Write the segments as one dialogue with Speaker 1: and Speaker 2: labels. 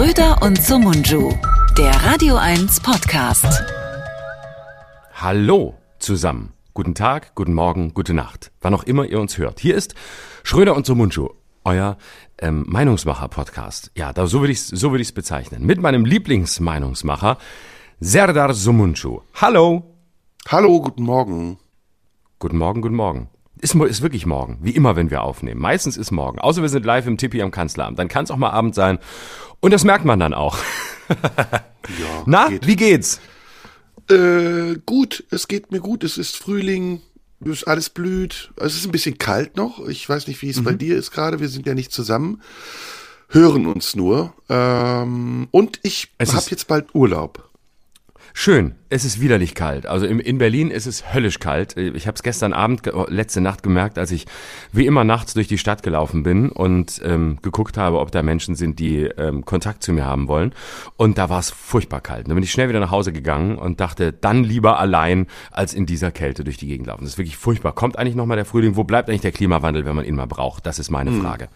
Speaker 1: Schröder und Sumunju, der Radio 1 Podcast.
Speaker 2: Hallo zusammen. Guten Tag, guten Morgen, gute Nacht. Wann auch immer ihr uns hört. Hier ist Schröder und Sumunju, euer ähm, Meinungsmacher-Podcast. Ja, da, so würde ich es so würd ich's bezeichnen. Mit meinem Lieblingsmeinungsmacher, Serdar Sumunju. Hallo.
Speaker 3: Hallo, guten Morgen.
Speaker 2: Guten Morgen, guten Morgen. Ist, ist wirklich morgen, wie immer, wenn wir aufnehmen. Meistens ist morgen. Außer wir sind live im Tippi am Kanzleramt. Dann kann es auch mal Abend sein. Und das merkt man dann auch.
Speaker 3: Ja,
Speaker 2: Na,
Speaker 3: geht.
Speaker 2: wie geht's?
Speaker 3: Äh, gut, es geht mir gut. Es ist Frühling, es alles blüht. Es ist ein bisschen kalt noch. Ich weiß nicht, wie es
Speaker 2: Mhm.
Speaker 3: bei dir ist gerade. Wir sind ja nicht zusammen, hören uns nur. Ähm, und ich
Speaker 2: Es
Speaker 3: habe jetzt bald Urlaub.
Speaker 2: Schön, es ist widerlich kalt. Also im, in Berlin ist es höllisch kalt. Ich habe es gestern Abend, oh, letzte Nacht gemerkt, als ich wie immer nachts durch die Stadt gelaufen bin und ähm, geguckt habe, ob da Menschen sind, die ähm, Kontakt zu mir haben wollen. Und da war es furchtbar kalt. Dann bin ich schnell wieder nach Hause gegangen und dachte, dann lieber allein, als in dieser Kälte durch die Gegend laufen. Das ist wirklich furchtbar. Kommt eigentlich nochmal der Frühling? Wo bleibt eigentlich der Klimawandel, wenn man ihn mal braucht? Das ist meine Frage.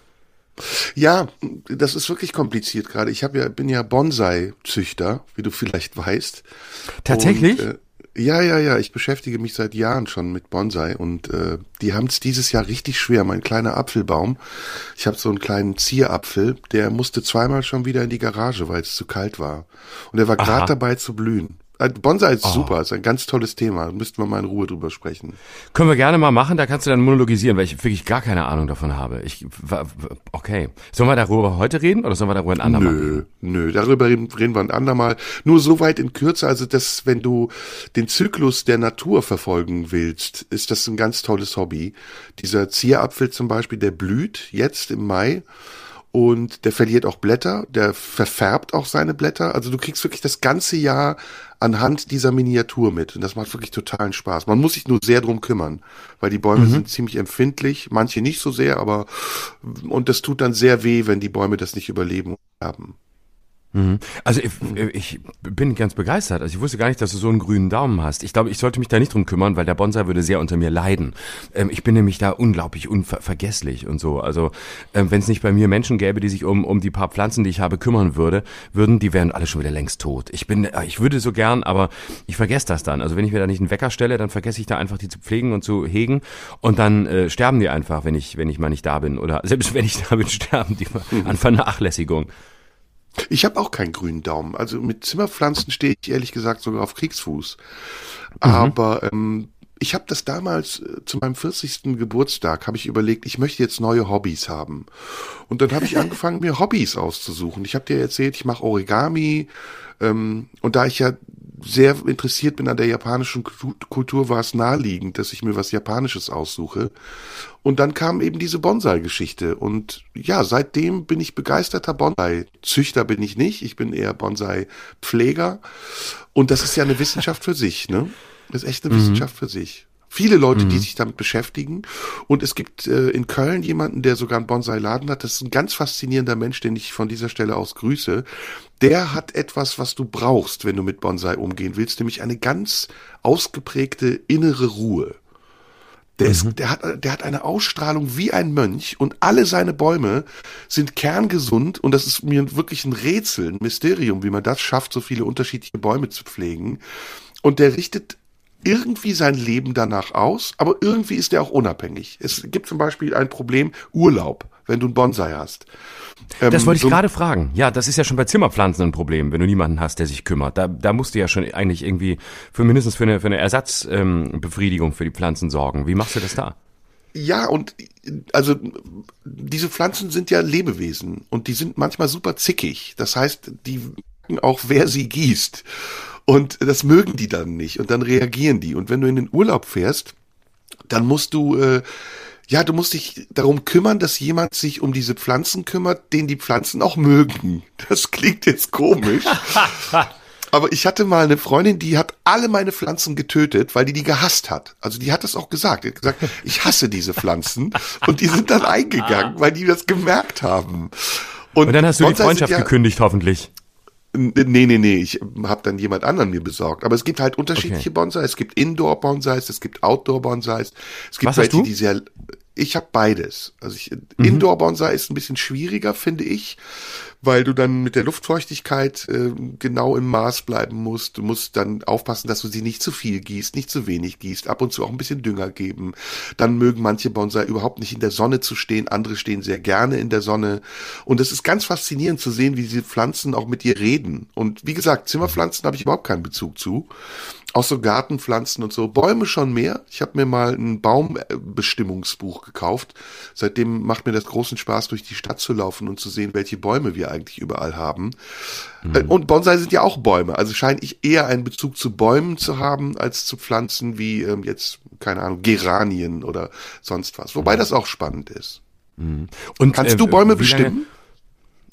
Speaker 3: Ja, das ist wirklich kompliziert gerade. Ich hab ja, bin ja Bonsai-Züchter, wie du vielleicht weißt.
Speaker 2: Tatsächlich?
Speaker 3: Und, äh, ja, ja, ja. Ich beschäftige mich seit Jahren schon mit Bonsai und äh, die haben es dieses Jahr richtig schwer. Mein kleiner Apfelbaum, ich habe so einen kleinen Zierapfel, der musste zweimal schon wieder in die Garage, weil es zu kalt war. Und er war gerade dabei zu blühen. Äh, Bonsai
Speaker 2: Oh.
Speaker 3: ist super, ist ein ganz tolles Thema. Müssten wir mal in Ruhe drüber sprechen.
Speaker 2: Können wir gerne mal machen, da kannst du dann monologisieren, weil ich wirklich gar keine Ahnung davon habe. Ich, okay. Sollen wir darüber heute reden oder sollen wir darüber ein andermal reden?
Speaker 3: Nö, nö, darüber reden, reden wir ein andermal. Nur so weit in Kürze, also dass, wenn du den Zyklus der Natur verfolgen willst, ist das ein ganz tolles Hobby. Dieser Zierapfel zum Beispiel, der blüht jetzt im Mai und der verliert auch Blätter, der verfärbt auch seine Blätter. Also du kriegst wirklich das ganze Jahr anhand dieser Miniatur mit. Und das macht wirklich totalen Spaß. Man muss sich nur sehr drum kümmern, weil die Bäume sind ziemlich empfindlich, manche nicht so sehr, aber und das tut dann sehr weh, wenn die Bäume das nicht überleben haben.
Speaker 2: Also ich, ich bin ganz begeistert. Also ich wusste gar nicht, dass du so einen grünen Daumen hast. Ich glaube, ich sollte mich da nicht drum kümmern, weil der Bonsai würde sehr unter mir leiden. Ähm, ich bin nämlich da unglaublich unvergesslich und so. Also ähm, wenn es nicht bei mir Menschen gäbe, die sich um, um die paar Pflanzen, die ich habe, kümmern würde, würden, die wären alle schon wieder längst tot. Ich bin, äh, ich würde so gern, aber ich vergesse das dann. Also wenn ich mir da nicht einen Wecker stelle, dann vergesse ich da einfach die zu pflegen und zu hegen und dann äh, sterben die einfach, wenn ich, wenn ich mal nicht da bin. Oder selbst wenn ich da bin, sterben die an Vernachlässigung.
Speaker 3: Ich habe auch keinen grünen Daumen. Also mit Zimmerpflanzen stehe ich ehrlich gesagt sogar auf Kriegsfuß. Aber ähm, ich habe das damals äh, zu meinem 40. Geburtstag habe ich überlegt, ich möchte jetzt neue Hobbys haben. Und dann habe ich angefangen, mir Hobbys auszusuchen. Ich habe dir erzählt, ich mache Origami. Ähm, und da ich ja sehr interessiert bin an der japanischen Kultu- Kultur, war es naheliegend, dass ich mir was Japanisches aussuche. Und dann kam eben diese Bonsai-Geschichte. Und ja, seitdem bin ich begeisterter Bonsai-Züchter bin ich nicht. Ich bin eher Bonsai-Pfleger. Und das ist ja eine Wissenschaft für sich, ne? Das ist echt eine Wissenschaft für sich. Viele Leute, die sich damit beschäftigen. Und es gibt äh, in Köln jemanden, der sogar einen Bonsai-Laden hat. Das ist ein ganz faszinierender Mensch, den ich von dieser Stelle aus grüße. Der hat etwas, was du brauchst, wenn du mit Bonsai umgehen willst, nämlich eine ganz ausgeprägte innere Ruhe. Der, ist, der, hat, der hat eine Ausstrahlung wie ein Mönch und alle seine Bäume sind kerngesund und das ist mir wirklich ein Rätsel, ein Mysterium, wie man das schafft, so viele unterschiedliche Bäume zu pflegen. Und der richtet irgendwie sein Leben danach aus, aber irgendwie ist er auch unabhängig. Es gibt zum Beispiel ein Problem Urlaub, wenn du einen Bonsai hast. Ähm,
Speaker 2: Das wollte ich
Speaker 3: so-
Speaker 2: gerade fragen. Ja, das ist ja schon bei Zimmerpflanzen ein Problem, wenn du niemanden hast, der sich kümmert. Da, da musst du ja schon eigentlich irgendwie für mindestens für eine, für eine Ersatzbefriedigung ähm, für die Pflanzen sorgen. Wie machst du das da?
Speaker 3: Ja, und also diese Pflanzen sind ja Lebewesen und die sind manchmal super zickig. Das heißt, die auch wer sie gießt. Und das mögen die dann nicht und dann reagieren die. Und wenn du in den Urlaub fährst, dann musst du äh, ja, du musst dich darum kümmern, dass jemand sich um diese Pflanzen kümmert, den die Pflanzen auch mögen. Das klingt jetzt komisch. Aber ich hatte mal eine Freundin, die hat alle meine Pflanzen getötet, weil die die gehasst hat. Also die hat das auch gesagt. Die hat gesagt, ich hasse diese Pflanzen. Und die sind dann eingegangen, weil die das gemerkt haben.
Speaker 2: Und dann hast du die Freundschaft
Speaker 3: ja-
Speaker 2: gekündigt, hoffentlich.
Speaker 3: Nee, nee, nee, ich habe dann jemand anderen mir besorgt. Aber es gibt halt unterschiedliche
Speaker 2: Okay.
Speaker 3: Bonsai. Es gibt Indoor-Bonsais, es gibt Outdoor-Bonsais. Es gibt
Speaker 2: Was hast
Speaker 3: welche,
Speaker 2: du?
Speaker 3: die sehr ich habe beides. Also ich, mhm. Indoor-Bonsai ist ein bisschen schwieriger, finde ich, weil du dann mit der Luftfeuchtigkeit äh, genau im Maß bleiben musst. Du musst dann aufpassen, dass du sie nicht zu viel gießt, nicht zu wenig gießt, ab und zu auch ein bisschen Dünger geben. Dann mögen manche Bonsai überhaupt nicht in der Sonne zu stehen, andere stehen sehr gerne in der Sonne. Und es ist ganz faszinierend zu sehen, wie diese Pflanzen auch mit dir reden. Und wie gesagt, Zimmerpflanzen habe ich überhaupt keinen Bezug zu auch so Gartenpflanzen und so. Bäume schon mehr. Ich habe mir mal ein Baumbestimmungsbuch gekauft. Seitdem macht mir das großen Spaß, durch die Stadt zu laufen und zu sehen, welche Bäume wir eigentlich überall haben. Mhm. Und Bonsai sind ja auch Bäume. Also scheine ich eher einen Bezug zu Bäumen zu haben, als zu Pflanzen wie ähm, jetzt, keine Ahnung, Geranien oder sonst was. Wobei mhm. das auch spannend ist. Mhm. Und, Kannst äh, du Bäume bestimmen?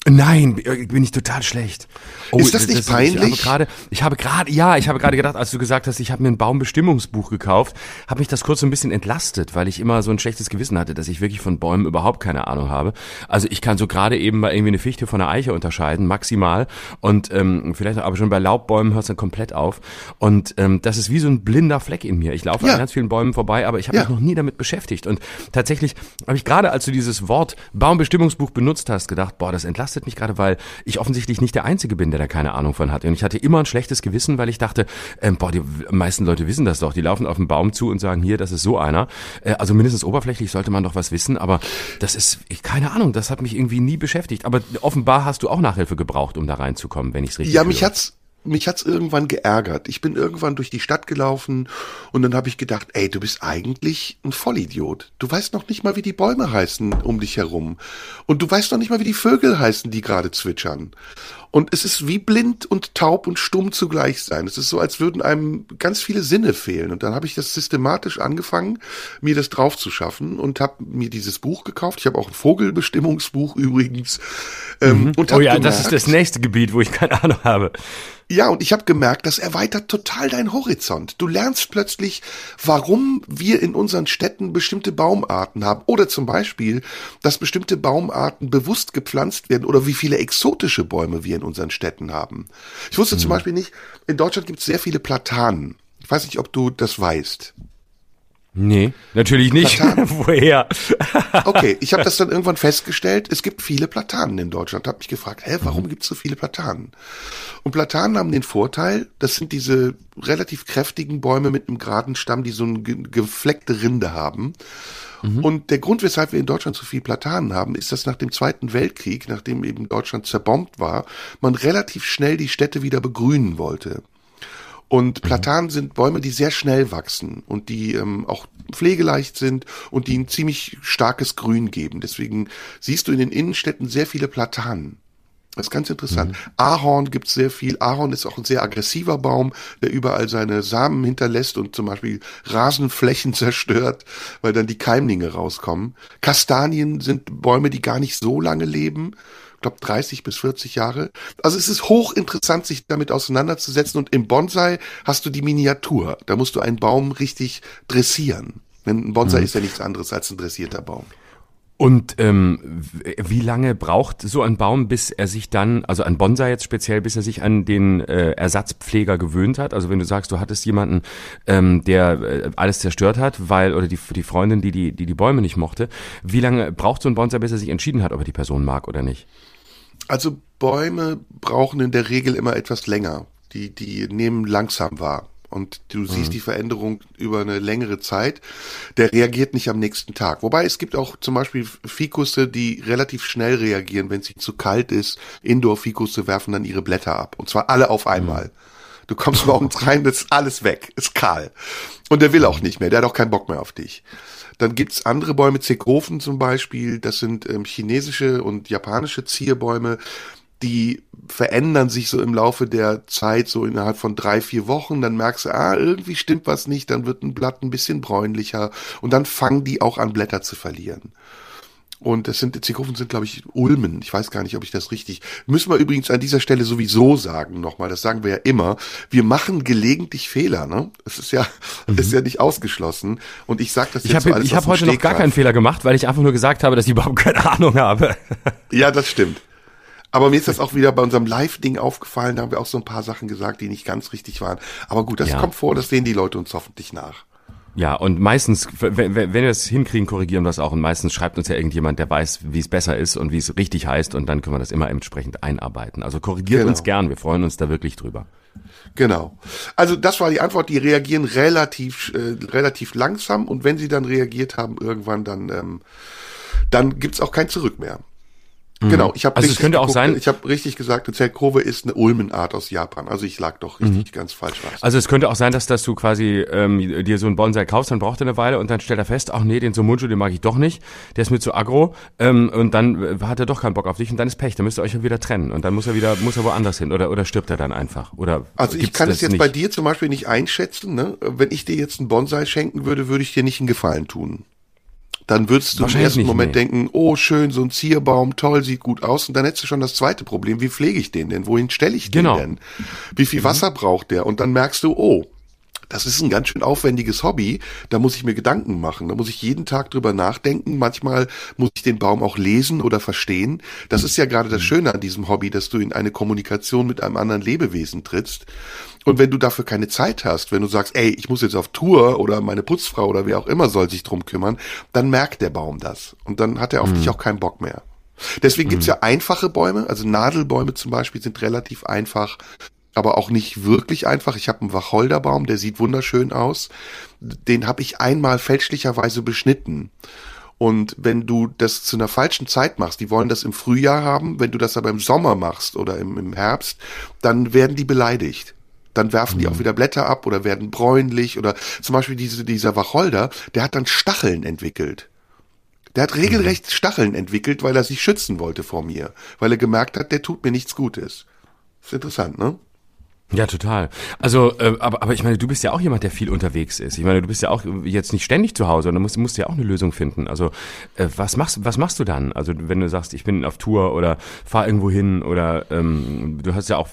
Speaker 2: Nein, äh, bin ich total schlecht.
Speaker 3: Oh, ist das nicht das, peinlich?
Speaker 2: Ich habe gerade, ich habe gerade, ja, ich habe gerade gedacht, als du gesagt hast, ich habe mir ein Baumbestimmungsbuch gekauft, habe mich das kurz so ein bisschen entlastet, weil ich immer so ein schlechtes Gewissen hatte, dass ich wirklich von Bäumen überhaupt keine Ahnung habe. Also ich kann so gerade eben mal irgendwie eine Fichte von einer Eiche unterscheiden, maximal. Und ähm, vielleicht aber schon bei Laubbäumen hört es dann komplett auf. Und ähm, das ist wie so ein blinder Fleck in mir. Ich laufe ja. an ganz vielen Bäumen vorbei, aber ich habe ja. mich noch nie damit beschäftigt. Und tatsächlich habe ich gerade, als du dieses Wort Baumbestimmungsbuch benutzt hast, gedacht, boah, das entlastet belastet mich gerade, weil ich offensichtlich nicht der Einzige bin, der da keine Ahnung von hat. Und ich hatte immer ein schlechtes Gewissen, weil ich dachte, ähm, boah, die meisten Leute wissen das doch. Die laufen auf den Baum zu und sagen, hier, das ist so einer. Äh, also mindestens oberflächlich sollte man doch was wissen, aber das ist, ich, keine Ahnung, das hat mich irgendwie nie beschäftigt. Aber offenbar hast du auch Nachhilfe gebraucht, um da reinzukommen, wenn ich es richtig
Speaker 3: Ja, mich hat's mich hat's irgendwann geärgert. Ich bin irgendwann durch die Stadt gelaufen und dann habe ich gedacht, ey, du bist eigentlich ein Vollidiot. Du weißt noch nicht mal, wie die Bäume heißen um dich herum. Und du weißt noch nicht mal, wie die Vögel heißen, die gerade zwitschern. Und es ist wie blind und taub und stumm zugleich sein. Es ist so, als würden einem ganz viele Sinne fehlen. Und dann habe ich das systematisch angefangen, mir das drauf zu schaffen und habe mir dieses Buch gekauft. Ich habe auch ein Vogelbestimmungsbuch übrigens.
Speaker 2: Ähm, mhm. und oh ja, gemerkt, das ist das nächste Gebiet, wo ich keine Ahnung habe.
Speaker 3: Ja, und ich habe gemerkt, das erweitert total deinen Horizont. Du lernst plötzlich, warum wir in unseren Städten bestimmte Baumarten haben. Oder zum Beispiel, dass bestimmte Baumarten bewusst gepflanzt werden oder wie viele exotische Bäume wir in unseren Städten haben. Ich wusste mhm. zum Beispiel nicht, in Deutschland gibt es sehr viele Platanen. Ich weiß nicht, ob du das weißt.
Speaker 2: Nee, natürlich nicht.
Speaker 3: Woher? okay, ich habe das dann irgendwann festgestellt, es gibt viele Platanen in Deutschland. Habe mich gefragt, hä, warum mhm. gibt es so viele Platanen? Und Platanen haben den Vorteil, das sind diese relativ kräftigen Bäume mit einem geraden Stamm, die so eine gefleckte Rinde haben. Mhm. Und der Grund, weshalb wir in Deutschland so viel Platanen haben, ist, dass nach dem Zweiten Weltkrieg, nachdem eben Deutschland zerbombt war, man relativ schnell die Städte wieder begrünen wollte. Und mhm. Platanen sind Bäume, die sehr schnell wachsen und die ähm, auch pflegeleicht sind und die ein ziemlich starkes Grün geben. Deswegen siehst du in den Innenstädten sehr viele Platanen. Das ist ganz interessant. Mhm. Ahorn gibt es sehr viel. Ahorn ist auch ein sehr aggressiver Baum, der überall seine Samen hinterlässt und zum Beispiel Rasenflächen zerstört, weil dann die Keimlinge rauskommen. Kastanien sind Bäume, die gar nicht so lange leben glaube 30 bis 40 Jahre. Also es ist hochinteressant, sich damit auseinanderzusetzen. Und im Bonsai hast du die Miniatur. Da musst du einen Baum richtig dressieren. Denn ein Bonsai mhm. ist ja nichts anderes als ein dressierter Baum.
Speaker 2: Und ähm, wie lange braucht so ein Baum, bis er sich dann, also ein Bonsai jetzt speziell, bis er sich an den äh, Ersatzpfleger gewöhnt hat? Also wenn du sagst, du hattest jemanden, ähm, der äh, alles zerstört hat, weil oder die die Freundin, die die die die Bäume nicht mochte, wie lange braucht so ein Bonsai, bis er sich entschieden hat, ob er die Person mag oder nicht?
Speaker 3: Also Bäume brauchen in der Regel immer etwas länger. Die, die nehmen langsam wahr. Und du siehst mhm. die Veränderung über eine längere Zeit. Der reagiert nicht am nächsten Tag. Wobei es gibt auch zum Beispiel Fikusse, die relativ schnell reagieren, wenn es zu kalt ist. Indoor-Fikusse werfen dann ihre Blätter ab. Und zwar alle auf einmal. Mhm. Du kommst morgens rein, das ist alles weg, ist kahl. Und der will auch nicht mehr, der hat auch keinen Bock mehr auf dich. Dann gibt's andere Bäume, Zekrofen zum Beispiel, das sind ähm, chinesische und japanische Zierbäume, die verändern sich so im Laufe der Zeit, so innerhalb von drei, vier Wochen. Dann merkst du, ah, irgendwie stimmt was nicht, dann wird ein Blatt ein bisschen bräunlicher und dann fangen die auch an, Blätter zu verlieren. Und das sind, Zickhofen sind, glaube ich, Ulmen. Ich weiß gar nicht, ob ich das richtig. Müssen wir übrigens an dieser Stelle sowieso sagen nochmal, das sagen wir ja immer. Wir machen gelegentlich Fehler, ne? Das ist ja, mhm. ist ja nicht ausgeschlossen. Und ich sage das
Speaker 2: jetzt Ich habe so ich hab heute noch gar keinen Fehler gemacht, weil ich einfach nur gesagt habe, dass ich überhaupt keine Ahnung habe.
Speaker 3: ja, das stimmt. Aber mir ist das auch wieder bei unserem Live-Ding aufgefallen, da haben wir auch so ein paar Sachen gesagt, die nicht ganz richtig waren. Aber gut, das ja. kommt vor, das sehen die Leute uns hoffentlich nach.
Speaker 2: Ja, und meistens, wenn, wenn wir es hinkriegen, korrigieren wir es auch. Und meistens schreibt uns ja irgendjemand, der weiß, wie es besser ist und wie es richtig heißt. Und dann können wir das immer entsprechend einarbeiten. Also korrigiert genau. uns gern. Wir freuen uns da wirklich drüber.
Speaker 3: Genau. Also das war die Antwort. Die reagieren relativ, äh, relativ langsam. Und wenn sie dann reagiert haben, irgendwann, dann, ähm, dann gibt's auch kein Zurück mehr.
Speaker 2: Mhm. Genau, ich habe also
Speaker 3: es
Speaker 2: könnte
Speaker 3: geguckt,
Speaker 2: auch sein,
Speaker 3: ich habe richtig gesagt, eine Zellkurve ist eine Ulmenart aus Japan. Also ich lag doch richtig mhm. ganz falsch. Was.
Speaker 2: Also es könnte auch sein, dass, dass du quasi ähm, dir so einen Bonsai kaufst, dann braucht er eine Weile und dann stellt er fest, ach nee, den Sumunju, den mag ich doch nicht, der ist mir zu aggro ähm, und dann hat er doch keinen Bock auf dich und dann ist Pech, dann müsst ihr euch ja wieder trennen und dann muss er wieder, muss er woanders hin oder, oder stirbt er dann einfach oder
Speaker 3: Also ich kann es jetzt nicht? bei dir zum Beispiel nicht einschätzen, ne? wenn ich dir jetzt einen Bonsai schenken würde, würde ich dir nicht einen Gefallen tun dann würdest du im ersten Moment nee. denken, oh schön, so ein Zierbaum, toll, sieht gut aus. Und dann hättest du schon das zweite Problem, wie pflege ich den denn? Wohin stelle ich den genau. denn? Wie viel mhm. Wasser braucht der? Und dann merkst du, oh, das ist ein ganz schön aufwendiges Hobby. Da muss ich mir Gedanken machen. Da muss ich jeden Tag drüber nachdenken. Manchmal muss ich den Baum auch lesen oder verstehen. Das ist ja gerade das mhm. Schöne an diesem Hobby, dass du in eine Kommunikation mit einem anderen Lebewesen trittst. Und wenn du dafür keine Zeit hast, wenn du sagst, ey, ich muss jetzt auf Tour oder meine Putzfrau oder wer auch immer soll sich drum kümmern, dann merkt der Baum das. Und dann hat er auf mhm. dich auch keinen Bock mehr. Deswegen gibt's ja einfache Bäume, also Nadelbäume zum Beispiel sind relativ einfach, aber auch nicht wirklich einfach. Ich habe einen Wacholderbaum, der sieht wunderschön aus. Den habe ich einmal fälschlicherweise beschnitten. Und wenn du das zu einer falschen Zeit machst, die wollen das im Frühjahr haben, wenn du das aber im Sommer machst oder im, im Herbst, dann werden die beleidigt dann werfen die auch mhm. wieder Blätter ab oder werden bräunlich oder zum Beispiel diese, dieser Wacholder, der hat dann Stacheln entwickelt. Der hat regelrecht mhm. Stacheln entwickelt, weil er sich schützen wollte vor mir, weil er gemerkt hat, der tut mir nichts Gutes. ist interessant, ne?
Speaker 2: Ja, total. Also, äh, aber, aber ich meine, du bist ja auch jemand, der viel unterwegs ist. Ich meine, du bist ja auch jetzt nicht ständig zu Hause und du musst, musst ja auch eine Lösung finden. Also, äh, was machst, was machst du dann? Also, wenn du sagst, ich bin auf Tour oder fahr irgendwo hin oder ähm, du hast ja auch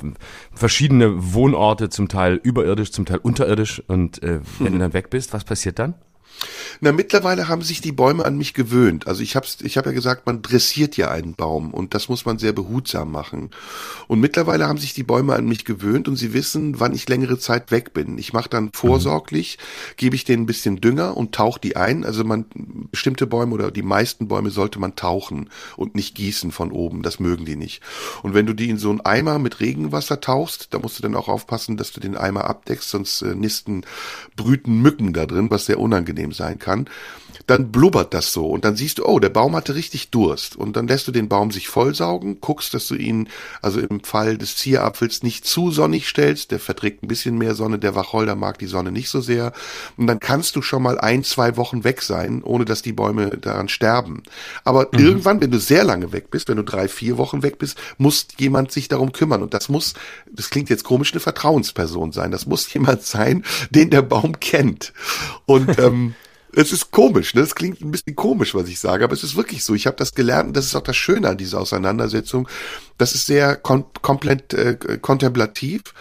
Speaker 2: verschiedene Wohnorte, zum Teil überirdisch, zum Teil unterirdisch und äh, wenn hm. du dann weg bist, was passiert dann?
Speaker 3: Na, mittlerweile haben sich die Bäume an mich gewöhnt. Also ich habe ich hab ja gesagt, man dressiert ja einen Baum und das muss man sehr behutsam machen. Und mittlerweile haben sich die Bäume an mich gewöhnt und sie wissen, wann ich längere Zeit weg bin. Ich mache dann vorsorglich, gebe ich denen ein bisschen Dünger und tauche die ein. Also man bestimmte Bäume oder die meisten Bäume sollte man tauchen und nicht gießen von oben. Das mögen die nicht. Und wenn du die in so einen Eimer mit Regenwasser tauchst, da musst du dann auch aufpassen, dass du den Eimer abdeckst, sonst äh, nisten brüten Mücken da drin, was sehr unangenehm unangenehm sein kann, dann blubbert das so und dann siehst du, oh, der Baum hatte richtig Durst. Und dann lässt du den Baum sich vollsaugen, guckst, dass du ihn, also im Fall des Zierapfels nicht zu sonnig stellst, der verträgt ein bisschen mehr Sonne, der Wacholder mag die Sonne nicht so sehr. Und dann kannst du schon mal ein, zwei Wochen weg sein, ohne dass die Bäume daran sterben. Aber mhm. irgendwann, wenn du sehr lange weg bist, wenn du drei, vier Wochen weg bist, muss jemand sich darum kümmern. Und das muss, das klingt jetzt komisch, eine Vertrauensperson sein, das muss jemand sein, den der Baum kennt. Und ähm, es ist komisch, ne? Es klingt ein bisschen komisch, was ich sage, aber es ist wirklich so. Ich habe das gelernt und das ist auch das Schöne an dieser Auseinandersetzung. Das ist sehr kom komplett äh, kontemplativ.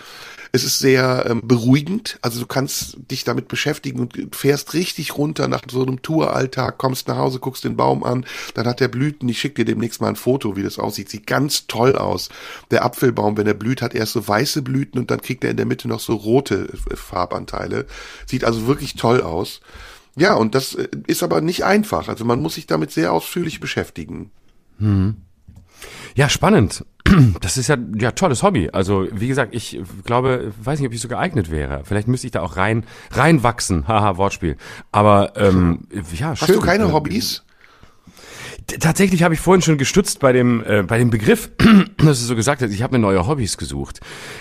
Speaker 3: Es ist sehr ähm, beruhigend. Also du kannst dich damit beschäftigen und fährst richtig runter nach so einem Touralltag, kommst nach Hause, guckst den Baum an, dann hat der Blüten. Ich schicke dir demnächst mal ein Foto, wie das aussieht. Sieht ganz toll aus. Der Apfelbaum, wenn er blüht, hat erst so weiße Blüten und dann kriegt er in der Mitte noch so rote äh, Farbanteile. Sieht also wirklich toll aus. Ja, und das äh, ist aber nicht einfach. Also man muss sich damit sehr ausführlich beschäftigen.
Speaker 2: Hm. Ja, spannend. Das ist ja ja tolles Hobby. Also wie gesagt, ich glaube, weiß nicht, ob ich so geeignet wäre. Vielleicht müsste ich da auch rein reinwachsen. Haha, Wortspiel. Aber ähm, ja,
Speaker 3: schön. Hast du keine Hobbys?
Speaker 2: Tatsächlich habe ich vorhin schon gestützt bei dem äh, bei dem Begriff, dass du so gesagt hast, ich habe mir neue Hobbys gesucht.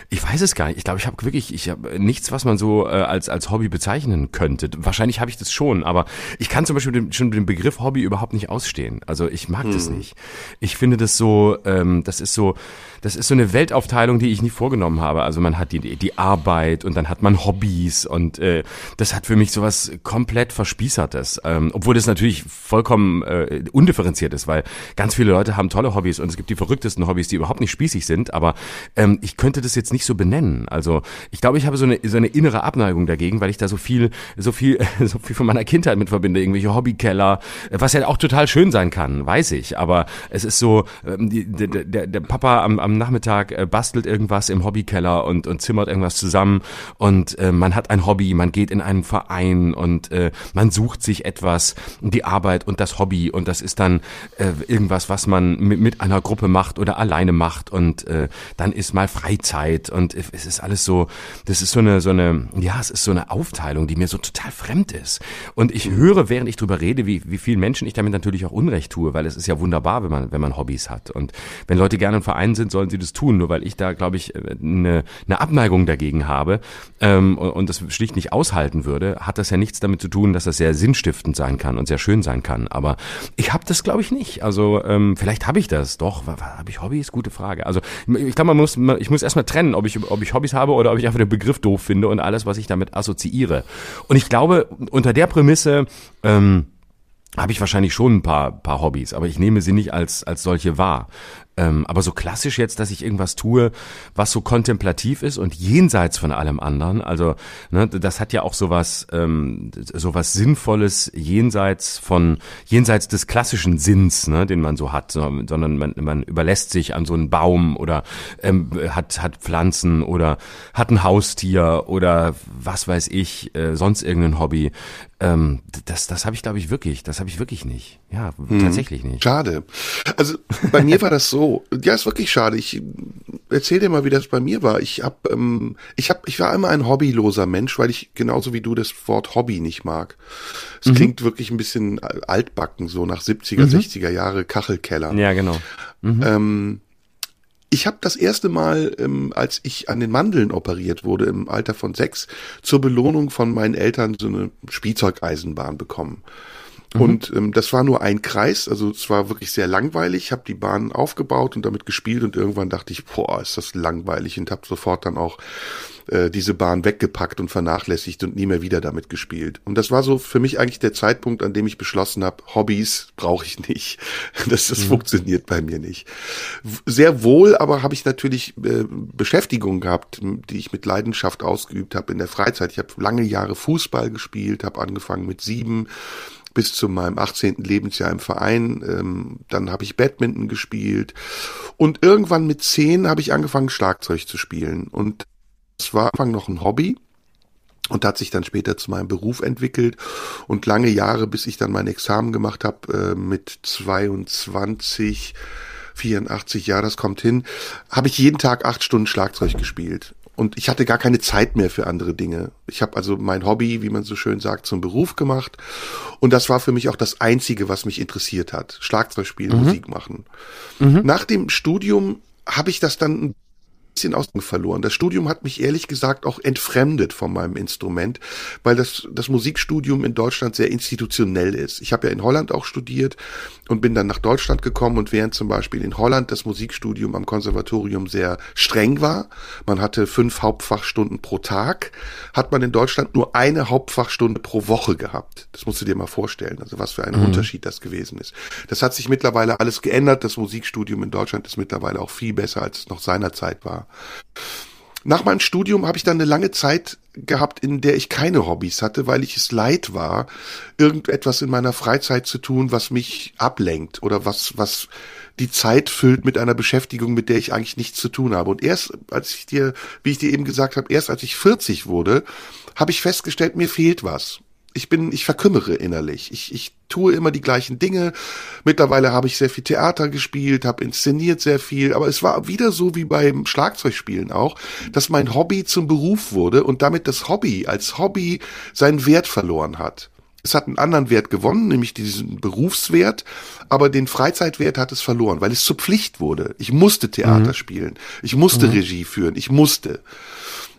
Speaker 2: Ich weiß es gar nicht. Ich glaube, ich habe wirklich, ich habe nichts, was man so äh, als als Hobby bezeichnen könnte. Wahrscheinlich habe ich das schon, aber ich kann zum Beispiel den, schon den Begriff Hobby überhaupt nicht ausstehen. Also ich mag hm. das nicht. Ich finde das so, ähm, das ist so das ist so eine Weltaufteilung, die ich nie vorgenommen habe. Also man hat die, die Arbeit und dann hat man Hobbys und äh, das hat für mich sowas komplett Verspießertes. Ähm, obwohl das natürlich vollkommen äh, undifferenziert ist, weil ganz viele Leute haben tolle Hobbys und es gibt die verrücktesten Hobbys, die überhaupt nicht spießig sind, aber ähm, ich könnte das jetzt nicht so benennen. Also ich glaube, ich habe so eine, so eine innere Abneigung dagegen, weil ich da so viel, so viel, so viel von meiner Kindheit mit verbinde, irgendwelche Hobbykeller, was ja auch total schön sein kann, weiß ich, aber es ist so, ähm, die, der, der, der Papa am, am Nachmittag äh, bastelt irgendwas im Hobbykeller und, und zimmert irgendwas zusammen. Und äh, man hat ein Hobby, man geht in einen Verein und äh, man sucht sich etwas, die Arbeit und das Hobby. Und das ist dann äh, irgendwas, was man mit, mit einer Gruppe macht oder alleine macht. Und äh, dann ist mal Freizeit. Und es ist alles so, das ist so eine, so eine, ja, es ist so eine Aufteilung, die mir so total fremd ist. Und ich höre, während ich drüber rede, wie, wie vielen Menschen ich damit natürlich auch Unrecht tue, weil es ist ja wunderbar, wenn man, wenn man Hobbys hat. Und wenn Leute gerne im Verein sind, sollen sie das tun, nur weil ich da, glaube ich, eine, eine Abneigung dagegen habe ähm, und, das schlicht nicht aushalten würde, hat das ja nichts damit zu tun, dass das sehr sinnstiftend sein kann und sehr schön sein kann. Aber ich habe das, glaube ich, nicht. Also ähm, vielleicht habe ich das. Doch, habe ich Hobbys? Gute Frage. Also ich glaube, man muss, ich muss erstmal trennen, ob ich, ob ich Hobbys habe oder ob ich einfach den Begriff doof finde und alles, was ich damit assoziiere. Und ich glaube, unter der Prämisse ähm, habe ich wahrscheinlich schon ein paar, paar Hobbys, aber ich nehme sie nicht als, als solche wahr. Ähm, aber so klassisch jetzt, dass ich irgendwas tue, was so kontemplativ ist und jenseits von allem anderen. Also ne, das hat ja auch sowas, ähm, sowas Sinnvolles jenseits von jenseits des klassischen Sinns, ne, den man so hat, sondern man, man überlässt sich an so einen Baum oder ähm, hat hat Pflanzen oder hat ein Haustier oder was weiß ich, äh, sonst irgendein Hobby. Ähm, das das habe ich glaube ich wirklich, das habe ich wirklich nicht. Ja, hm. tatsächlich nicht.
Speaker 3: Schade. Also bei mir war das so ja, ist wirklich schade. Ich erzähl dir mal, wie das bei mir war. Ich hab, ähm, ich hab, ich war immer ein hobbyloser Mensch, weil ich genauso wie du das Wort Hobby nicht mag. Es mhm. klingt wirklich ein bisschen altbacken, so nach 70er, mhm. 60er Jahre Kachelkeller.
Speaker 2: Ja, genau.
Speaker 3: Mhm. Ähm, ich habe das erste Mal, ähm, als ich an den Mandeln operiert wurde, im Alter von sechs, zur Belohnung von meinen Eltern so eine Spielzeugeisenbahn bekommen. Mhm. Und ähm, das war nur ein Kreis, also es war wirklich sehr langweilig. Ich habe die Bahn aufgebaut und damit gespielt und irgendwann dachte ich, boah, ist das langweilig und habe sofort dann auch äh, diese Bahn weggepackt und vernachlässigt und nie mehr wieder damit gespielt. Und das war so für mich eigentlich der Zeitpunkt, an dem ich beschlossen habe, Hobbys brauche ich nicht. Das, das mhm. funktioniert bei mir nicht. Sehr wohl, aber habe ich natürlich äh, Beschäftigung gehabt, die ich mit Leidenschaft ausgeübt habe in der Freizeit. Ich habe lange Jahre Fußball gespielt, habe angefangen mit sieben bis zu meinem 18. Lebensjahr im Verein. Ähm, dann habe ich Badminton gespielt und irgendwann mit zehn habe ich angefangen Schlagzeug zu spielen und es war am Anfang noch ein Hobby und hat sich dann später zu meinem Beruf entwickelt und lange Jahre, bis ich dann mein Examen gemacht habe äh, mit 22 84 Jahre, das kommt hin, habe ich jeden Tag acht Stunden Schlagzeug gespielt und ich hatte gar keine Zeit mehr für andere Dinge. Ich habe also mein Hobby, wie man so schön sagt, zum Beruf gemacht. Und das war für mich auch das Einzige, was mich interessiert hat. Schlagzeug spielen, mhm. Musik machen. Mhm. Nach dem Studium habe ich das dann bisschen aus verloren. Das Studium hat mich ehrlich gesagt auch entfremdet von meinem Instrument, weil das, das Musikstudium in Deutschland sehr institutionell ist. Ich habe ja in Holland auch studiert und bin dann nach Deutschland gekommen und während zum Beispiel in Holland das Musikstudium am Konservatorium sehr streng war, man hatte fünf Hauptfachstunden pro Tag, hat man in Deutschland nur eine Hauptfachstunde pro Woche gehabt. Das musst du dir mal vorstellen, also was für ein mhm. Unterschied das gewesen ist. Das hat sich mittlerweile alles geändert. Das Musikstudium in Deutschland ist mittlerweile auch viel besser, als es noch seinerzeit war. Nach meinem Studium habe ich dann eine lange Zeit gehabt, in der ich keine Hobbys hatte, weil ich es leid war, irgendetwas in meiner Freizeit zu tun, was mich ablenkt oder was, was die Zeit füllt mit einer Beschäftigung, mit der ich eigentlich nichts zu tun habe. Und erst, als ich dir, wie ich dir eben gesagt habe, erst als ich 40 wurde, habe ich festgestellt, mir fehlt was ich bin, ich verkümmere innerlich. Ich, ich tue immer die gleichen Dinge. Mittlerweile habe ich sehr viel Theater gespielt, habe inszeniert sehr viel, aber es war wieder so wie beim Schlagzeugspielen auch, dass mein Hobby zum Beruf wurde und damit das Hobby als Hobby seinen Wert verloren hat. Es hat einen anderen Wert gewonnen, nämlich diesen Berufswert, aber den Freizeitwert hat es verloren, weil es zur Pflicht wurde. Ich musste Theater mhm. spielen, ich musste mhm. Regie führen, ich musste.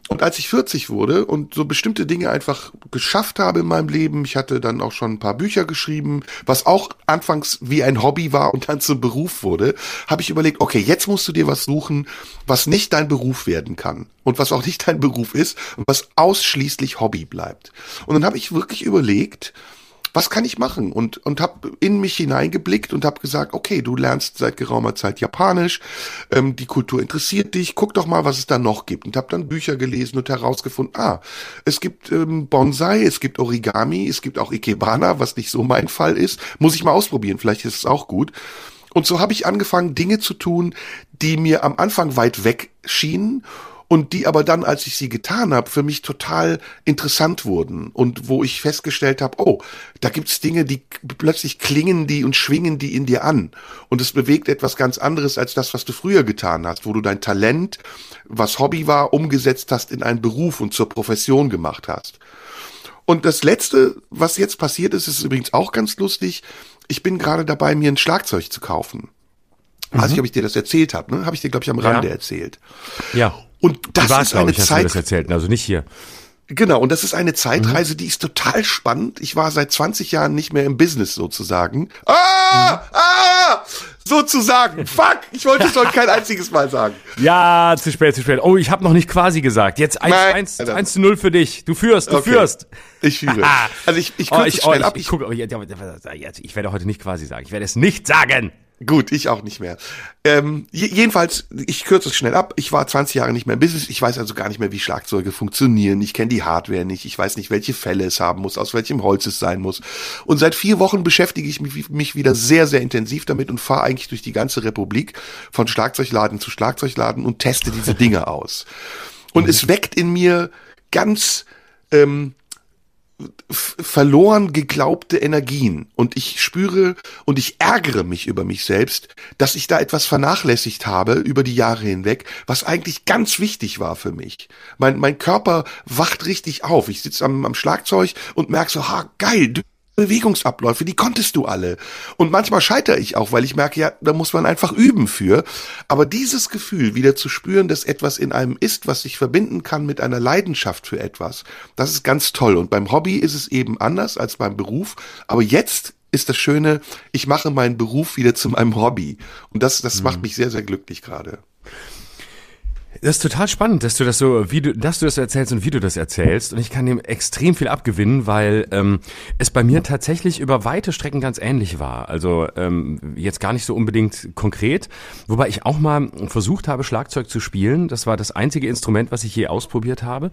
Speaker 3: Und als ich 40 wurde und so bestimmte Dinge einfach geschafft habe in meinem Leben, ich hatte dann auch schon ein paar Bücher geschrieben, was auch anfangs wie ein Hobby war und dann zum Beruf wurde, habe ich überlegt, okay, jetzt musst du dir was suchen, was nicht dein Beruf werden kann und was auch nicht dein Beruf ist und was ausschließlich Hobby bleibt. Und dann habe ich wirklich überlegt, was kann ich machen? Und, und habe in mich hineingeblickt und habe gesagt, okay, du lernst seit geraumer Zeit Japanisch, ähm, die Kultur interessiert dich, guck doch mal, was es da noch gibt. Und habe dann Bücher gelesen und herausgefunden, ah, es gibt ähm, Bonsai, es gibt Origami, es gibt auch Ikebana, was nicht so mein Fall ist. Muss ich mal ausprobieren, vielleicht ist es auch gut. Und so habe ich angefangen, Dinge zu tun, die mir am Anfang weit weg schienen und die aber dann, als ich sie getan habe, für mich total interessant wurden und wo ich festgestellt habe, oh, da gibt's Dinge, die plötzlich klingen die und schwingen die in dir an und es bewegt etwas ganz anderes als das, was du früher getan hast, wo du dein Talent, was Hobby war, umgesetzt hast in einen Beruf und zur Profession gemacht hast. Und das Letzte, was jetzt passiert ist, ist übrigens auch ganz lustig. Ich bin gerade dabei, mir ein Schlagzeug zu kaufen. Mhm. Weiß ich, ob ich dir das erzählt habe, ne? Habe ich dir, glaube ich, am Rande ja. erzählt.
Speaker 2: Ja.
Speaker 3: Und das ist eine
Speaker 2: ich,
Speaker 3: Zeit.
Speaker 2: das erzählt, also nicht hier.
Speaker 3: Genau, und das ist eine Zeitreise, die ist total spannend. Ich war seit 20 Jahren nicht mehr im Business sozusagen. Ah! Mhm. Ah! Sozusagen. Fuck! Ich wollte es heute kein einziges Mal sagen.
Speaker 2: Ja, zu spät, zu spät. Oh, ich habe noch nicht quasi gesagt. Jetzt 1, Nein, 1, 1 zu 0 für dich. Du führst, du okay. führst.
Speaker 3: Ich führe. also ich, ich, oh, ich,
Speaker 2: oh, ich, ab. Ich, ich, guck, oh, ich werde heute nicht quasi sagen. Ich werde es nicht sagen.
Speaker 3: Gut, ich auch nicht mehr. Ähm, jedenfalls, ich kürze es schnell ab. Ich war 20 Jahre nicht mehr im Business. Ich weiß also gar nicht mehr, wie Schlagzeuge funktionieren. Ich kenne die Hardware nicht. Ich weiß nicht, welche Fälle es haben muss, aus welchem Holz es sein muss. Und seit vier Wochen beschäftige ich mich, mich wieder sehr, sehr intensiv damit und fahre eigentlich durch die ganze Republik von Schlagzeugladen zu Schlagzeugladen und teste diese Dinge aus. Und mhm. es weckt in mir ganz ähm, verloren geglaubte Energien und ich spüre und ich ärgere mich über mich selbst, dass ich da etwas vernachlässigt habe über die Jahre hinweg, was eigentlich ganz wichtig war für mich. Mein, mein Körper wacht richtig auf. Ich sitze am, am Schlagzeug und merke so, ha, geil, Bewegungsabläufe, die konntest du alle. Und manchmal scheitere ich auch, weil ich merke, ja, da muss man einfach üben für. Aber dieses Gefühl, wieder zu spüren, dass etwas in einem ist, was sich verbinden kann mit einer Leidenschaft für etwas, das ist ganz toll. Und beim Hobby ist es eben anders als beim Beruf. Aber jetzt ist das Schöne, ich mache meinen Beruf wieder zu meinem Hobby. Und das, das mhm. macht mich sehr, sehr glücklich gerade.
Speaker 2: Das ist total spannend, dass du das so, wie du, dass du das erzählst und wie du das erzählst. Und ich kann dem extrem viel abgewinnen, weil ähm, es bei mir tatsächlich über weite Strecken ganz ähnlich war. Also ähm, jetzt gar nicht so unbedingt konkret, wobei ich auch mal versucht habe, Schlagzeug zu spielen. Das war das einzige Instrument, was ich je ausprobiert habe,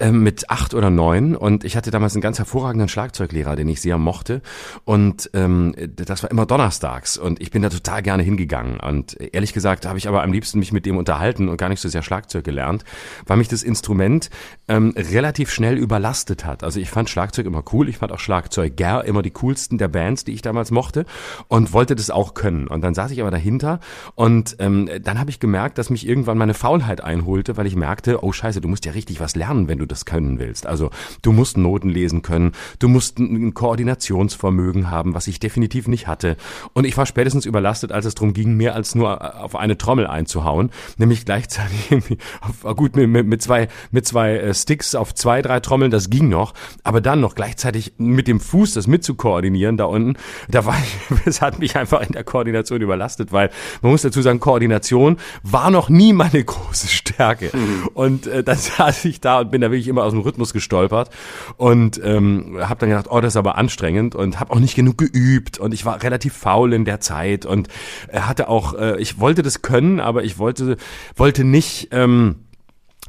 Speaker 2: ähm, mit acht oder neun. Und ich hatte damals einen ganz hervorragenden Schlagzeuglehrer, den ich sehr mochte. Und ähm, das war immer donnerstags. Und ich bin da total gerne hingegangen. Und ehrlich gesagt habe ich aber am liebsten mich mit dem unterhalten und gar nicht so sehr Schlagzeug gelernt, weil mich das Instrument ähm, relativ schnell überlastet hat. Also ich fand Schlagzeug immer cool, ich fand auch Schlagzeuger immer die coolsten der Bands, die ich damals mochte und wollte das auch können. Und dann saß ich aber dahinter und ähm, dann habe ich gemerkt, dass mich irgendwann meine Faulheit einholte, weil ich merkte, oh scheiße, du musst ja richtig was lernen, wenn du das können willst. Also du musst Noten lesen können, du musst ein Koordinationsvermögen haben, was ich definitiv nicht hatte. Und ich war spätestens überlastet, als es darum ging, mehr als nur auf eine Trommel einzuhauen, nämlich gleichzeitig auf, gut, mit, mit, mit zwei, mit zwei äh, Sticks auf zwei, drei Trommeln, das ging noch, aber dann noch gleichzeitig mit dem Fuß das mitzukoordinieren da unten, da war ich, es hat mich einfach in der Koordination überlastet, weil man muss dazu sagen, Koordination war noch nie meine große Stärke. Mhm. Und äh, dann saß ich da und bin da wirklich immer aus dem Rhythmus gestolpert und ähm, habe dann gedacht, oh, das ist aber anstrengend und habe auch nicht genug geübt und ich war relativ faul in der Zeit und äh, hatte auch, äh, ich wollte das können, aber ich wollte wollte nicht ähm,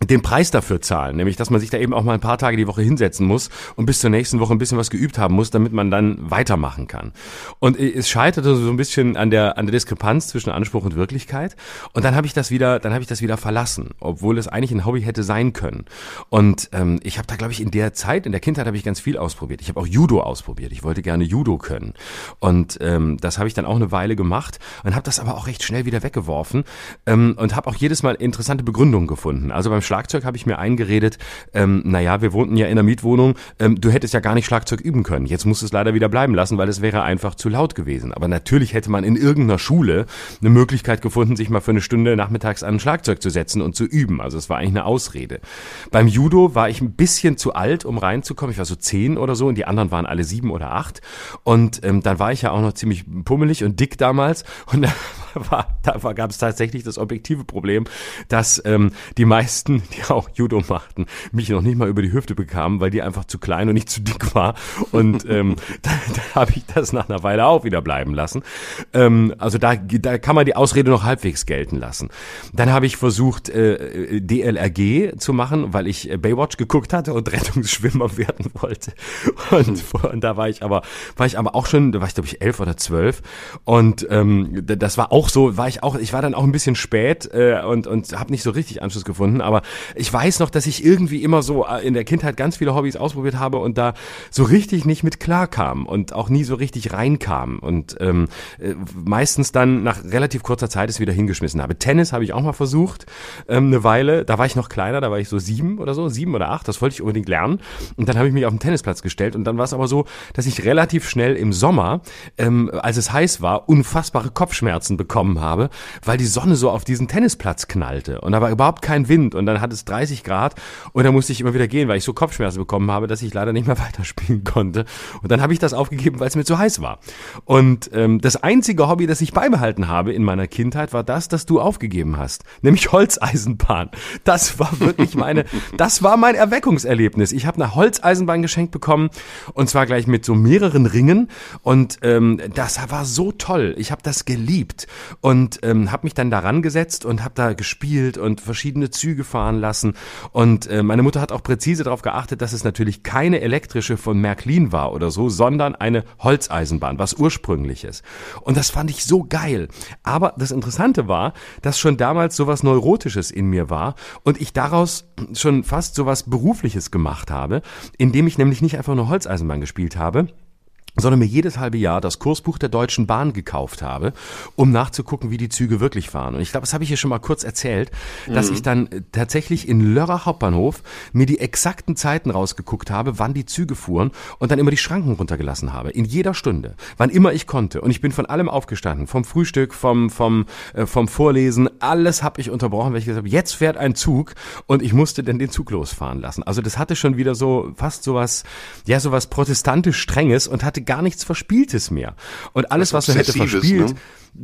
Speaker 2: den Preis dafür zahlen, nämlich dass man sich da eben auch mal ein paar Tage die Woche hinsetzen muss und bis zur nächsten Woche ein bisschen was geübt haben muss, damit man dann weitermachen kann. Und es scheiterte so ein bisschen an der an der Diskrepanz zwischen Anspruch und Wirklichkeit. Und dann habe ich das wieder, dann habe ich das wieder verlassen, obwohl es eigentlich ein Hobby hätte sein können. Und ähm, ich habe da, glaube ich, in der Zeit, in der Kindheit habe ich ganz viel ausprobiert. Ich habe auch Judo ausprobiert. Ich wollte gerne Judo können. Und ähm, das habe ich dann auch eine Weile gemacht und habe das aber auch recht schnell wieder weggeworfen ähm, und habe auch jedes Mal interessante Begründungen gefunden. Also beim Schlagzeug habe ich mir eingeredet, ähm, naja, wir wohnten ja in einer Mietwohnung, ähm, du hättest ja gar nicht Schlagzeug üben können. Jetzt musst du es leider wieder bleiben lassen, weil es wäre einfach zu laut gewesen. Aber natürlich hätte man in irgendeiner Schule eine Möglichkeit gefunden, sich mal für eine Stunde nachmittags an ein Schlagzeug zu setzen und zu üben. Also es war eigentlich eine Ausrede. Beim Judo war ich ein bisschen zu alt, um reinzukommen. Ich war so zehn oder so und die anderen waren alle sieben oder acht. Und ähm, dann war ich ja auch noch ziemlich pummelig und dick damals. Und war, da war, gab es tatsächlich das objektive Problem, dass ähm, die meisten, die auch Judo machten, mich noch nicht mal über die Hüfte bekamen, weil die einfach zu klein und nicht zu dick war. Und ähm, da, da habe ich das nach einer Weile auch wieder bleiben lassen. Ähm, also da, da kann man die Ausrede noch halbwegs gelten lassen. Dann habe ich versucht, äh, DLRG zu machen, weil ich äh, Baywatch geguckt hatte und Rettungsschwimmer werden wollte. Und, und da war ich aber, war ich aber auch schon, da war ich glaube ich elf oder zwölf. Und ähm, das war auch so, war ich auch, ich war dann auch ein bisschen spät äh, und, und habe nicht so richtig Anschluss gefunden. Aber ich weiß noch, dass ich irgendwie immer so äh, in der Kindheit ganz viele Hobbys ausprobiert habe und da so richtig nicht mit klar kam und auch nie so richtig reinkam. Und ähm, äh, meistens dann nach relativ kurzer Zeit es wieder hingeschmissen habe. Tennis habe ich auch mal versucht, ähm, eine Weile. Da war ich noch kleiner, da war ich so sieben oder so, sieben oder acht. Das wollte ich unbedingt lernen. Und dann habe ich mich auf den Tennisplatz gestellt und dann war es aber so, dass ich relativ schnell im Sommer, ähm, als es heiß war, unfassbare Kopfschmerzen bekommen habe, weil die Sonne so auf diesen Tennisplatz knallte und da war überhaupt kein Wind und dann hat es 30 Grad und dann musste ich immer wieder gehen, weil ich so Kopfschmerzen bekommen habe, dass ich leider nicht mehr weiterspielen konnte. Und dann habe ich das aufgegeben, weil es mir zu heiß war. Und ähm, das einzige Hobby, das ich beibehalten habe in meiner Kindheit, war das, das du aufgegeben hast, nämlich Holzeisenbahn. Das war wirklich meine, das war mein Erweckungserlebnis. Ich habe eine Holzeisenbahn geschenkt bekommen und zwar gleich mit so mehreren Ringen und ähm, das war so toll. Ich habe das geliebt und ähm, habe mich dann daran gesetzt und habe da gespielt und verschiedene Züge fahren lassen und äh, meine Mutter hat auch präzise darauf geachtet, dass es natürlich keine elektrische von Märklin war oder so, sondern eine Holzeisenbahn, was ursprüngliches. Und das fand ich so geil. Aber das Interessante war, dass schon damals sowas Neurotisches in mir war und ich daraus schon fast sowas Berufliches gemacht habe, indem ich nämlich nicht einfach nur Holzeisenbahn gespielt habe, sondern mir jedes halbe Jahr das Kursbuch der Deutschen Bahn gekauft habe, um nachzugucken, wie die Züge wirklich fahren. Und ich glaube, das habe ich hier schon mal kurz erzählt, dass mhm. ich dann äh, tatsächlich in Lörrer Hauptbahnhof mir die exakten Zeiten rausgeguckt habe, wann die Züge fuhren und dann immer die Schranken runtergelassen habe. In jeder Stunde, wann immer ich konnte. Und ich bin von allem aufgestanden, vom Frühstück, vom, vom, äh, vom Vorlesen, alles habe ich unterbrochen, weil ich gesagt habe, jetzt fährt ein Zug und ich musste dann den Zug losfahren lassen. Also das hatte schon wieder so fast sowas, ja, sowas protestantisch Strenges und hatte gar nichts Verspieltes mehr. Und alles, was, was du hätte verspielt, ne?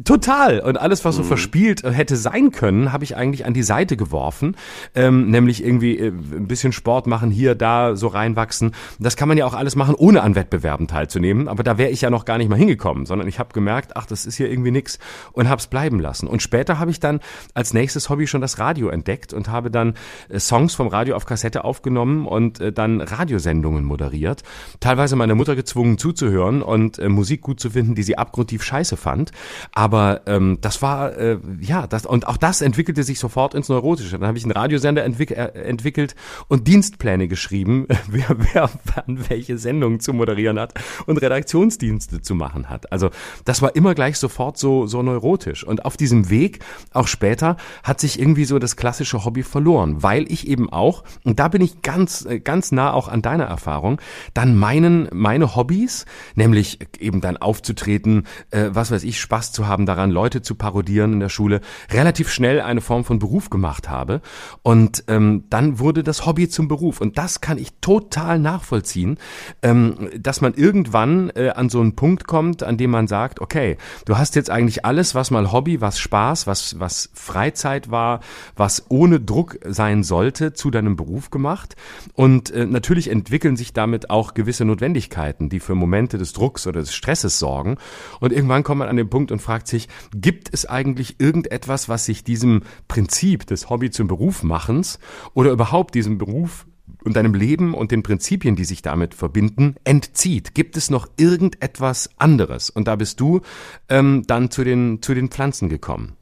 Speaker 2: Total. Und alles, was so mhm. verspielt hätte sein können, habe ich eigentlich an die Seite geworfen. Ähm, nämlich irgendwie äh, ein bisschen Sport machen, hier, da so reinwachsen. Das kann man ja auch alles machen, ohne an Wettbewerben teilzunehmen. Aber da wäre ich ja noch gar nicht mal hingekommen, sondern ich habe gemerkt, ach, das ist hier irgendwie nix und habe es bleiben lassen. Und später habe ich dann als nächstes Hobby schon das Radio entdeckt und habe dann äh, Songs vom Radio auf Kassette aufgenommen und äh, dann Radiosendungen moderiert. Teilweise meine Mutter gezwungen zuzuhören und äh, Musik gut zu finden, die sie abgrundtief scheiße fand. Aber ähm, das war, äh, ja, das, und auch das entwickelte sich sofort ins Neurotische. Dann habe ich einen Radiosender entwick äh, entwickelt und Dienstpläne geschrieben, wer, wer wann welche Sendungen zu moderieren hat und Redaktionsdienste zu machen hat. Also das war immer gleich sofort so, so neurotisch. Und auf diesem Weg, auch später, hat sich irgendwie so das klassische Hobby verloren, weil ich eben auch, und da bin ich ganz, äh, ganz nah auch an deiner Erfahrung, dann meinen, meine Hobbys, nämlich eben dann aufzutreten, äh, was weiß ich, Spaß zu haben, daran, Leute zu parodieren in der Schule, relativ schnell eine Form von Beruf gemacht habe. Und ähm, dann wurde das Hobby zum Beruf. Und das kann ich total nachvollziehen, ähm, dass man irgendwann äh, an so einen Punkt kommt, an dem man sagt, okay, du hast jetzt eigentlich alles, was mal Hobby, was Spaß, was, was Freizeit war, was ohne Druck sein sollte, zu deinem Beruf gemacht. Und äh, natürlich entwickeln sich damit auch gewisse Notwendigkeiten, die für Momente des Drucks oder des Stresses sorgen. Und irgendwann kommt man an den Punkt und fragt, fragt sich, gibt es eigentlich irgendetwas, was sich diesem Prinzip des Hobby zum Beruf machens oder überhaupt diesem Beruf und deinem Leben und den Prinzipien, die sich damit verbinden, entzieht? Gibt es noch irgendetwas anderes? Und da bist du ähm, dann zu den, zu den Pflanzen gekommen.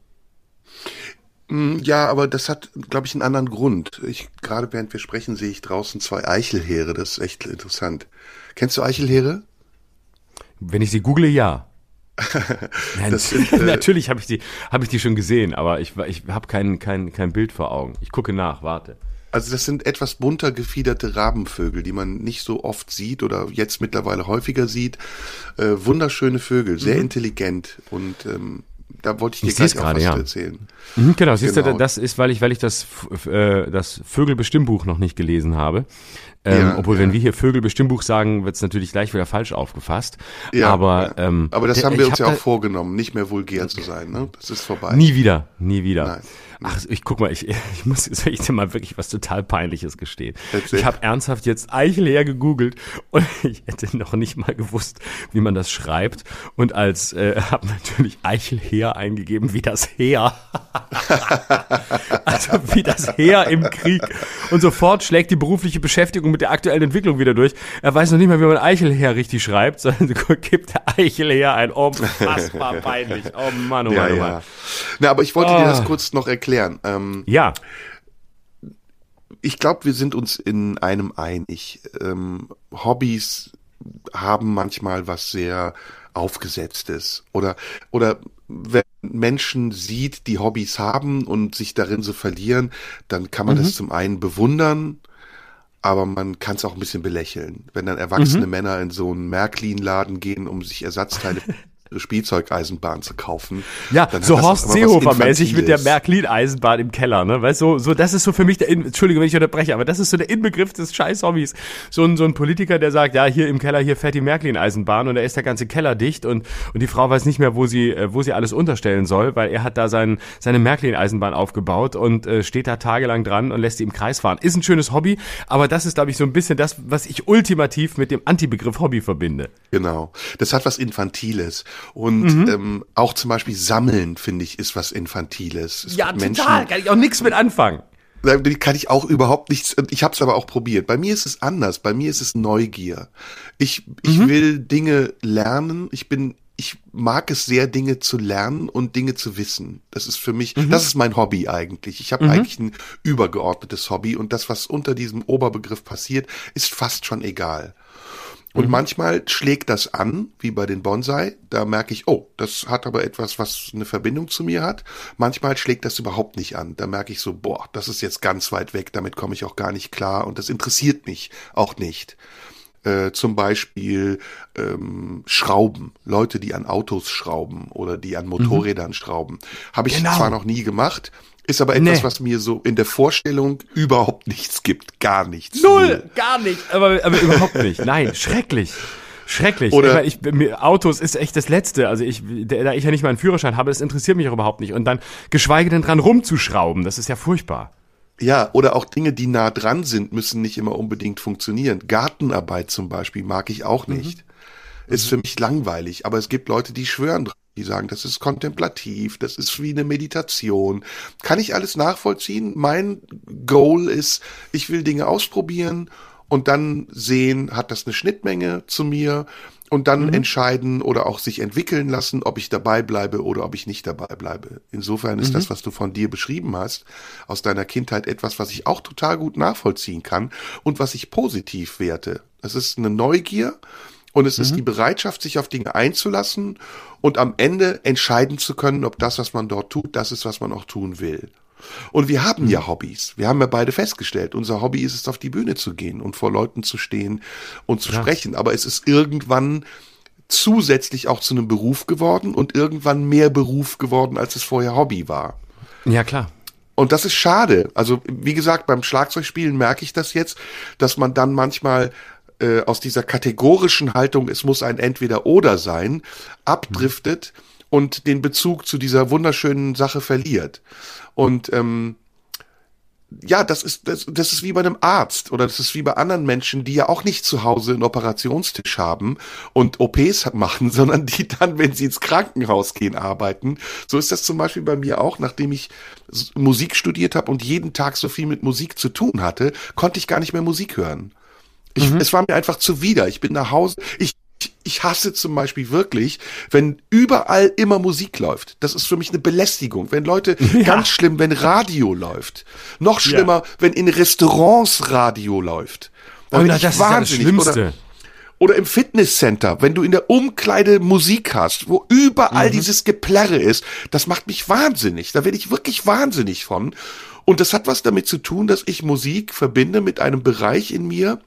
Speaker 3: Mm, ja, aber das hat, glaube ich, einen anderen Grund. Ich, gerade während wir sprechen, sehe ich draußen zwei Eichelheere. Das ist echt interessant. Kennst du Eichelheere?
Speaker 2: Wenn ich sie google, ja. Nein, sind, äh, natürlich habe ich die habe ich die schon gesehen, aber ich ich habe kein kein kein Bild vor Augen. Ich gucke nach, warte.
Speaker 3: Also das sind etwas bunter gefiederte Rabenvögel, die man nicht so oft sieht oder jetzt mittlerweile häufiger sieht. Äh, wunderschöne Vögel, sehr mhm. intelligent und ähm, da wollte ich dir
Speaker 2: Ich
Speaker 3: gleich auch was
Speaker 2: ja.
Speaker 3: erzählen.
Speaker 2: Mhm, genau, siehst du,
Speaker 3: Genau.
Speaker 2: das ist, weil ich, weil ich das, äh, das Vögelbestimmbuch noch nicht gelesen habe. Ähm,
Speaker 3: Ja,
Speaker 2: obwohl,
Speaker 3: ja.
Speaker 2: wenn wir hier Vögelbestimmbuch sagen, wird es natürlich gleich wieder falsch aufgefasst.
Speaker 3: Ja,
Speaker 2: aber,
Speaker 3: ja.
Speaker 2: ähm,
Speaker 3: aber das haben wir uns ja
Speaker 2: hab
Speaker 3: auch
Speaker 2: da-
Speaker 3: vorgenommen, nicht mehr vulgär zu sein. Ne? Das ist vorbei.
Speaker 2: Nie wieder, nie wieder.
Speaker 3: Nein.
Speaker 2: Ach, ich guck mal, ich, ich muss soll ich dir mal wirklich was total Peinliches gestehen.
Speaker 3: Erzähl.
Speaker 2: Ich habe ernsthaft jetzt Eichelher gegoogelt und ich hätte noch nicht mal gewusst, wie man das schreibt. Und als äh, habe natürlich Eichelher eingegeben, wie das Heer. also wie das Heer im Krieg. Und sofort schlägt die berufliche Beschäftigung mit der aktuellen Entwicklung wieder durch. Er weiß noch nicht mal, wie man Eichelher richtig schreibt, sondern gibt der Eichelher ein unfassbar peinlich. Oh Mann, oh
Speaker 3: ja,
Speaker 2: Mann, oh
Speaker 3: ja.
Speaker 2: Mann.
Speaker 3: Na, aber ich wollte dir
Speaker 2: Ah.
Speaker 3: das kurz noch erklären. Ähm,
Speaker 2: Ja.
Speaker 3: ich glaube, wir sind uns in einem einig. Ähm, Hobbys haben manchmal was sehr aufgesetztes oder oder wenn Menschen sieht, die Hobbys haben und sich darin so verlieren, dann kann man das zum einen bewundern, aber man kann es auch ein bisschen belächeln. Wenn dann erwachsene Männer in so einen Märklin-Laden gehen, um sich Ersatzteile Spielzeugeisenbahn zu kaufen.
Speaker 2: Ja,
Speaker 3: dann
Speaker 2: so Horst Seehofer-mäßig mit der. Märklin-Eisenbahn im Keller, ne? Weißt du, so, so, das ist so für mich der, In Entschuldige, wenn ich unterbreche, aber das ist so der Inbegriff des scheiß Hobbys. So ein, so ein Politiker, der sagt, ja, hier im Keller, hier fährt die Märklin-Eisenbahn und da ist der ganze Keller dicht und, und die Frau weiß nicht mehr, wo sie, äh, wo sie alles unterstellen soll, weil er hat da sein, seine Märklin-Eisenbahn aufgebaut und äh, steht da tagelang dran und lässt sie im Kreis fahren. Ist ein schönes Hobby, aber das ist, glaube ich, so ein bisschen das, was ich ultimativ mit dem Antibegriff Hobby verbinde.
Speaker 3: Genau. Das hat was Infantiles. Und
Speaker 2: Mhm.
Speaker 3: ähm, auch zum Beispiel Sammeln, finde ich, ist was Infantiles. Es gibt Menschen,
Speaker 2: kann ich auch nichts mit anfangen.
Speaker 3: Da kann ich auch überhaupt nichts, ich habe es aber auch probiert. Bei mir ist es anders, bei mir ist es Neugier. Ich, ich
Speaker 2: Mhm.
Speaker 3: will Dinge lernen, ich bin, ich mag es sehr, Dinge zu lernen und Dinge zu wissen. Das ist für mich,
Speaker 2: Mhm.
Speaker 3: das ist mein Hobby eigentlich. Ich habe eigentlich ein übergeordnetes Hobby und das, was unter diesem Oberbegriff passiert, ist fast schon egal. Und manchmal schlägt das an, wie bei den Bonsai. Da merke ich, oh, das hat aber etwas, was eine Verbindung zu mir hat. Manchmal schlägt das überhaupt nicht an. Da merke ich so, boah, das ist jetzt ganz weit weg, damit komme ich auch gar nicht klar und das interessiert mich auch nicht. Äh, zum Beispiel ähm, Schrauben, Leute, die an Autos schrauben oder die an Motorrädern schrauben. Habe ich
Speaker 2: Genau.
Speaker 3: zwar noch nie gemacht, ist aber etwas,
Speaker 2: Nee.
Speaker 3: was mir so in der Vorstellung überhaupt nichts gibt. Gar nichts.
Speaker 2: Null, gar nicht, aber, aber überhaupt nicht. Nein, schrecklich. Schrecklich.
Speaker 3: Oder-
Speaker 2: ich, meine, ich, mir, Autos ist echt das Letzte. Also ich, da ich ja nicht mal einen Führerschein habe, das interessiert mich auch überhaupt nicht. Und dann geschweige denn dran rumzuschrauben, das ist ja furchtbar.
Speaker 3: Ja, oder auch Dinge, die nah dran sind, müssen nicht immer unbedingt funktionieren. Gartenarbeit zum Beispiel mag ich auch nicht. Ist für mich langweilig, aber es gibt Leute, die schwören drauf, die sagen, das ist kontemplativ, das ist wie eine Meditation. Kann ich alles nachvollziehen? Mein Goal ist, ich will Dinge ausprobieren und dann sehen, hat das eine Schnittmenge zu mir und dann entscheiden oder auch sich entwickeln lassen, ob ich dabei bleibe oder ob ich nicht dabei bleibe. Insofern ist das, was du von dir beschrieben hast, aus deiner Kindheit etwas, was ich auch total gut nachvollziehen kann und was ich positiv werte. Es ist eine Neugier und es ist die Bereitschaft, sich auf Dinge einzulassen und am Ende entscheiden zu können, ob das, was man dort tut, das ist, was man auch tun will. Und wir haben ja Hobbys. Wir haben ja beide festgestellt, unser Hobby ist es, auf die Bühne zu gehen und vor Leuten zu stehen und zu sprechen. Aber es ist irgendwann zusätzlich auch zu einem Beruf geworden und irgendwann mehr Beruf geworden, als es vorher Hobby war.
Speaker 2: Ja, klar.
Speaker 3: Und das ist schade. Also, wie gesagt, beim Schlagzeugspielen merke ich das jetzt, dass man dann manchmal äh, aus dieser kategorischen Haltung, es muss ein Entweder-Oder sein, abdriftet und den Bezug zu dieser wunderschönen Sache verliert. Und ähm, ja, das ist, das, das ist wie bei einem Arzt oder das ist wie bei anderen Menschen, die ja auch nicht zu Hause einen Operationstisch haben und OPs machen, sondern die dann, wenn sie ins Krankenhaus gehen, arbeiten. So ist das zum Beispiel bei mir auch, nachdem ich Musik studiert habe und jeden Tag so viel mit Musik zu tun hatte, konnte ich gar nicht mehr Musik hören. Ich, Es war mir einfach zuwider. Ich bin nach Hause. Ich, ich hasse zum Beispiel wirklich, wenn überall immer Musik läuft. Das ist für mich eine Belästigung. Wenn Leute, ganz schlimm, wenn Radio läuft. Noch schlimmer, wenn in Restaurants Radio läuft. Da
Speaker 2: Oh,
Speaker 3: bin
Speaker 2: na,
Speaker 3: ich
Speaker 2: das ist ja das
Speaker 3: wahnsinnig.
Speaker 2: Schlimmste.
Speaker 3: Oder, oder im Fitnesscenter, wenn du in der Umkleide Musik hast, wo überall
Speaker 2: Mhm.
Speaker 3: dieses Geplärre ist, das macht mich wahnsinnig. Da werde ich wirklich wahnsinnig von. Und das hat was damit zu tun, dass ich Musik verbinde mit einem Bereich in mir,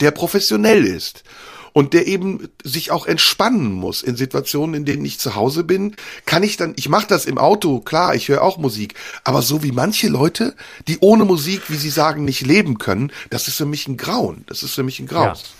Speaker 3: der professionell ist. und der eben sich auch entspannen muss in Situationen, in denen ich zu Hause bin, kann ich dann, ich mache das im Auto, klar, ich höre auch Musik, aber so wie manche Leute, die ohne Musik, wie sie sagen, nicht leben können, das ist für mich ein Grauen, das ist für mich ein Graus. Ja.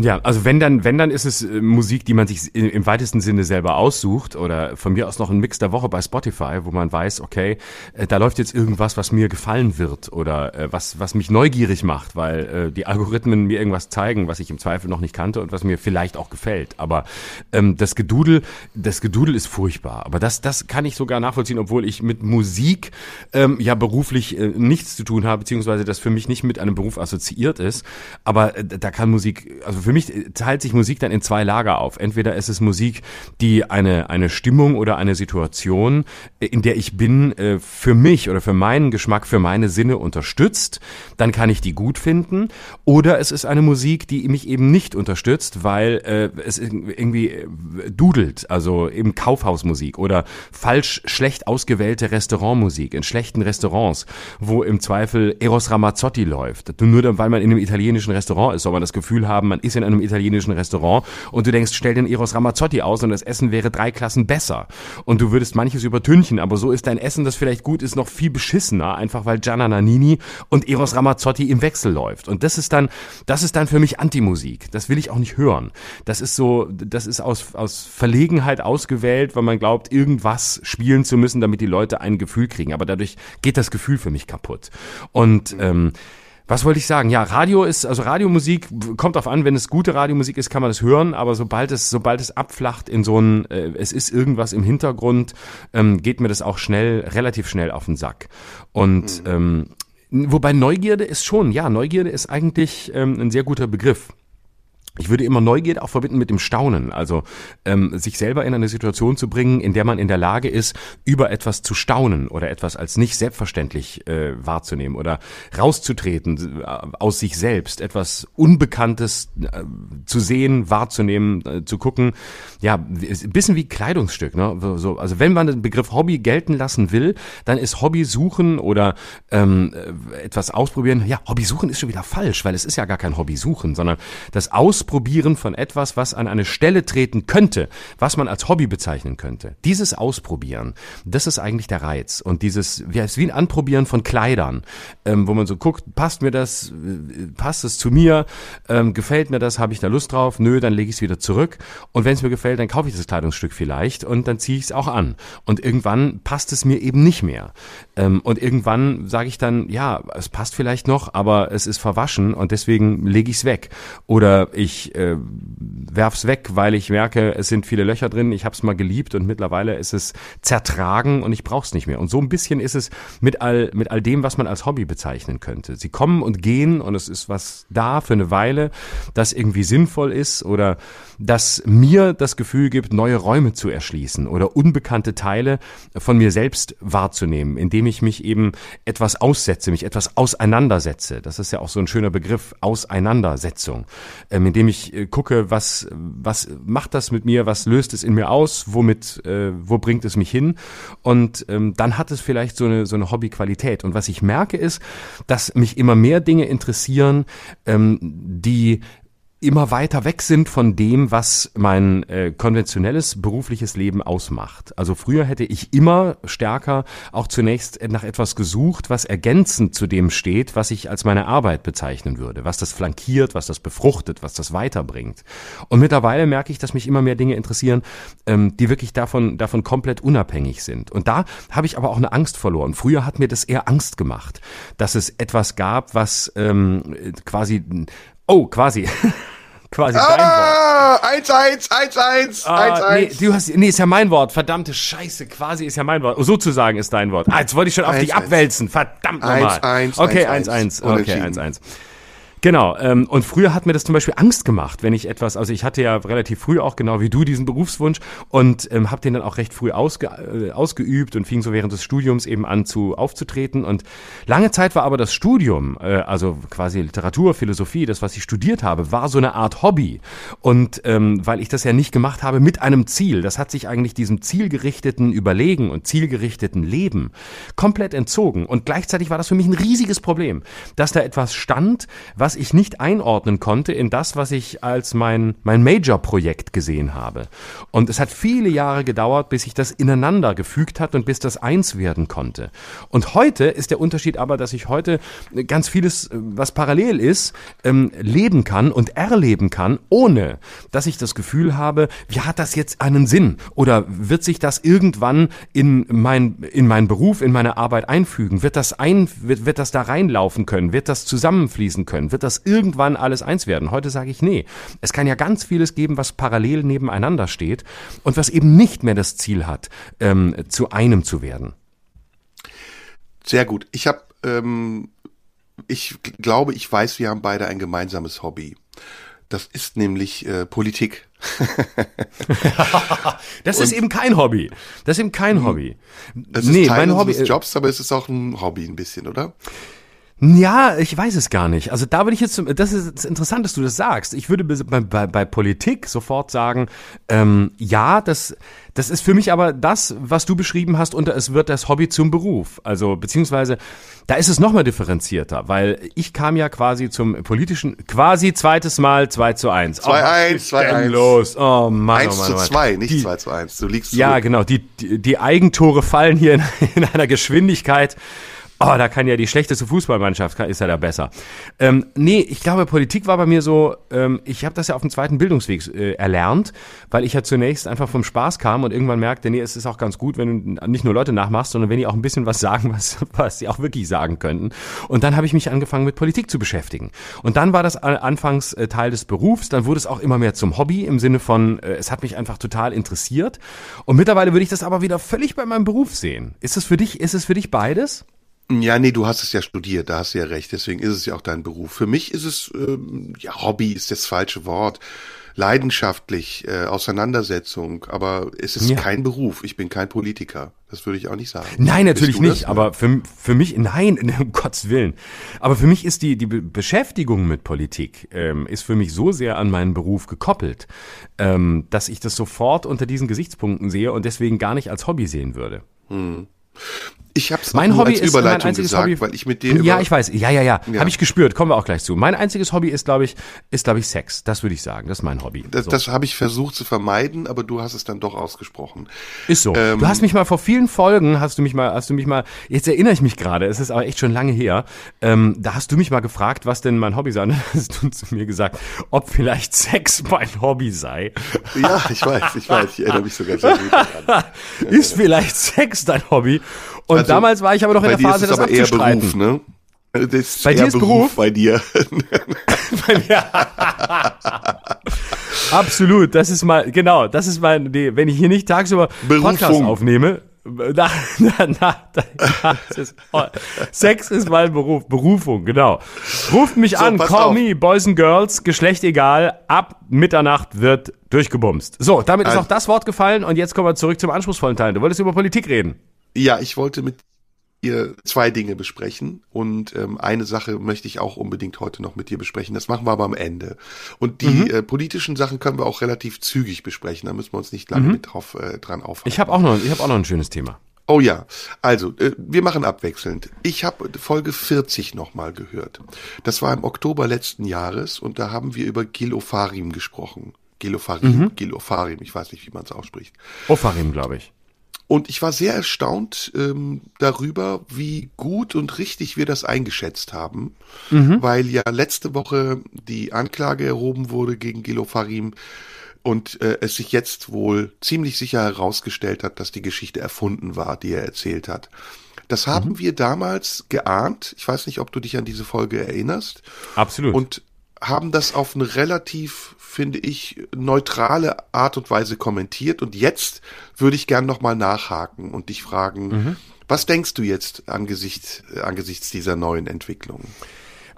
Speaker 2: Ja, also wenn dann, wenn dann ist es äh, Musik, die man sich im weitesten Sinne selber aussucht oder von mir aus noch ein Mix der Woche bei Spotify, wo man weiß, okay, äh, da läuft jetzt irgendwas, was mir gefallen wird oder äh, was, was mich neugierig macht, weil die Algorithmen mir irgendwas zeigen, was ich im Zweifel noch nicht kannte und was mir vielleicht auch gefällt. Aber ähm, das Gedudel, das Gedudel ist furchtbar. Aber das, das kann ich sogar nachvollziehen, obwohl ich mit Musik ähm, ja beruflich äh, nichts zu tun habe, beziehungsweise das für mich nicht mit einem Beruf assoziiert ist. Aber äh, da kann Musik, also für mich teilt sich Musik dann in zwei Lager auf. Entweder ist es Musik, die eine, eine Stimmung oder eine Situation, in der ich bin, äh, für mich oder für meinen Geschmack, für meine Sinne unterstützt, dann kann ich die gut finden. Oder es ist eine Musik, die mich eben nicht unterstützt, weil äh, es irgendwie äh, dudelt, also eben Kaufhausmusik oder falsch schlecht ausgewählte Restaurantmusik in schlechten Restaurants, wo im Zweifel Eros Ramazzotti läuft. Nur weil man in einem italienischen Restaurant ist, soll man das Gefühl haben, man ist in einem italienischen Restaurant und du denkst, stell den Eros Ramazzotti aus und das Essen wäre drei Klassen besser. Und du würdest manches übertünchen, aber so ist dein Essen, das vielleicht gut ist, noch viel beschissener, einfach weil Gianna Nannini und Eros Ramazzotti im Wechsel läuft. Und das ist dann, das ist dann für mich Antimusik. Das will ich auch nicht hören. Das ist so, das ist aus, aus Verlegenheit ausgewählt, weil man glaubt, irgendwas spielen zu müssen, damit die Leute ein Gefühl kriegen. Aber dadurch geht das Gefühl für mich kaputt. Und ähm, was wollte ich sagen? Ja, Radio ist, also Radiomusik kommt auf an, wenn es gute Radiomusik ist, kann man das hören, aber sobald es, sobald es abflacht in so ein, äh, es ist irgendwas im Hintergrund, ähm, geht mir das auch schnell, relativ schnell auf den Sack. Und mhm. ähm, wobei Neugierde ist schon, ja, Neugierde ist eigentlich ähm, ein sehr guter Begriff. Ich würde immer Neugierde auch verbinden mit dem Staunen, also ähm, sich selber in eine Situation zu bringen, in der man in der Lage ist, über etwas zu staunen oder etwas als nicht selbstverständlich äh, wahrzunehmen oder rauszutreten äh, aus sich selbst, etwas Unbekanntes äh, zu sehen, wahrzunehmen, äh, zu gucken. Ja, ein bisschen wie Kleidungsstück. Ne? So, also wenn man den Begriff Hobby gelten lassen will, dann ist Hobby suchen oder ähm, äh, etwas ausprobieren. Ja, Hobby suchen ist schon wieder falsch, weil es ist ja gar kein Hobby suchen, sondern das Aus Ausprobieren von etwas, was an eine Stelle treten könnte, was man als Hobby bezeichnen könnte. Dieses Ausprobieren, das ist eigentlich der Reiz. Und dieses, wie heißt wie ein Anprobieren von Kleidern, ähm, wo man so guckt, passt mir das, äh, passt es zu mir, ähm, gefällt mir das, habe ich da Lust drauf, nö, dann lege ich es wieder zurück. Und wenn es mir gefällt, dann kaufe ich das Kleidungsstück vielleicht und dann ziehe ich es auch an. Und irgendwann passt es mir eben nicht mehr. Ähm, und irgendwann sage ich dann, ja, es passt vielleicht noch, aber es ist verwaschen und deswegen lege ich es weg. Oder ich äh, werf's weg, weil ich merke, es sind viele Löcher drin. Ich habe es mal geliebt und mittlerweile ist es zertragen und ich brauch's nicht mehr. Und so ein bisschen ist es mit all mit all dem, was man als Hobby bezeichnen könnte. Sie kommen und gehen und es ist was da für eine Weile, das irgendwie sinnvoll ist oder das mir das Gefühl gibt, neue Räume zu erschließen oder unbekannte Teile von mir selbst wahrzunehmen, indem ich mich eben etwas aussetze, mich etwas auseinandersetze. Das ist ja auch so ein schöner Begriff, Auseinandersetzung, ähm, indem ich äh, gucke, was, was macht das mit mir, was löst es in mir aus, womit, äh, wo bringt es mich hin und ähm, dann hat es vielleicht so eine, so eine Hobbyqualität. Und was ich merke ist, dass mich immer mehr Dinge interessieren, ähm, die immer weiter weg sind von dem, was mein äh, konventionelles berufliches Leben ausmacht. Also früher hätte ich immer stärker auch zunächst nach etwas gesucht, was ergänzend zu dem steht, was ich als meine Arbeit bezeichnen würde, was das flankiert, was das befruchtet, was das weiterbringt. Und mittlerweile merke ich, dass mich immer mehr Dinge interessieren, ähm, die wirklich davon, davon komplett unabhängig sind. Und da habe ich aber auch eine Angst verloren. Früher hat mir das eher Angst gemacht, dass es etwas gab, was ähm, quasi Oh, quasi. quasi
Speaker 3: ah, dein Wort. 1-1, 1-1, 1-1.
Speaker 2: Nee, du hast, nee, ist ja mein Wort. Verdammte Scheiße, quasi ist ja mein Wort. Oh, sozusagen ist dein Wort. Ah, jetzt wollte ich schon auf 1, dich abwälzen. Verdammt nochmal. 1-1. Okay, 1-1. Okay, 1-1. Genau. Ähm, und früher hat mir das zum Beispiel Angst gemacht, wenn ich etwas, also ich hatte ja relativ früh auch genau wie du diesen Berufswunsch und ähm, habe den dann auch recht früh ausge, äh, ausgeübt und fing so während des Studiums eben an zu aufzutreten. Und lange Zeit war aber das Studium, äh, also quasi Literatur, Philosophie, das, was ich studiert habe, war so eine Art Hobby. Und ähm, weil ich das ja nicht gemacht habe mit einem Ziel, das hat sich eigentlich diesem zielgerichteten Überlegen und zielgerichteten Leben komplett entzogen. Und gleichzeitig war das für mich ein riesiges Problem, dass da etwas stand, was was ich nicht einordnen konnte in das, was ich als mein, mein Major-Projekt gesehen habe. Und es hat viele Jahre gedauert, bis sich das ineinander gefügt hat und bis das eins werden konnte. Und heute ist der Unterschied aber, dass ich heute ganz vieles, was parallel ist, ähm, leben kann und erleben kann, ohne dass ich das Gefühl habe, wie hat das jetzt einen Sinn? Oder wird sich das irgendwann in mein, in meinen Beruf, in meine Arbeit einfügen? Wird das ein, wird, wird das da reinlaufen können? Wird das zusammenfließen können? Wird das irgendwann alles eins werden? Heute sage ich, nee. Es kann ja ganz vieles geben, was parallel nebeneinander steht und was eben nicht mehr das Ziel hat, ähm, zu einem zu werden.
Speaker 3: Sehr gut. Ich habe, ähm, ich glaube, ich weiß, wir haben beide ein gemeinsames Hobby. Das ist nämlich äh, Politik.
Speaker 2: das ist eben kein Hobby. Das ist eben kein Hobby.
Speaker 3: Es nee, ist Teil mein Hobby Jobs, aber es ist auch ein Hobby ein bisschen, oder?
Speaker 2: Ja, ich weiß es gar nicht. Also da würde ich jetzt, das ist interessant, dass du das sagst. Ich würde bei, bei, bei Politik sofort sagen, ähm, ja, das, das ist für mich aber das, was du beschrieben hast, und es wird das Hobby zum Beruf. Also beziehungsweise, da ist es nochmal differenzierter, weil ich kam ja quasi zum politischen, quasi zweites Mal 2 zu 1.
Speaker 3: 2 1, 2 1.
Speaker 2: los? Oh Mann,
Speaker 3: 1
Speaker 2: oh Mann,
Speaker 3: zu
Speaker 2: oh Mann.
Speaker 3: 2, nicht
Speaker 2: Die-
Speaker 3: 2 zu 1. Du liegst
Speaker 2: Ja,
Speaker 3: zurück.
Speaker 2: genau. Die, die, die Eigentore fallen hier in, in einer Geschwindigkeit. Oh, da kann ja die schlechteste Fußballmannschaft, ist ja da besser. Ähm, nee, ich glaube, Politik war bei mir so, ähm, ich habe das ja auf dem zweiten Bildungsweg äh, erlernt, weil ich ja zunächst einfach vom Spaß kam und irgendwann merkte, nee, es ist auch ganz gut, wenn du nicht nur Leute nachmachst, sondern wenn die auch ein bisschen was sagen, was, was sie auch wirklich sagen könnten. Und dann habe ich mich angefangen, mit Politik zu beschäftigen. Und dann war das anfangs äh, Teil des Berufs, dann wurde es auch immer mehr zum Hobby im Sinne von, äh, es hat mich einfach total interessiert. Und mittlerweile würde ich das aber wieder völlig bei meinem Beruf sehen. Ist es für dich, ist es für dich beides?
Speaker 3: Ja, nee, du hast es ja studiert, da hast du ja recht, deswegen ist es ja auch dein Beruf. Für mich ist es, ähm, ja, Hobby ist das falsche Wort. Leidenschaftlich, äh, Auseinandersetzung, aber es ist
Speaker 2: Ja.
Speaker 3: kein Beruf. Ich bin kein Politiker. Das würde ich auch nicht sagen.
Speaker 2: Nein, natürlich nicht,
Speaker 3: das?
Speaker 2: aber für, für mich, nein, um Gottes Willen. Aber für mich ist die, die Be- Beschäftigung mit Politik, ähm, ist für mich so sehr an meinen Beruf gekoppelt, ähm, dass ich das sofort unter diesen Gesichtspunkten sehe und deswegen gar nicht als Hobby sehen würde.
Speaker 3: Ich habe es
Speaker 2: Mein Hobby
Speaker 3: als
Speaker 2: ist
Speaker 3: Überleitung
Speaker 2: mein einziges
Speaker 3: gesagt,
Speaker 2: Hobby.
Speaker 3: weil ich mit dir
Speaker 2: ja, ich weiß. Ja, ja, ja.
Speaker 3: Ja.
Speaker 2: Habe ich gespürt. Kommen wir auch gleich zu. Mein einziges Hobby ist, glaube ich, ist, glaube ich, Sex. Das würde ich sagen. Das ist mein Hobby.
Speaker 3: Das,
Speaker 2: So.
Speaker 3: das habe ich versucht zu vermeiden, aber du hast es dann doch ausgesprochen.
Speaker 2: Ist so.
Speaker 3: Ähm,
Speaker 2: du hast mich mal vor vielen Folgen, hast du mich mal, hast du mich mal, jetzt erinnere ich mich gerade, es ist aber echt schon lange her, ähm, da hast du mich mal gefragt, was denn mein Hobby sei. Und dann hast du zu mir gesagt, ob vielleicht Sex mein Hobby sei.
Speaker 3: Ja, ich weiß, ich weiß, ich erinnere mich sogar sehr gut daran.
Speaker 2: Ist vielleicht Sex dein Hobby? Und
Speaker 3: Also,
Speaker 2: damals war ich aber noch in
Speaker 3: Bei
Speaker 2: der Phase, das abzustreiten.
Speaker 3: Beruf, ne? Das ist
Speaker 2: Bei dir ist Beruf?
Speaker 3: bei dir.
Speaker 2: Absolut, das ist mal, genau, das ist mein, nee, wenn ich hier nicht tagsüber
Speaker 3: Berufung.
Speaker 2: Podcast aufnehme, na, na, na, ist, oh, Sex ist mein Beruf, Berufung, genau. Ruft mich
Speaker 3: So,
Speaker 2: an, call
Speaker 3: auf.
Speaker 2: me, Boys and Girls, Geschlecht egal, ab Mitternacht wird durchgebumst. So, damit ist
Speaker 3: Also-
Speaker 2: auch das Wort gefallen und jetzt kommen wir zurück zum anspruchsvollen Teil. Du wolltest über Politik reden.
Speaker 3: Ja, ich wollte mit ihr zwei Dinge besprechen und ähm, eine Sache möchte ich auch unbedingt heute noch mit dir besprechen. Das machen wir aber am Ende. Und die
Speaker 2: Mhm.
Speaker 3: äh, politischen Sachen können wir auch relativ zügig besprechen. Da müssen wir uns nicht lange mit drauf äh, dran aufhalten.
Speaker 2: Mhm. Ich habe auch noch, ich habe auch noch ein schönes Thema.
Speaker 3: Oh ja, also äh, wir machen abwechselnd. Ich habe Folge 40 nochmal gehört. Das war im Oktober letzten Jahres und da haben wir über Gil Ofarim gesprochen. Gil Ofarim,
Speaker 2: Mhm.
Speaker 3: Gil Ofarim, ich weiß nicht, wie man es ausspricht.
Speaker 2: Ofarim, glaube ich.
Speaker 3: Und ich war sehr erstaunt ähm, darüber, wie gut und richtig wir das eingeschätzt haben, weil ja letzte Woche die Anklage erhoben wurde gegen Gilo Farim und äh, es sich jetzt wohl ziemlich sicher herausgestellt hat, dass die Geschichte erfunden war, die er erzählt hat. Das haben wir damals geahnt. Ich weiß nicht, ob du dich an diese Folge erinnerst
Speaker 2: Absolut.
Speaker 3: und haben das auf eine relativ, finde ich, neutrale Art und Weise kommentiert. Und jetzt würde ich gern nochmal nachhaken und dich fragen, was denkst du jetzt angesichts, äh, angesichts dieser neuen Entwicklung?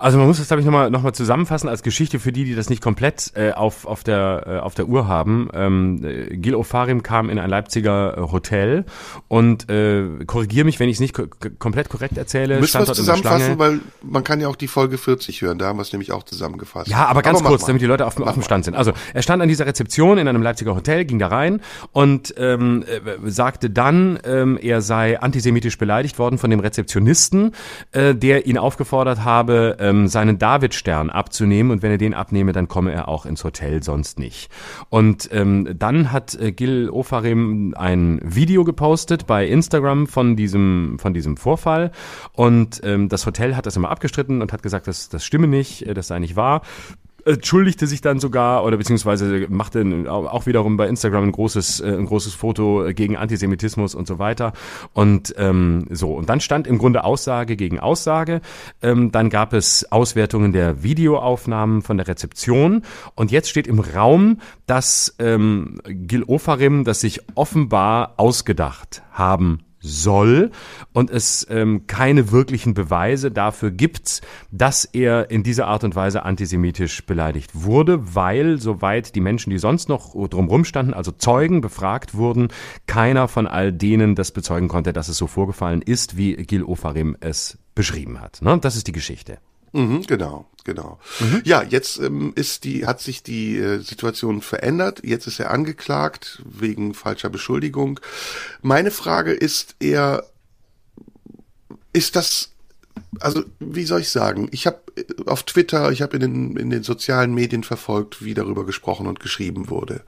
Speaker 2: Also man muss das, glaube ich, nochmal noch mal zusammenfassen als Geschichte für die, die das nicht komplett äh, auf, auf, der, äh, auf der Uhr haben. Ähm, äh, Gil Ofarim kam in ein Leipziger äh, Hotel und äh, korrigiere mich, wenn ich es nicht ko komplett korrekt erzähle.
Speaker 3: Müssen wir es zusammenfassen, weil man kann ja auch die Folge 40 hören, da haben wir es nämlich auch zusammengefasst.
Speaker 2: Ja, aber ganz
Speaker 3: mach
Speaker 2: kurz, damit die Leute auf, auf dem Stand sind. Also er stand an dieser Rezeption in einem Leipziger Hotel, ging da rein und ähm, äh, sagte dann, ähm, er sei antisemitisch beleidigt worden von dem Rezeptionisten, äh, der ihn aufgefordert habe, ähm, seinen Davidstern abzunehmen. Und wenn er den abnehme, dann komme er auch ins Hotel, sonst nicht. Und ähm, dann hat äh, Gil Ofarim ein Video gepostet bei Instagram von diesem, von diesem Vorfall. Und ähm, das Hotel hat das immer abgestritten und hat gesagt, das, das stimme nicht, äh, das sei nicht wahr entschuldigte sich dann sogar oder beziehungsweise machte auch wiederum bei Instagram ein großes, äh, ein großes Foto gegen Antisemitismus und so weiter. Und ähm, so, und dann stand im Grunde Aussage gegen Aussage. Ähm, dann gab es Auswertungen der Videoaufnahmen von der Rezeption. Und jetzt steht im Raum, dass ähm, Gil Ofarim das sich offenbar ausgedacht haben soll und es ähm, keine wirklichen Beweise dafür gibt, dass er in dieser Art und Weise antisemitisch beleidigt wurde, weil soweit die Menschen, die sonst noch drumherum standen, also Zeugen befragt wurden, keiner von all denen das bezeugen konnte, dass es so vorgefallen ist, wie Gil Ofarim es beschrieben hat. Ne? Das ist die Geschichte.
Speaker 3: Mhm, genau, genau. Mhm. Ja, jetzt ähm, ist die, hat sich die äh, Situation verändert. Jetzt ist er angeklagt wegen falscher Beschuldigung. Meine Frage ist eher, ist das, also wie soll ich sagen? Ich habe äh, auf Twitter, ich habe in den, in den sozialen Medien verfolgt, wie darüber gesprochen und geschrieben wurde.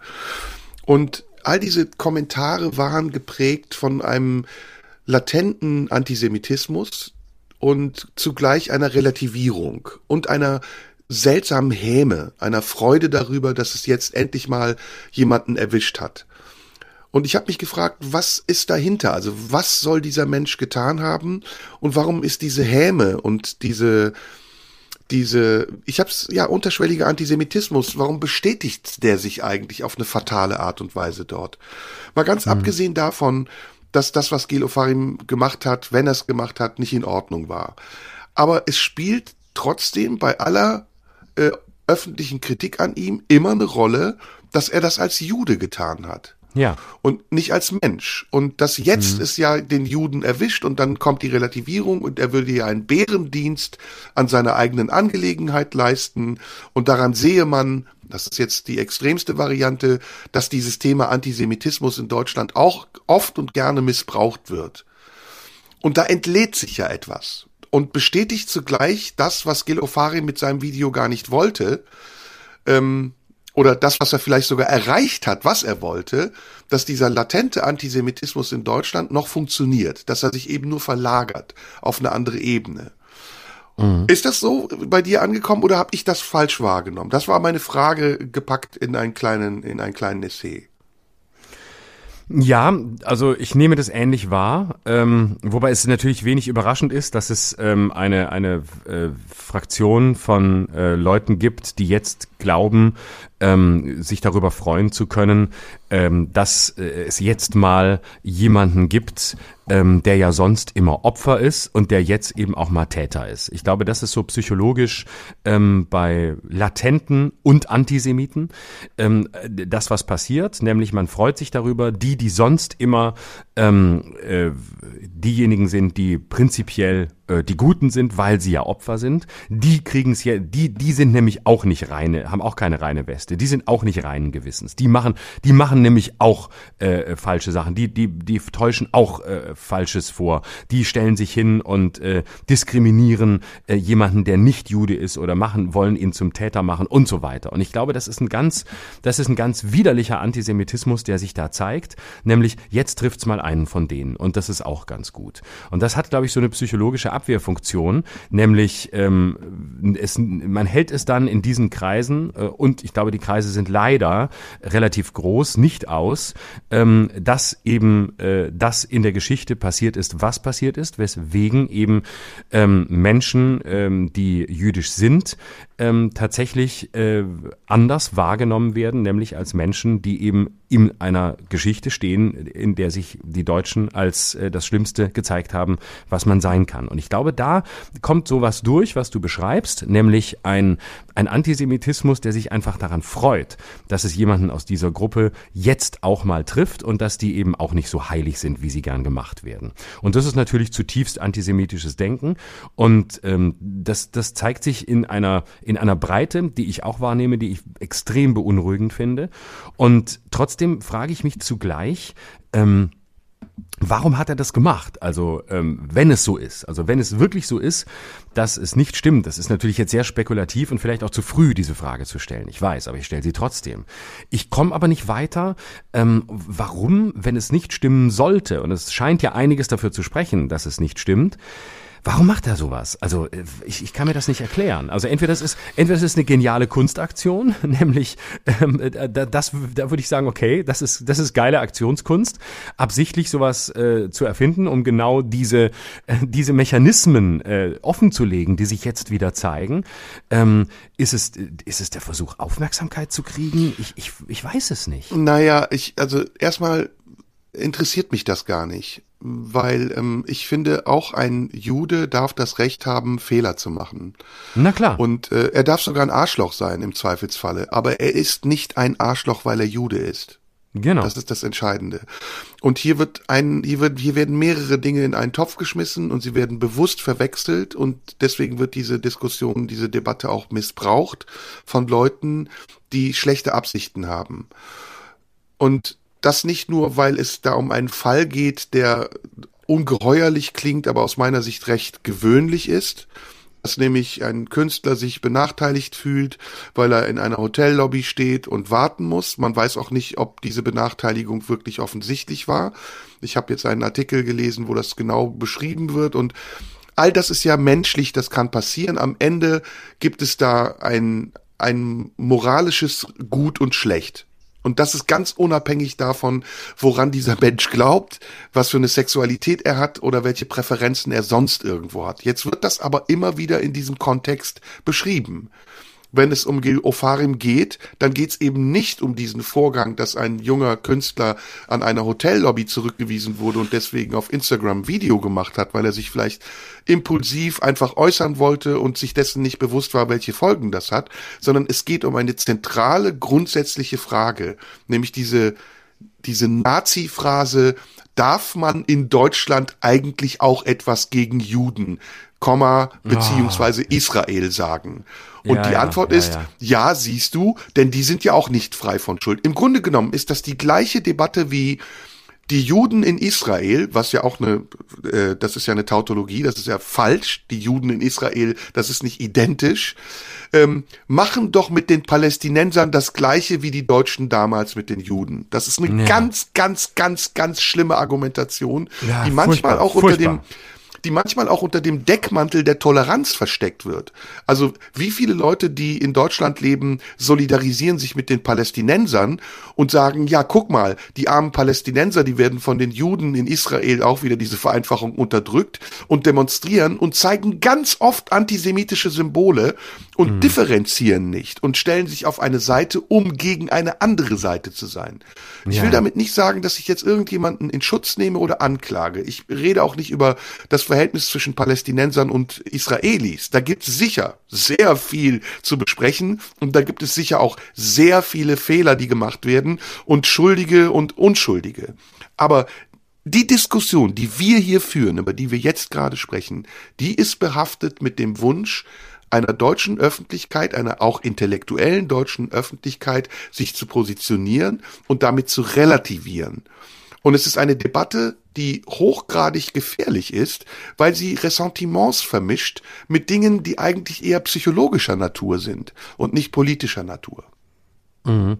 Speaker 3: Und all diese Kommentare waren geprägt von einem latenten Antisemitismus, und zugleich einer Relativierung und einer seltsamen Häme, einer Freude darüber, dass es jetzt endlich mal jemanden erwischt hat. Und ich habe mich gefragt, was ist dahinter? Also was soll dieser Mensch getan haben und warum ist diese Häme und diese diese ich hab's ja unterschwelliger Antisemitismus, warum bestätigt der sich eigentlich auf eine fatale Art und Weise dort? Mal ganz mhm. abgesehen davon, dass das, was Gil Ofarim gemacht hat, wenn er es gemacht hat, nicht in Ordnung war. Aber es spielt trotzdem bei aller äh, öffentlichen Kritik an ihm immer eine Rolle, dass er das als Jude getan hat.
Speaker 2: Ja.
Speaker 3: Und nicht als Mensch. Und das jetzt mhm. ist ja den Juden erwischt und dann kommt die Relativierung und er würde ja einen Bärendienst an seiner eigenen Angelegenheit leisten und daran sehe man, das ist jetzt die extremste Variante, dass dieses Thema Antisemitismus in Deutschland auch oft und gerne missbraucht wird. Und da entlädt sich ja etwas und bestätigt zugleich das, was Gil Ofari mit seinem Video gar nicht wollte, ähm, oder das, was er vielleicht sogar erreicht hat, was er wollte, dass dieser latente Antisemitismus in Deutschland noch funktioniert, dass er sich eben nur verlagert auf eine andere Ebene. Mhm. Ist das so bei dir angekommen oder habe ich das falsch wahrgenommen? Das war meine Frage gepackt in einen kleinen, in einen kleinen Essay.
Speaker 2: Ja, also ich nehme das ähnlich wahr, ähm, wobei es natürlich wenig überraschend ist, dass es ähm, eine, eine äh, Fraktion von äh, Leuten gibt, die jetzt glauben, ähm, sich darüber freuen zu können, ähm, dass äh, es jetzt mal jemanden gibt, ähm, der ja sonst immer Opfer ist und der jetzt eben auch mal Täter ist. Ich glaube, das ist so psychologisch ähm, bei Latenten und Antisemiten ähm, das, was passiert, nämlich man freut sich darüber, die, die sonst immer ähm, äh, diejenigen sind, die prinzipiell äh, die Guten sind, weil sie ja Opfer sind, die kriegen es ja, die, die sind nämlich auch nicht reine, haben auch keine reine Weste, die sind auch nicht reinen Gewissens. Die machen, die machen nämlich auch äh, falsche Sachen, die, die, die täuschen auch äh, Falsches vor. Die stellen sich hin und äh, diskriminieren äh, jemanden, der nicht Jude ist oder machen, wollen ihn zum Täter machen und so weiter. Und ich glaube, das ist ein ganz, das ist ein ganz widerlicher Antisemitismus, der sich da zeigt, nämlich jetzt trifft's mal einen von denen und das ist auch ganz gut. Und das hat, glaube ich, so eine psychologische Abwehrfunktion, nämlich ähm, es, man hält es dann in diesen Kreisen äh, und ich glaube, die Kreise sind leider relativ groß, nicht aus, ähm, dass eben äh, das in der Geschichte passiert ist, was passiert ist, weswegen eben ähm, Menschen, ähm, die jüdisch sind, ähm, tatsächlich äh, anders wahrgenommen werden, nämlich als Menschen, die eben in einer Geschichte stehen, in der sich die Deutschen als äh, das Schlimmste gezeigt haben, was man sein kann. Und ich glaube, da kommt sowas durch, was du beschreibst, nämlich ein, ein Antisemitismus, der sich einfach daran freut, dass es jemanden aus dieser Gruppe jetzt auch mal trifft und dass die eben auch nicht so heilig sind, wie sie gern gemacht werden. Und das ist natürlich zutiefst antisemitisches Denken und ähm, das, das zeigt sich in einer, in einer Breite, die ich auch wahrnehme, die ich extrem beunruhigend finde. Und trotzdem frage ich mich zugleich, ähm, Warum hat er das gemacht? Also ähm, wenn es so ist, also wenn es wirklich so ist, dass es nicht stimmt, das ist natürlich jetzt sehr spekulativ und vielleicht auch zu früh, diese Frage zu stellen. Ich weiß, aber ich stelle sie trotzdem. Ich komme aber nicht weiter. Ähm, warum, wenn es nicht stimmen sollte, und es scheint ja einiges dafür zu sprechen, dass es nicht stimmt, Warum macht er sowas? Also äh, ich, ich kann mir das nicht erklären. Also entweder das ist entweder das ist eine geniale Kunstaktion, nämlich ähm, das da würde ich sagen, okay, das ist das ist geile Aktionskunst, absichtlich sowas äh, zu erfinden, um genau diese äh, diese Mechanismen äh, offenzulegen, die sich jetzt wieder zeigen. Ähm, ist es ist es der Versuch Aufmerksamkeit zu kriegen? Ich ich ich weiß es nicht.
Speaker 3: Naja, ich also erstmal interessiert mich das gar nicht weil ähm, ich finde, auch ein Jude darf das Recht haben, Fehler zu machen.
Speaker 2: Na klar.
Speaker 3: Und äh, er darf sogar ein Arschloch sein im Zweifelsfalle, aber er ist nicht ein Arschloch, weil er Jude ist.
Speaker 2: Genau.
Speaker 3: Das ist das Entscheidende. Und hier wird ein, hier wird, hier werden mehrere Dinge in einen Topf geschmissen und sie werden bewusst verwechselt und deswegen wird diese Diskussion, diese Debatte auch missbraucht von Leuten, die schlechte Absichten haben. Und das nicht nur, weil es da um einen Fall geht, der ungeheuerlich klingt, aber aus meiner Sicht recht gewöhnlich ist, dass nämlich ein Künstler sich benachteiligt fühlt, weil er in einer Hotellobby steht und warten muss. Man weiß auch nicht, ob diese Benachteiligung wirklich offensichtlich war. Ich habe jetzt einen Artikel gelesen, wo das genau beschrieben wird und all das ist ja menschlich, das kann passieren. Am Ende gibt es da ein, ein moralisches Gut und Schlecht. Und das ist ganz unabhängig davon, woran dieser Mensch glaubt, was für eine Sexualität er hat oder welche Präferenzen er sonst irgendwo hat. Jetzt wird das aber immer wieder in diesem Kontext beschrieben wenn es um Geopharim geht, dann geht es eben nicht um diesen Vorgang, dass ein junger Künstler an einer Hotellobby zurückgewiesen wurde und deswegen auf Instagram Video gemacht hat, weil er sich vielleicht impulsiv einfach äußern wollte und sich dessen nicht bewusst war, welche Folgen das hat, sondern es geht um eine zentrale, grundsätzliche Frage, nämlich diese, diese Nazi-Phrase, darf man in Deutschland eigentlich auch etwas gegen Juden, Komma, beziehungsweise oh. Israel sagen? Und ja, die Antwort ja, ist, ja, ja, siehst du, denn die sind ja auch nicht frei von Schuld. Im Grunde genommen ist das die gleiche Debatte wie die Juden in Israel, was ja auch eine, äh, das ist ja eine Tautologie, das ist ja falsch, die Juden in Israel, das ist nicht identisch, ähm, machen doch mit den Palästinensern das gleiche wie die Deutschen damals mit den Juden. Das ist eine ja. ganz, ganz, ganz, ganz schlimme Argumentation, ja, die manchmal auch unter furchtbar. dem die manchmal auch unter dem Deckmantel der Toleranz versteckt wird. Also wie viele Leute, die in Deutschland leben, solidarisieren sich mit den Palästinensern und sagen, ja, guck mal, die armen Palästinenser, die werden von den Juden in Israel auch wieder diese Vereinfachung unterdrückt und demonstrieren und zeigen ganz oft antisemitische Symbole und mhm. differenzieren nicht und stellen sich auf eine Seite, um gegen eine andere Seite zu sein. Ich ja. will damit nicht sagen, dass ich jetzt irgendjemanden in Schutz nehme oder anklage. Ich rede auch nicht über das Verhältnis zwischen Palästinensern und Israelis. Da gibt es sicher sehr viel zu besprechen und da gibt es sicher auch sehr viele Fehler, die gemacht werden und Schuldige und Unschuldige. Aber die Diskussion, die wir hier führen, über die wir jetzt gerade sprechen, die ist behaftet mit dem Wunsch, einer deutschen Öffentlichkeit, einer auch intellektuellen deutschen Öffentlichkeit, sich zu positionieren und damit zu relativieren. Und es ist eine Debatte, die hochgradig gefährlich ist, weil sie Ressentiments vermischt mit Dingen, die eigentlich eher psychologischer Natur sind und nicht politischer Natur.
Speaker 2: Mhm.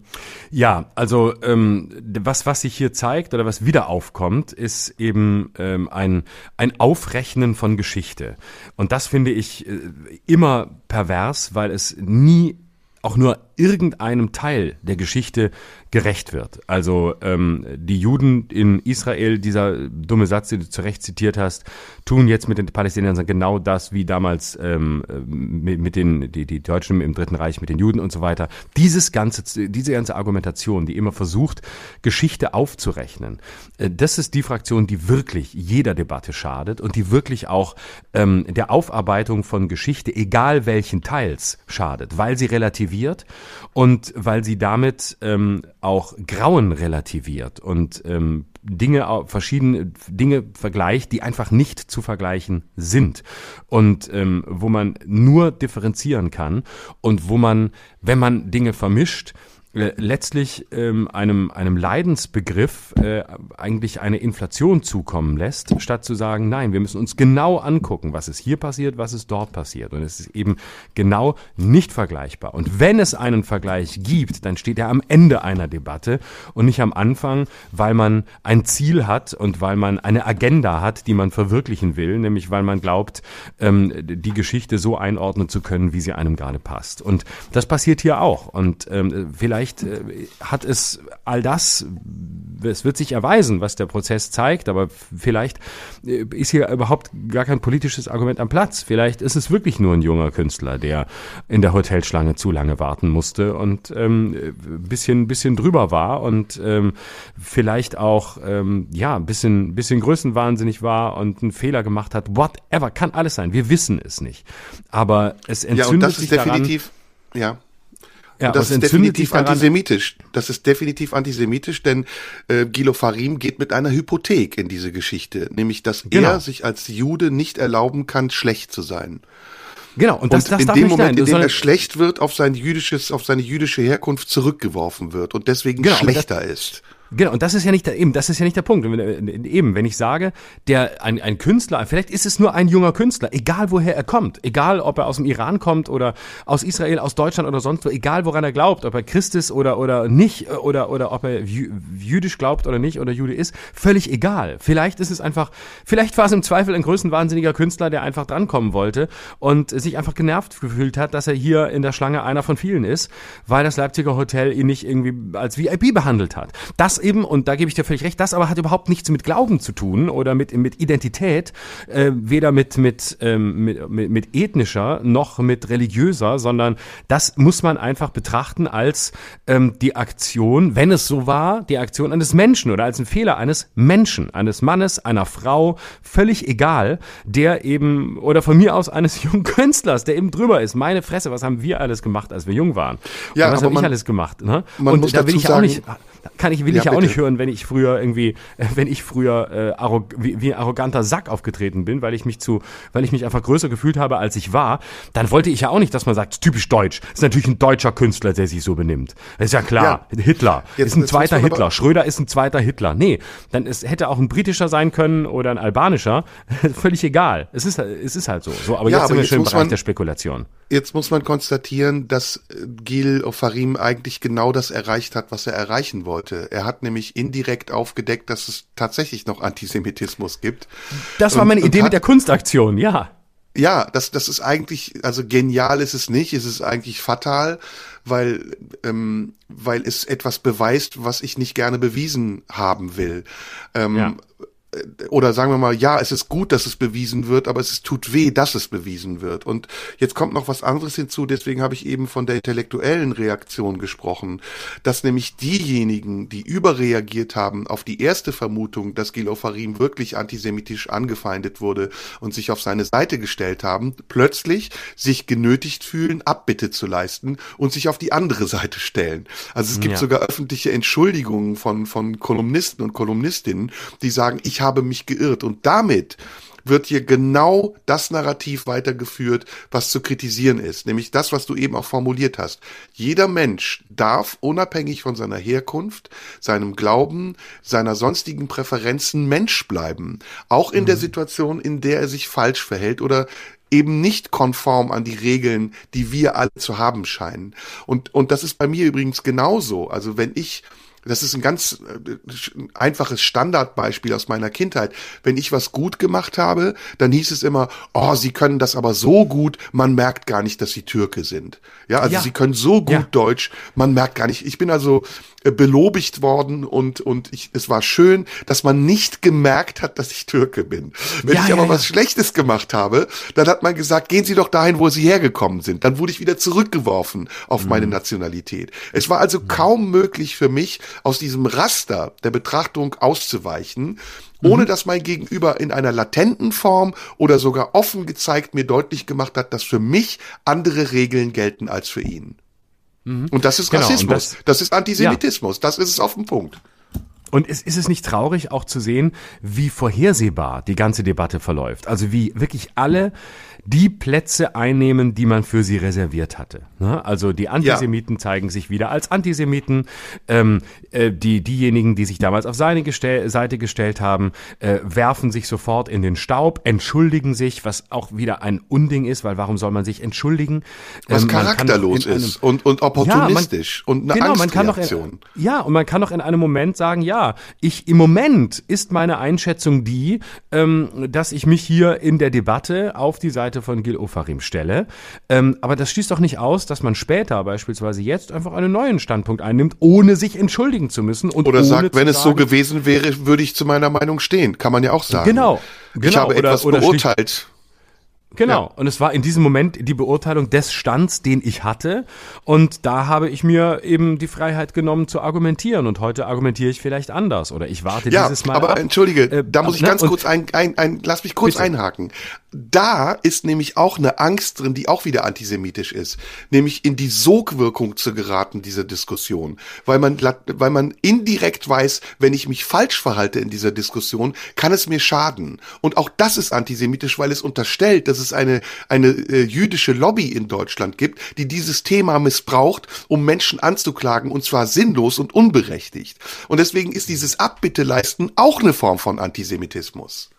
Speaker 2: Ja, also ähm, was was sich hier zeigt oder was wieder aufkommt, ist eben ähm, ein ein Aufrechnen von Geschichte und das finde ich äh, immer pervers, weil es nie auch nur irgendeinem Teil der Geschichte gerecht wird. Also ähm, die Juden in Israel, dieser dumme Satz, den du zu Recht zitiert hast, tun jetzt mit den Palästinensern genau das, wie damals ähm, mit, mit den die, die Deutschen im Dritten Reich mit den Juden und so weiter. Dieses ganze, diese ganze Argumentation, die immer versucht, Geschichte aufzurechnen, äh, das ist die Fraktion, die wirklich jeder Debatte schadet und die wirklich auch ähm, der Aufarbeitung von Geschichte, egal welchen Teils, schadet, weil sie relativiert und weil sie damit ähm, auch Grauen relativiert und ähm, Dinge, verschiedene Dinge vergleicht, die einfach nicht zu vergleichen sind und ähm, wo man nur differenzieren kann und wo man, wenn man Dinge vermischt, letztlich ähm, einem, einem Leidensbegriff äh, eigentlich eine Inflation zukommen lässt, statt zu sagen, nein, wir müssen uns genau angucken, was ist hier passiert, was ist dort passiert. Und es ist eben genau nicht vergleichbar. Und wenn es einen Vergleich gibt, dann steht er am Ende einer Debatte und nicht am Anfang, weil man ein Ziel hat und weil man eine Agenda hat, die man verwirklichen will, nämlich weil man glaubt, ähm, die Geschichte so einordnen zu können, wie sie einem gerade passt. Und das passiert hier auch. Und ähm, vielleicht vielleicht äh, hat es all das, es wird sich erweisen, was der Prozess zeigt, aber vielleicht äh, ist hier überhaupt gar kein politisches Argument am Platz. Vielleicht ist es wirklich nur ein junger Künstler, der in der Hotelschlange zu lange warten musste und ähm, ein bisschen, bisschen drüber war und ähm, vielleicht auch ähm, ja ein bisschen, bisschen größenwahnsinnig war und einen Fehler gemacht hat. Whatever, kann alles sein. Wir wissen es nicht. Aber es entzündet ja, und das
Speaker 3: sich
Speaker 2: ist
Speaker 3: definitiv,
Speaker 2: daran,
Speaker 3: ja. Ja, und das ist definitiv antisemitisch. Das ist definitiv antisemitisch, denn äh, Gilo Farim geht mit einer Hypothek in diese Geschichte, nämlich dass genau. er sich als Jude nicht erlauben kann, schlecht zu sein.
Speaker 2: Genau,
Speaker 3: und, das, das in dem Moment, in dem er schlecht wird, auf sein jüdisches, auf seine jüdische Herkunft zurückgeworfen wird und deswegen genau, schlechter das, ist.
Speaker 2: Genau, und das ist ja nicht der, eben, das ist ja nicht der Punkt. Eben, wenn ich sage, der ein, ein Künstler, vielleicht ist es nur ein junger Künstler, egal woher er kommt, egal ob er aus dem Iran kommt oder aus Israel, aus Deutschland oder sonst wo, egal woran er glaubt, ob er Christ ist oder oder nicht oder oder ob er jüdisch glaubt oder nicht oder Jude ist, völlig egal. Vielleicht ist es einfach, vielleicht war es im Zweifel ein größenwahnsinniger Künstler, der einfach drankommen wollte und sich einfach genervt gefühlt hat, dass er hier in der Schlange einer von vielen ist, weil das Leipziger Hotel ihn nicht irgendwie als VIP behandelt hat. Das eben, und da gebe ich dir völlig recht, das aber hat überhaupt nichts mit Glauben zu tun oder mit, mit Identität, äh, weder mit, mit, ähm, mit, mit, mit ethnischer noch mit religiöser, sondern das muss man einfach betrachten als ähm, die Aktion, wenn es so war, die Aktion eines Menschen oder als ein Fehler eines Menschen, eines Mannes, einer Frau, völlig egal, der eben, oder von mir aus eines jungen Künstlers, der eben drüber ist. Meine Fresse, was haben wir alles gemacht, als wir jung waren? Ja, und was habe ich alles gemacht? Ne?
Speaker 3: Man und muss da will ich auch nicht
Speaker 2: kann ich, will ja, ich ja auch nicht hören, wenn ich früher irgendwie, äh, wenn ich früher äh, wie, wie ein arroganter Sack aufgetreten bin, weil ich mich zu, weil ich mich einfach größer gefühlt habe, als ich war, dann wollte ich ja auch nicht, dass man sagt, typisch deutsch. Ist natürlich ein deutscher Künstler, der sich so benimmt. Das ist ja klar. Ja. Hitler jetzt, ist ein zweiter Hitler. Schröder ist ein zweiter Hitler. Nee, dann es hätte auch ein britischer sein können oder ein albanischer. Völlig egal. Es ist, es ist halt so. So, aber ja, jetzt aber sind wir schon im Bereich man, der Spekulation.
Speaker 3: Jetzt muss man konstatieren, dass äh, Gil Ofarim eigentlich genau das erreicht hat, was er erreichen wollte. Er hat nämlich indirekt aufgedeckt, dass es tatsächlich noch Antisemitismus gibt.
Speaker 2: Das war meine und, Idee und mit der Kunstaktion, ja.
Speaker 3: Ja, das, das ist eigentlich, also genial ist es nicht, es ist eigentlich fatal, weil, ähm, weil es etwas beweist, was ich nicht gerne bewiesen haben will. Ähm, ja oder sagen wir mal, ja, es ist gut, dass es bewiesen wird, aber es tut weh, dass es bewiesen wird. Und jetzt kommt noch was anderes hinzu, deswegen habe ich eben von der intellektuellen Reaktion gesprochen, dass nämlich diejenigen, die überreagiert haben auf die erste Vermutung, dass Gil Ofarim wirklich antisemitisch angefeindet wurde und sich auf seine Seite gestellt haben, plötzlich sich genötigt fühlen, Abbitte zu leisten und sich auf die andere Seite stellen. Also es gibt ja. sogar öffentliche Entschuldigungen von, von Kolumnisten und Kolumnistinnen, die sagen, ich habe mich geirrt. Und damit wird hier genau das Narrativ weitergeführt, was zu kritisieren ist, nämlich das, was du eben auch formuliert hast. Jeder Mensch darf unabhängig von seiner Herkunft, seinem Glauben, seiner sonstigen Präferenzen Mensch bleiben, auch in mhm. der Situation, in der er sich falsch verhält oder eben nicht konform an die Regeln, die wir alle zu haben scheinen. Und, und das ist bei mir übrigens genauso. Also wenn ich das ist ein ganz äh, einfaches Standardbeispiel aus meiner Kindheit. Wenn ich was gut gemacht habe, dann hieß es immer, oh, sie können das aber so gut, man merkt gar nicht, dass sie Türke sind. Ja, also ja. sie können so gut ja. Deutsch, man merkt gar nicht. Ich bin also belobigt worden und, und ich, es war schön, dass man nicht gemerkt hat, dass ich Türke bin. Wenn ja, ich aber was Schlechtes gemacht habe, dann hat man gesagt, gehen Sie doch dahin, wo Sie hergekommen sind. Dann wurde ich wieder zurückgeworfen auf mhm. meine Nationalität. Es war also mhm. kaum möglich für mich, aus diesem Raster der Betrachtung auszuweichen, ohne mhm. dass mein Gegenüber in einer latenten Form oder sogar offen gezeigt mir deutlich gemacht hat, dass für mich andere Regeln gelten als für ihn. Mhm. Und das ist genau, Rassismus, das, das, ist Antisemitismus, ja. das ist es auf dem Punkt.
Speaker 2: Und ist, ist es nicht traurig auch zu sehen, wie vorhersehbar die ganze Debatte verläuft? Also wie wirklich alle die Plätze einnehmen, die man für sie reserviert hatte. Ne? Also die Antisemiten ja. zeigen sich wieder als Antisemiten. Ähm, äh, die, diejenigen, die sich damals auf seine gestell Seite gestellt haben, äh, werfen sich sofort in den Staub, entschuldigen sich, was auch wieder ein Unding ist, weil warum soll man sich entschuldigen?
Speaker 3: Was ähm, charakterlos ist und, und opportunistisch ja, man, und eine genau, man kann doch
Speaker 2: in, Ja, und man kann doch in einem Moment sagen, ja, ich im Moment ist meine Einschätzung die, ähm, dass ich mich hier in der Debatte auf die Seite von Gil Ofarim stelle. Ähm, aber das schließt doch nicht aus, dass man später, beispielsweise jetzt, einfach einen neuen Standpunkt einnimmt, ohne sich entschuldigen zu müssen. Und
Speaker 3: Oder sagt, wenn es so gewesen wäre, würde ich zu meiner Meinung stehen. Kann man ja auch sagen.
Speaker 2: Genau.
Speaker 3: genau. Ich habe oder, etwas oder beurteilt
Speaker 2: Genau. Ja. Und es war in diesem Moment die Beurteilung des Stands, den ich hatte. Und da habe ich mir eben die Freiheit genommen zu argumentieren. Und heute argumentiere ich vielleicht anders. Oder ich warte ja, dieses Mal.
Speaker 3: Aber ab. entschuldige, äh, da muss ich ne? ganz kurz ein, ein, ein, lass mich kurz bitte. einhaken. Da ist nämlich auch eine Angst drin, die auch wieder antisemitisch ist. Nämlich in die Sogwirkung zu geraten, dieser Diskussion. Weil man, weil man indirekt weiß, wenn ich mich falsch verhalte in dieser Diskussion, kann es mir schaden. Und auch das ist antisemitisch, weil es unterstellt, dass es eine, eine äh, jüdische Lobby in Deutschland gibt, die dieses Thema missbraucht, um Menschen anzuklagen, und zwar sinnlos und unberechtigt. Und deswegen ist dieses Abbitteleisten auch eine Form von Antisemitismus.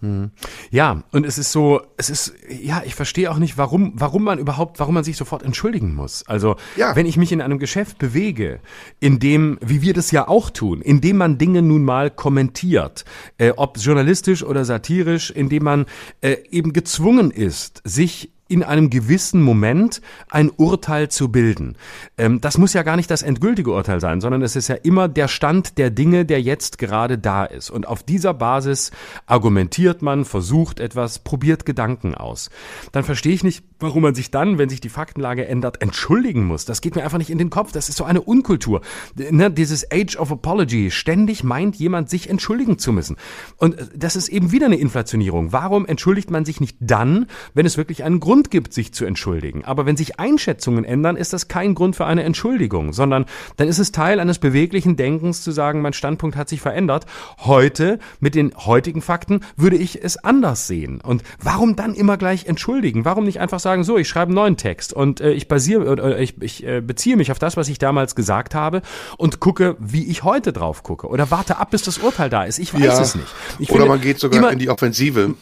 Speaker 2: Hm. Ja, und es ist so, es ist, ja, ich verstehe auch nicht, warum, warum man überhaupt, warum man sich sofort entschuldigen muss. Also, ja. wenn ich mich in einem Geschäft bewege, in dem, wie wir das ja auch tun, in dem man Dinge nun mal kommentiert, äh, ob journalistisch oder satirisch, in dem man äh, eben gezwungen ist, sich in einem gewissen Moment ein Urteil zu bilden. Ähm, das muss ja gar nicht das endgültige Urteil sein, sondern es ist ja immer der Stand der Dinge, der jetzt gerade da ist. Und auf dieser Basis argumentiert man, versucht etwas, probiert Gedanken aus. Dann verstehe ich nicht, warum man sich dann, wenn sich die Faktenlage ändert, entschuldigen muss. Das geht mir einfach nicht in den Kopf. Das ist so eine Unkultur. Ne, dieses Age of Apology. Ständig meint jemand, sich entschuldigen zu müssen. Und äh, das ist eben wieder eine Inflationierung. Warum entschuldigt man sich nicht dann, wenn es wirklich einen Grund gibt, sich zu entschuldigen. Aber wenn sich Einschätzungen ändern, ist das kein Grund für eine Entschuldigung, sondern dann ist es Teil eines beweglichen Denkens zu sagen, mein Standpunkt hat sich verändert. Heute, mit den heutigen Fakten, würde ich es anders sehen. Und warum dann immer gleich entschuldigen? Warum nicht einfach sagen, so, ich schreibe einen neuen Text und äh, ich basiere, äh, ich, ich äh, beziehe mich auf das, was ich damals gesagt habe und gucke, wie ich heute drauf gucke. Oder warte ab, bis das Urteil da ist. Ich weiß ja. es nicht.
Speaker 3: Ich Oder man geht sogar in die Offensive.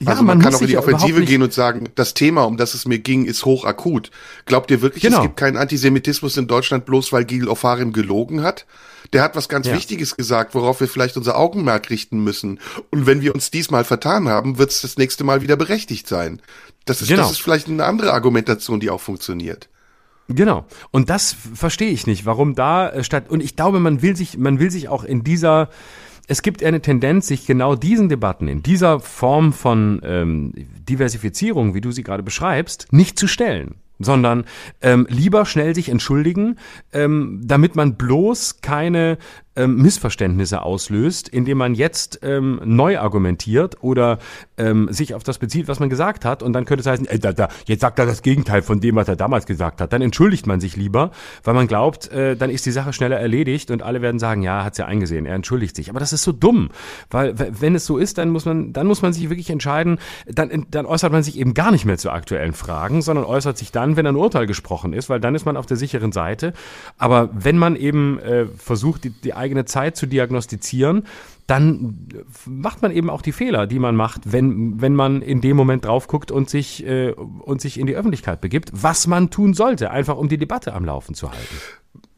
Speaker 3: Ja, also man, man kann auch in die Offensive gehen und sagen, das Thema, um das es mir ging, ist hochakut. Glaubt ihr wirklich, genau. es gibt keinen Antisemitismus in Deutschland bloß, weil Gil Ofarim gelogen hat? Der hat was ganz ja. Wichtiges gesagt, worauf wir vielleicht unser Augenmerk richten müssen. Und wenn wir uns diesmal vertan haben, wird es das nächste Mal wieder berechtigt sein. Das ist, genau. das ist vielleicht eine andere Argumentation, die auch funktioniert.
Speaker 2: Genau. Und das verstehe ich nicht, warum da äh, statt, und ich glaube, man will sich, man will sich auch in dieser, es gibt eine Tendenz, sich genau diesen Debatten in dieser Form von ähm, Diversifizierung, wie du sie gerade beschreibst, nicht zu stellen sondern ähm, lieber schnell sich entschuldigen, ähm, damit man bloß keine ähm, Missverständnisse auslöst, indem man jetzt ähm, neu argumentiert oder ähm, sich auf das bezieht, was man gesagt hat. Und dann könnte es heißen, ey, da, da, jetzt sagt er das Gegenteil von dem, was er damals gesagt hat. Dann entschuldigt man sich lieber, weil man glaubt, äh, dann ist die Sache schneller erledigt und alle werden sagen, ja, hat's ja eingesehen, er entschuldigt sich. Aber das ist so dumm, weil wenn es so ist, dann muss man, dann muss man sich wirklich entscheiden, dann, dann äußert man sich eben gar nicht mehr zu aktuellen Fragen, sondern äußert sich dann, wenn ein Urteil gesprochen ist, weil dann ist man auf der sicheren Seite. Aber wenn man eben äh, versucht, die, die eigene Zeit zu diagnostizieren, dann macht man eben auch die Fehler, die man macht, wenn, wenn man in dem Moment drauf guckt und sich, äh, und sich in die Öffentlichkeit begibt, was man tun sollte, einfach um die Debatte am Laufen zu halten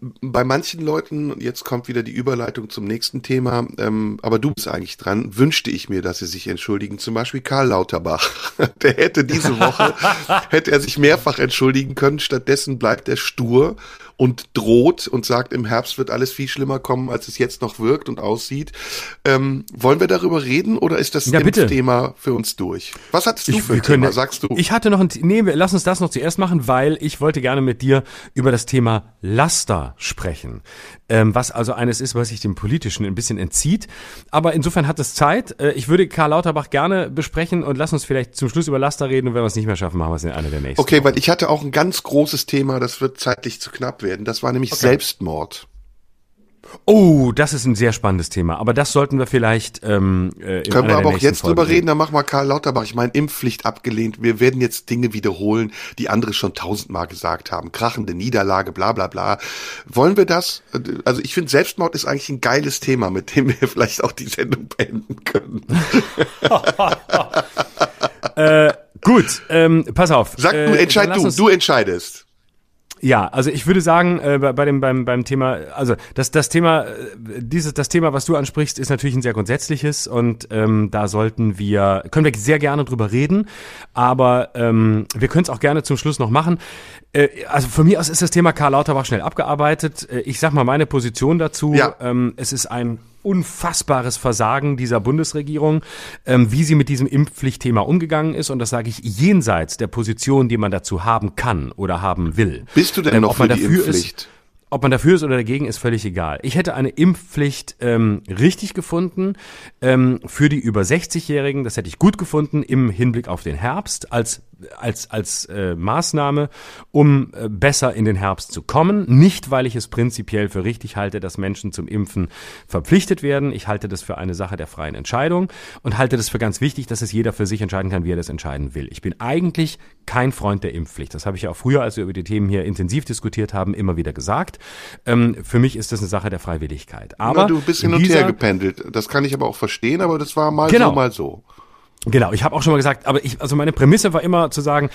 Speaker 3: bei manchen Leuten, jetzt kommt wieder die Überleitung zum nächsten Thema, ähm, aber du bist eigentlich dran, wünschte ich mir, dass sie sich entschuldigen. Zum Beispiel Karl Lauterbach. Der hätte diese Woche, hätte er sich mehrfach entschuldigen können. Stattdessen bleibt er stur und droht und sagt, im Herbst wird alles viel schlimmer kommen, als es jetzt noch wirkt und aussieht. Ähm, wollen wir darüber reden oder ist das
Speaker 2: ja,
Speaker 3: Thema für uns durch? Was hattest du ich, für ein Thema, können, sagst du?
Speaker 2: Ich hatte noch ein, nee, lass uns das noch zuerst machen, weil ich wollte gerne mit dir über das Thema Laster sprechen. Ähm, was also eines ist, was sich dem Politischen ein bisschen entzieht. Aber insofern hat es Zeit. Äh, ich würde Karl Lauterbach gerne besprechen und lass uns vielleicht zum Schluss über Laster reden und wenn wir es nicht mehr schaffen, machen wir es in einer der nächsten.
Speaker 3: Okay, weil ich hatte auch ein ganz großes Thema, das wird zeitlich zu knapp werden. Das war nämlich okay. Selbstmord.
Speaker 2: Oh, das ist ein sehr spannendes Thema. Aber das sollten wir vielleicht ähm,
Speaker 3: äh, in Können wir aber auch jetzt Folgen drüber reden, dann machen wir Karl Lauterbach. Ich meine, Impfpflicht abgelehnt. Wir werden jetzt Dinge wiederholen, die andere schon tausendmal gesagt haben. Krachende Niederlage, bla bla bla. Wollen wir das? Also ich finde, Selbstmord ist eigentlich ein geiles Thema, mit dem wir vielleicht auch die Sendung beenden können.
Speaker 2: äh, gut, ähm, pass auf.
Speaker 3: Sag du, äh, entscheid du, du entscheidest.
Speaker 2: Ja, also ich würde sagen, äh, bei, bei dem beim beim Thema, also das das Thema äh, dieses das Thema, was du ansprichst, ist natürlich ein sehr grundsätzliches und ähm, da sollten wir können wir sehr gerne drüber reden, aber ähm, wir können es auch gerne zum Schluss noch machen. Äh, also von mir aus ist das Thema Karl Lauterbach schnell abgearbeitet. Äh, ich sag mal meine Position dazu. Ja. Ähm, es ist ein unfassbares Versagen dieser Bundesregierung, ähm, wie sie mit diesem Impfpflichtthema umgegangen ist. Und das sage ich jenseits der Position, die man dazu haben kann oder haben will.
Speaker 3: Bist du denn ähm, noch für die Impfpflicht?
Speaker 2: Ist, ob man dafür ist oder dagegen, ist völlig egal. Ich hätte eine Impfpflicht ähm, richtig gefunden ähm, für die über 60-Jährigen. Das hätte ich gut gefunden im Hinblick auf den Herbst als als, als äh, Maßnahme, um äh, besser in den Herbst zu kommen. Nicht, weil ich es prinzipiell für richtig halte, dass Menschen zum Impfen verpflichtet werden. Ich halte das für eine Sache der freien Entscheidung und halte das für ganz wichtig, dass es jeder für sich entscheiden kann, wie er das entscheiden will. Ich bin eigentlich kein Freund der Impfpflicht. Das habe ich ja auch früher, als wir über die Themen hier intensiv diskutiert haben, immer wieder gesagt. Ähm, für mich ist das eine Sache der Freiwilligkeit. Aber
Speaker 3: Na, du bist hin und her gependelt. Das kann ich aber auch verstehen, aber das war mal genau. so, mal so.
Speaker 2: Genau, ich habe auch schon mal gesagt, aber ich, also meine Prämisse war immer zu sagen,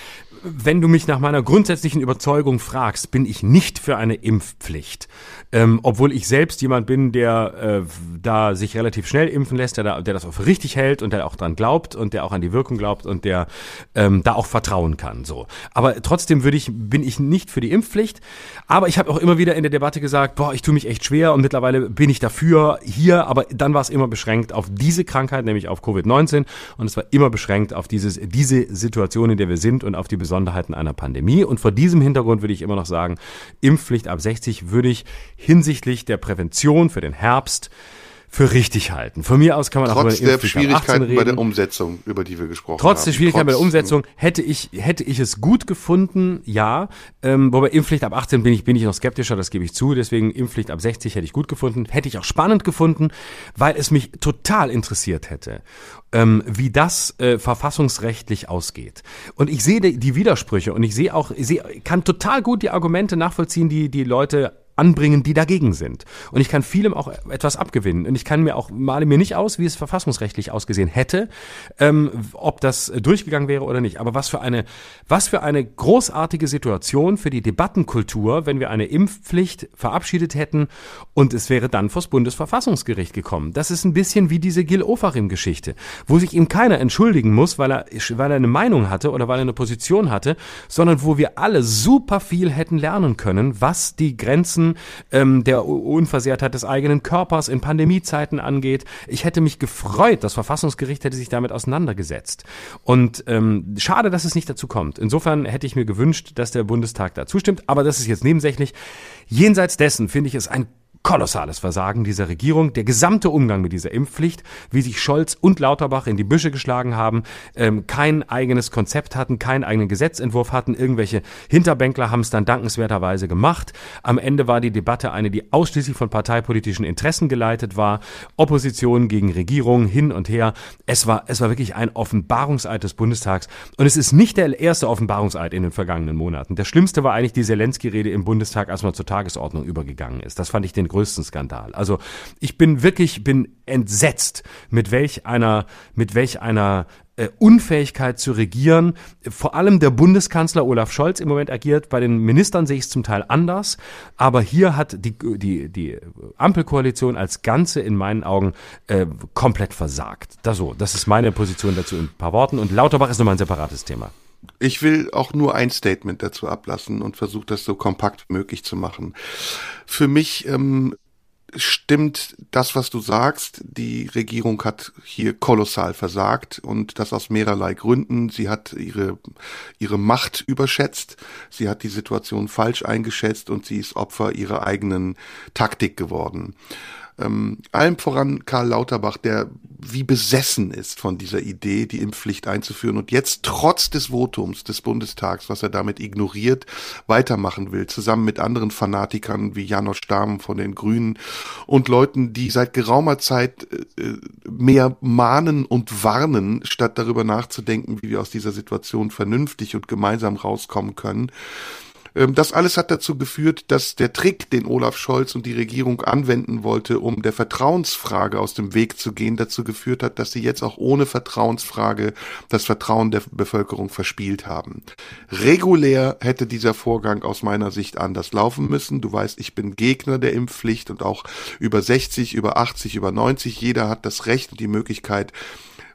Speaker 2: wenn du mich nach meiner grundsätzlichen Überzeugung fragst, bin ich nicht für eine Impfpflicht. Ähm, obwohl ich selbst jemand bin, der äh, da sich relativ schnell impfen lässt, der, da, der das auch für richtig hält und der auch dran glaubt und der auch an die Wirkung glaubt und der ähm, da auch vertrauen kann. So, aber trotzdem würde ich bin ich nicht für die Impfpflicht. Aber ich habe auch immer wieder in der Debatte gesagt, boah, ich tue mich echt schwer und mittlerweile bin ich dafür hier. Aber dann war es immer beschränkt auf diese Krankheit, nämlich auf Covid-19 und es war immer beschränkt auf dieses diese Situation, in der wir sind und auf die Besonderheiten einer Pandemie. Und vor diesem Hintergrund würde ich immer noch sagen, Impfpflicht ab 60 würde ich hinsichtlich der Prävention für den Herbst für richtig halten. Von mir aus kann man
Speaker 3: Trotz auch über der Schwierigkeiten bei der Umsetzung, über die wir gesprochen
Speaker 2: Trotz
Speaker 3: haben.
Speaker 2: der Schwierigkeiten bei der Umsetzung hätte ich hätte ich es gut gefunden, ja. Ähm, wobei Impfpflicht ab 18 bin ich bin ich noch skeptischer, das gebe ich zu. Deswegen Impfpflicht ab 60 hätte ich gut gefunden, hätte ich auch spannend gefunden, weil es mich total interessiert hätte, ähm, wie das äh, verfassungsrechtlich ausgeht. Und ich sehe die, die Widersprüche und ich sehe auch, ich sehe, kann total gut die Argumente nachvollziehen, die die Leute anbringen, die dagegen sind. Und ich kann vielem auch etwas abgewinnen. Und ich kann mir auch, male mir nicht aus, wie es verfassungsrechtlich ausgesehen hätte, ähm, ob das durchgegangen wäre oder nicht. Aber was für eine, was für eine großartige Situation für die Debattenkultur, wenn wir eine Impfpflicht verabschiedet hätten und es wäre dann vors Bundesverfassungsgericht gekommen. Das ist ein bisschen wie diese Gil Ofarim-Geschichte, wo sich ihm keiner entschuldigen muss, weil er, weil er eine Meinung hatte oder weil er eine Position hatte, sondern wo wir alle super viel hätten lernen können, was die Grenzen Grenzen ähm, der Unversehrtheit des eigenen Körpers in Pandemiezeiten angeht. Ich hätte mich gefreut, das Verfassungsgericht hätte sich damit auseinandergesetzt. Und ähm, schade, dass es nicht dazu kommt. Insofern hätte ich mir gewünscht, dass der Bundestag da zustimmt, aber das ist jetzt nebensächlich. Jenseits dessen finde ich es ein kolossales Versagen dieser Regierung. Der gesamte Umgang mit dieser Impfpflicht, wie sich Scholz und Lauterbach in die Büsche geschlagen haben, ähm, kein eigenes Konzept hatten, keinen eigenen Gesetzentwurf hatten. Irgendwelche Hinterbänkler haben es dann dankenswerterweise gemacht. Am Ende war die Debatte eine, die ausschließlich von parteipolitischen Interessen geleitet war. Opposition gegen Regierung hin und her. Es war, es war wirklich ein Offenbarungseid des Bundestags. Und es ist nicht der erste Offenbarungseid in den vergangenen Monaten. Der schlimmste war eigentlich die Zelensky-Rede im Bundestag, als man zur Tagesordnung übergegangen ist. Das fand ich den größten Skandal. Also ich bin wirklich, bin entsetzt, mit welch einer, mit welch einer äh, Unfähigkeit zu regieren. Vor allem der Bundeskanzler Olaf Scholz im Moment agiert. Bei den Ministern sehe ich es zum Teil anders. Aber hier hat die, die, die Ampelkoalition als Ganze in meinen Augen äh, komplett versagt. Das so, das ist meine Position dazu in ein paar Worten. Und Lauterbach ist nochmal ein separates Thema.
Speaker 3: Ich will auch nur ein Statement dazu ablassen und versuche das so kompakt wie möglich zu machen. Für mich ähm, stimmt das, was du sagst. Die Regierung hat hier kolossal versagt und das aus mehrerlei Gründen. Sie hat ihre, ihre Macht überschätzt. Sie hat die Situation falsch eingeschätzt und sie ist Opfer ihrer eigenen Taktik geworden. Ähm, allem voran Karl Lauterbach, der wie besessen ist von dieser Idee, die Impfpflicht einzuführen und jetzt trotz des Votums des Bundestags, was er damit ignoriert, weitermachen will, zusammen mit anderen Fanatikern wie Janosch Stamm von den Grünen und Leuten, die seit geraumer Zeit äh, mehr mahnen und warnen, statt darüber nachzudenken, wie wir aus dieser Situation vernünftig und gemeinsam rauskommen können. Ähm, das alles hat dazu geführt, dass der Trick, den Olaf Scholz und die Regierung anwenden wollte, um der Vertrauensfrage aus dem Weg zu gehen, dazu geführt hat, dass sie jetzt auch ohne Vertrauensfrage das Vertrauen der Bevölkerung verspielt haben. Regulär hätte dieser Vorgang aus meiner Sicht anders laufen müssen. Du weißt, ich bin Gegner der Impfpflicht und auch über 60, über 80, über 90. Jeder hat das Recht und die Möglichkeit,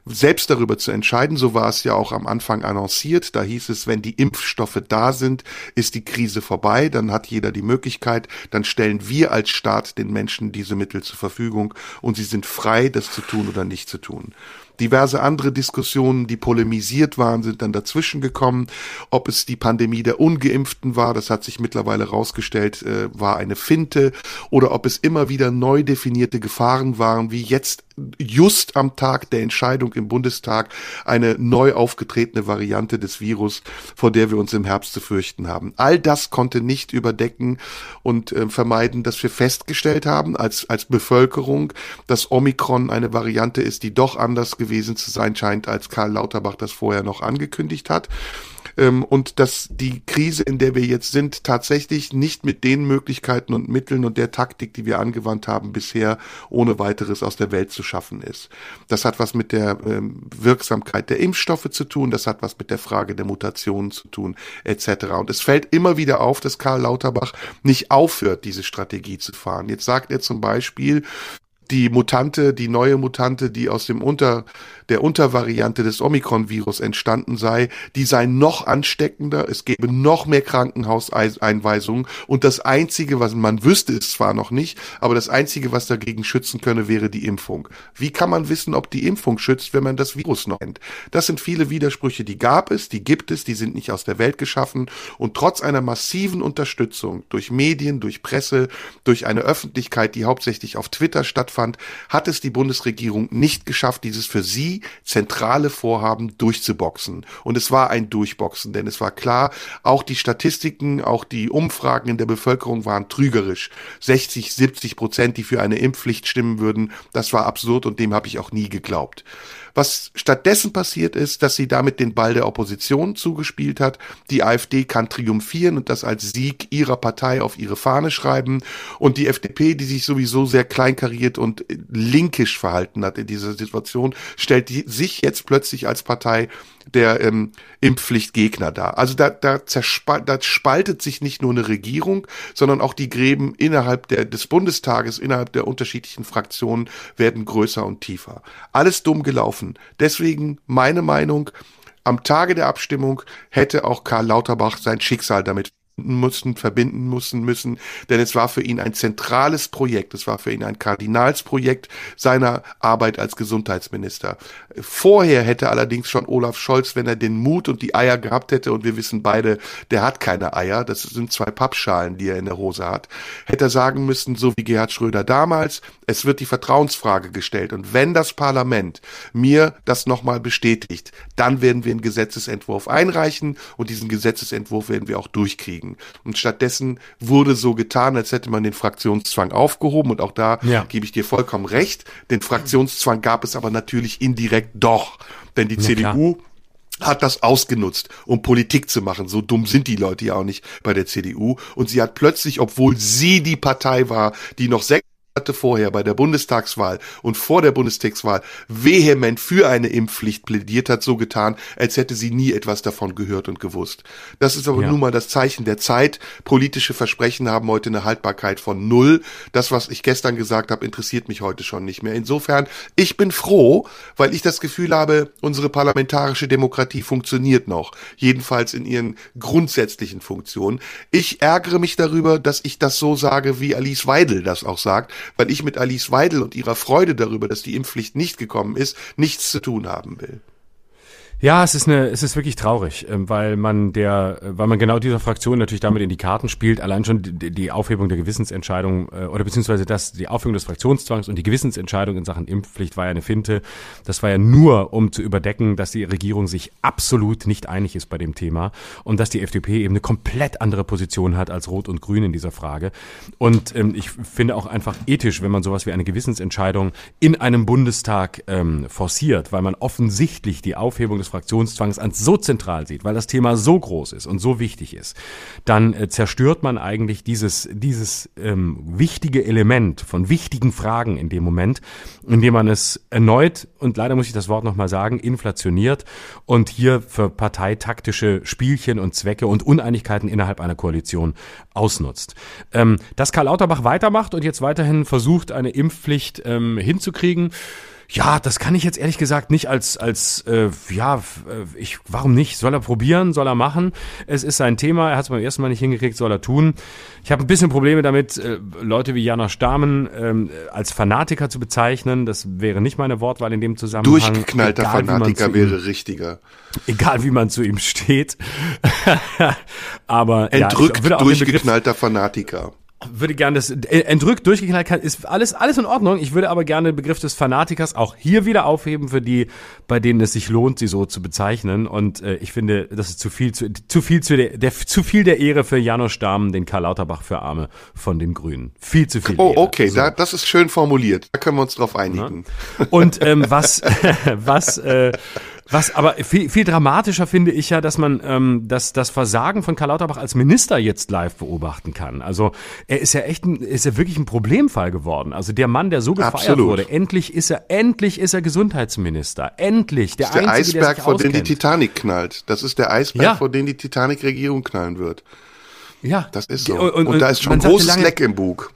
Speaker 3: selbst darüber zu entscheiden. So war es ja auch am Anfang annonciert. Da hieß es, wenn die Impfstoffe da sind, ist die Krise vorbei. Dann hat jeder die Möglichkeit. Dann stellen wir als Staat den Menschen diese Mittel zur Verfügung und sie sind frei, das zu tun oder nicht zu tun. Diverse andere Diskussionen, die polemisiert waren, sind dann dazwischen gekommen. Ob es die Pandemie der Ungeimpften war, das hat sich mittlerweile rausgestellt, äh, war eine Finte. Oder ob es immer wieder neu definierte Gefahren waren, wie jetzt just am Tag der Entscheidung im Bundestag eine neu aufgetretene Variante des Virus, vor der wir uns im Herbst zu fürchten haben. All das konnte nicht überdecken und äh, vermeiden, dass wir festgestellt haben als, als Bevölkerung, dass Omikron eine Variante ist, die doch anders gewesen zu sein scheint, als Karl Lauterbach das vorher noch angekündigt hat ähm, und dass die Krise, in der wir jetzt sind, tatsächlich nicht mit den Möglichkeiten und Mitteln und der Taktik, die wir angewandt haben, bisher ohne weiteres aus der Welt zu schaffen ist. Das hat was mit der ähm, Wirksamkeit der Impfstoffe zu tun, das hat was mit der Frage der Mutationen zu tun, etc. Und es fällt immer wieder auf, dass Karl Lauterbach nicht aufhört, diese Strategie zu fahren. Jetzt sagt er zum Beispiel, die Mutante, die neue Mutante, die aus dem Unter der Untervariante des Omikron-Virus entstanden sei, die sei noch ansteckender, es gäbe noch mehr Krankenhauseinweisungen und das Einzige, was man wüsste, ist zwar noch nicht, aber das Einzige, was dagegen schützen könne, wäre die Impfung. Wie kann man wissen, ob die Impfung schützt, wenn man das Virus noch kennt? Das sind viele Widersprüche, die gab es, die gibt es, die sind nicht aus der Welt geschaffen und trotz einer massiven Unterstützung durch Medien, durch Presse, durch eine Öffentlichkeit, die hauptsächlich auf Twitter stattfand, hat es die Bundesregierung nicht geschafft, dieses für sie zentrale Vorhaben durchzuboxen. Und es war ein Durchboxen, denn es war klar, auch die Statistiken, auch die Umfragen in der Bevölkerung waren trügerisch. 60, 70 Prozent, die für eine Impfpflicht stimmen würden, das war absurd und dem habe ich auch nie geglaubt. Was stattdessen passiert ist, dass sie damit den Ball der Opposition zugespielt hat. Die AfD kann triumphieren und das als Sieg ihrer Partei auf ihre Fahne schreiben. Und die FDP, die sich sowieso sehr kleinkariert und linkisch verhalten hat in dieser Situation, stellt sich jetzt plötzlich als Partei der ähm, Impfpflichtgegner dar. Also da, da, zerspal da spaltet sich nicht nur eine Regierung, sondern auch die Gräben innerhalb der, des Bundestages, innerhalb der unterschiedlichen Fraktionen werden größer und tiefer. Alles dumm gelaufen. Deswegen meine Meinung, am Tage der Abstimmung hätte auch Karl Lauterbach sein Schicksal damit mussten, verbinden mussten müssen, denn es war für ihn ein zentrales Projekt, es war für ihn ein Kardinalsprojekt seiner Arbeit als Gesundheitsminister. Vorher hätte allerdings schon Olaf Scholz, wenn er den Mut und die Eier gehabt hätte, und wir wissen beide, der hat keine Eier, das sind zwei Pappschalen, die er in der Hose hat, hätte er sagen müssen, so wie Gerhard Schröder damals, es wird die Vertrauensfrage gestellt. Und wenn das Parlament mir das nochmal bestätigt, dann werden wir einen Gesetzesentwurf einreichen und diesen Gesetzesentwurf werden wir auch durchkriegen kriegen. Und stattdessen wurde so getan, als hätte man den Fraktionszwang aufgehoben. Und auch da ja. gebe ich dir vollkommen recht. Den Fraktionszwang gab es aber natürlich indirekt doch. Denn die ja, CDU klar hat das ausgenutzt, um Politik zu machen. So dumm sind die Leute ja auch nicht bei der CDU. Und sie hat plötzlich, obwohl sie die Partei war, die noch sechs Monate vorher bei der Bundestagswahl und vor der Bundestagswahl vehement für eine Impfpflicht plädiert hat, so getan, als hätte sie nie etwas davon gehört und gewusst. Das ist aber ja. nun mal das Zeichen der Zeit. Politische Versprechen haben heute eine Haltbarkeit von null. Das, was ich gestern gesagt habe, interessiert mich heute schon nicht mehr. Insofern, ich bin froh, weil ich das Gefühl habe, unsere parlamentarische Demokratie funktioniert noch. Jedenfalls in ihren grundsätzlichen Funktionen. Ich ärgere mich darüber, dass ich das so sage, wie Alice Weidel das auch sagt, weil ich mit Alice Weidel und ihrer Freude darüber, dass die Impfpflicht nicht gekommen ist, nichts zu tun haben will.
Speaker 2: Ja, es ist eine, es ist wirklich traurig, ähm, weil man der, weil man genau dieser Fraktion natürlich damit in die Karten spielt. Allein schon die, die Aufhebung der Gewissensentscheidung äh, oder beziehungsweise das, die Aufhebung des Fraktionszwangs und die Gewissensentscheidung in Sachen Impfpflicht war ja eine Finte. Das war ja nur, um zu überdecken, dass die Regierung sich absolut nicht einig ist bei dem Thema und dass die FDP eben eine komplett andere Position hat als Rot und Grün in dieser Frage. Und ähm, ich finde auch einfach ethisch, wenn man sowas wie eine Gewissensentscheidung in einem Bundestag ähm, forciert, weil man offensichtlich die Aufhebung des Fraktionszwangs als so zentral sieht, weil das Thema so groß ist und so wichtig ist, dann äh, zerstört man eigentlich dieses, dieses ähm, wichtige Element von wichtigen Fragen in dem Moment, indem man es erneut, und leider muss ich das Wort nochmal sagen, inflationiert und hier für parteitaktische Spielchen und Zwecke und Uneinigkeiten innerhalb einer Koalition ausnutzt. Ähm, dass Karl Lauterbach weitermacht und jetzt weiterhin versucht, eine Impfpflicht ähm, hinzukriegen, ja, das kann ich jetzt ehrlich gesagt nicht als als äh, ja, äh, ich warum nicht? Soll er probieren, soll er machen? Es ist sein Thema, er hat es beim ersten Mal nicht hingekriegt, soll er tun. Ich habe ein bisschen Probleme damit, äh, Leute wie Jana Stamen ähm, als Fanatiker zu bezeichnen. Das wäre nicht meine Wortwahl in dem Zusammenhang.
Speaker 3: Durchgeknallter egal, Fanatiker wäre richtiger.
Speaker 2: Egal wie man zu ihm steht. Aber
Speaker 3: entrückt ja, durchgeknallter Fanatiker
Speaker 2: würde gerne das äh, entrückt durchgeknallt kann, ist alles alles in Ordnung. Ich würde aber gerne den Begriff des Fanatikers auch hier wieder aufheben für die, bei denen es sich lohnt, sie so zu bezeichnen. Und äh, ich finde, das ist zu viel zu, zu viel zu der, der zu viel der Ehre für Janusz Stamm, den Karl Lauterbach für Arme von den Grünen. Viel zu viel.
Speaker 3: Oh, okay, so. da, das ist schön formuliert. Da können wir uns drauf einigen.
Speaker 2: Ja. Und ähm, was was äh, was aber viel, viel dramatischer finde ich ja, dass man ähm, das, das Versagen von Karl Lauterbach als Minister jetzt live beobachten kann. Also er ist ja echt ein, ist ja wirklich ein Problemfall geworden. Also der Mann, der so gefeiert Absolut. wurde, endlich ist er, endlich ist er Gesundheitsminister. Endlich.
Speaker 3: Der, das ist der Einzige, Eisberg, der vor dem die Titanic knallt. Das ist der Eisberg, ja. vor dem die Titanic-Regierung knallen wird. Ja. Das ist so. Und, und, und da ist schon großes Leck im Bug.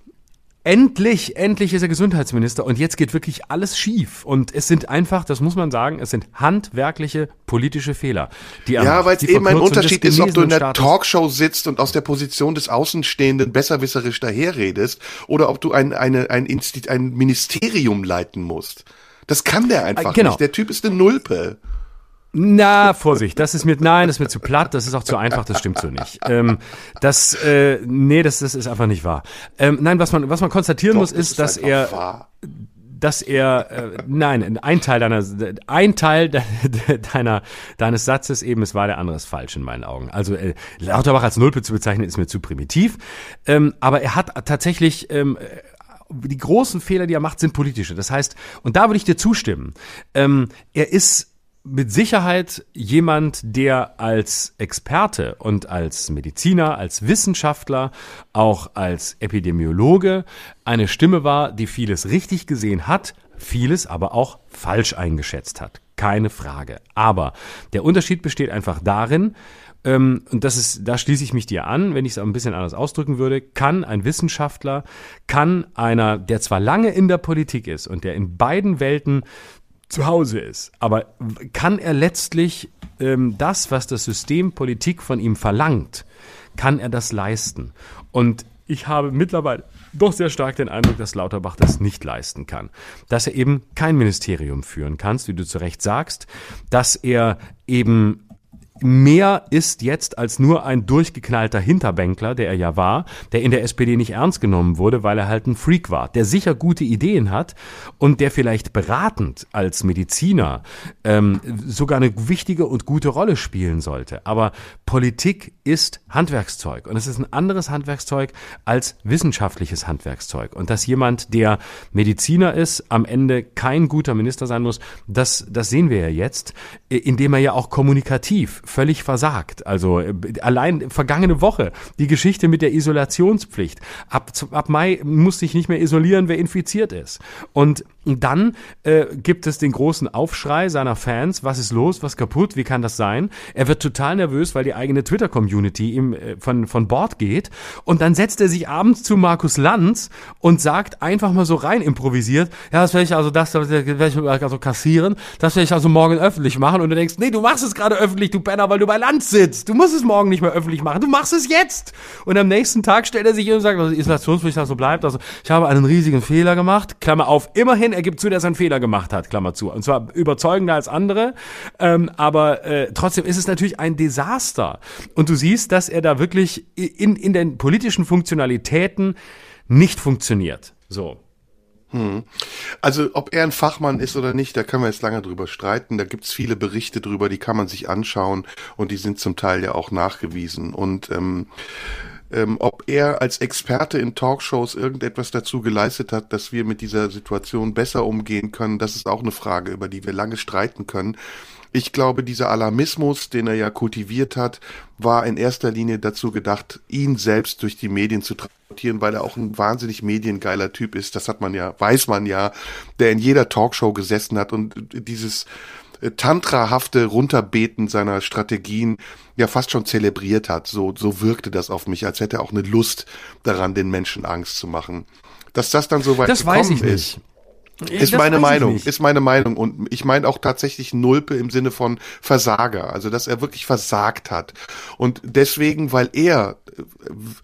Speaker 2: Endlich, endlich ist er Gesundheitsminister und jetzt geht wirklich alles schief. Und es sind einfach, das muss man sagen, es sind handwerkliche politische Fehler.
Speaker 3: Die ja, weil es eben ein Unterschied ist, ob du in der Status Talkshow sitzt und aus der Position des Außenstehenden besserwisserisch daherredest oder ob du ein, eine, ein, Insti ein Ministerium leiten musst. Das kann der einfach genau. nicht. Der Typ ist eine Nulpe.
Speaker 2: Na, Vorsicht, das ist mir, nein, das ist mir zu platt, das ist auch zu einfach, das stimmt so nicht. Ähm, das, äh, nee, das, das ist einfach nicht wahr. Ähm, nein, was man, was man konstatieren Doch, muss, ist, ist dass er, wahr. dass er, äh, nein, ein Teil deiner, ein Teil de, de, deiner, deines Satzes eben, es war der andere ist falsch in meinen Augen. Also, äh, Lauterbach als Nulpe zu bezeichnen, ist mir zu primitiv. Ähm, aber er hat tatsächlich, ähm, die großen Fehler, die er macht, sind politische. Das heißt, und da würde ich dir zustimmen, ähm, er ist mit Sicherheit jemand, der als Experte und als Mediziner, als Wissenschaftler, auch als Epidemiologe eine Stimme war, die vieles richtig gesehen hat, vieles aber auch falsch eingeschätzt hat. Keine Frage. Aber der Unterschied besteht einfach darin, ähm, und das ist, da schließe ich mich dir an, wenn ich es ein bisschen anders ausdrücken würde, kann ein Wissenschaftler, kann einer, der zwar lange in der Politik ist und der in beiden Welten zu Hause ist. Aber kann er letztlich ähm, das, was das System Politik von ihm verlangt, kann er das leisten? Und ich habe mittlerweile doch sehr stark den Eindruck, dass Lauterbach das nicht leisten kann. Dass er eben kein Ministerium führen kann, wie du zu Recht sagst, dass er eben mehr ist jetzt als nur ein durchgeknallter Hinterbänkler, der er ja war, der in der SPD nicht ernst genommen wurde, weil er halt ein Freak war, der sicher gute Ideen hat und der vielleicht beratend als Mediziner ähm, sogar eine wichtige und gute Rolle spielen sollte. Aber Politik ist Handwerkszeug und es ist ein anderes Handwerkszeug als wissenschaftliches Handwerkszeug. Und dass jemand, der Mediziner ist, am Ende kein guter Minister sein muss, das, das sehen wir ja jetzt, indem er ja auch kommunikativ völlig versagt. Also äh, allein vergangene Woche die Geschichte mit der Isolationspflicht. Ab, ab Mai muss sich nicht mehr isolieren, wer infiziert ist. Und dann äh, gibt es den großen Aufschrei seiner Fans. Was ist los? Was kaputt? Wie kann das sein? Er wird total nervös, weil die eigene Twitter-Community ihm äh, von, von Bord geht. Und dann setzt er sich abends zu Markus Lanz und sagt einfach mal so rein improvisiert, ja, das werde ich also das, das werde ich also kassieren, das werde ich also morgen öffentlich machen. Und du denkst, nee, du machst es gerade öffentlich, du Penner, weil du bei Lanz sitzt. Du musst es morgen nicht mehr öffentlich machen. Du machst es jetzt. Und am nächsten Tag stellt er sich hin und sagt, also Isolationspflicht so bleibt. Also ich habe einen riesigen Fehler gemacht. Klammer auf, immerhin er gibt zu, dass er einen Fehler gemacht hat, Klammer zu. Und zwar überzeugender als andere. Ähm, aber äh, trotzdem ist es natürlich ein Desaster. Und du siehst, dass er da wirklich in, in den politischen Funktionalitäten nicht funktioniert. So.
Speaker 3: Hm. Also ob er ein Fachmann ist oder nicht, da können wir jetzt lange drüber streiten. Da gibt's viele Berichte drüber, die kann man sich anschauen und die sind zum Teil ja auch nachgewiesen. Und ähm, ähm, ob er als Experte in Talkshows irgendetwas dazu geleistet hat, dass wir mit dieser Situation besser umgehen können, das ist auch eine Frage, über die wir lange streiten können. Ich glaube, dieser Alarmismus, den er ja kultiviert hat, war in erster Linie dazu gedacht, ihn selbst durch die Medien zu transportieren, weil er auch ein wahnsinnig mediengeiler Typ ist. Das hat man ja, weiß man ja, der in jeder Talkshow gesessen hat und dieses tantrahafte Runterbeten seiner Strategien ja fast schon zelebriert hat. So, so wirkte das auf mich, als hätte er auch eine Lust daran, den Menschen Angst zu machen. Dass das dann so weit
Speaker 2: das
Speaker 3: gekommen
Speaker 2: weiß ich
Speaker 3: ist.
Speaker 2: nicht.
Speaker 3: Ist
Speaker 2: Das
Speaker 3: meine Meinung, ist meine Meinung. Und ich meine auch tatsächlich Nulpe im Sinne von Versager. Also, dass er wirklich versagt hat. Und deswegen, weil er,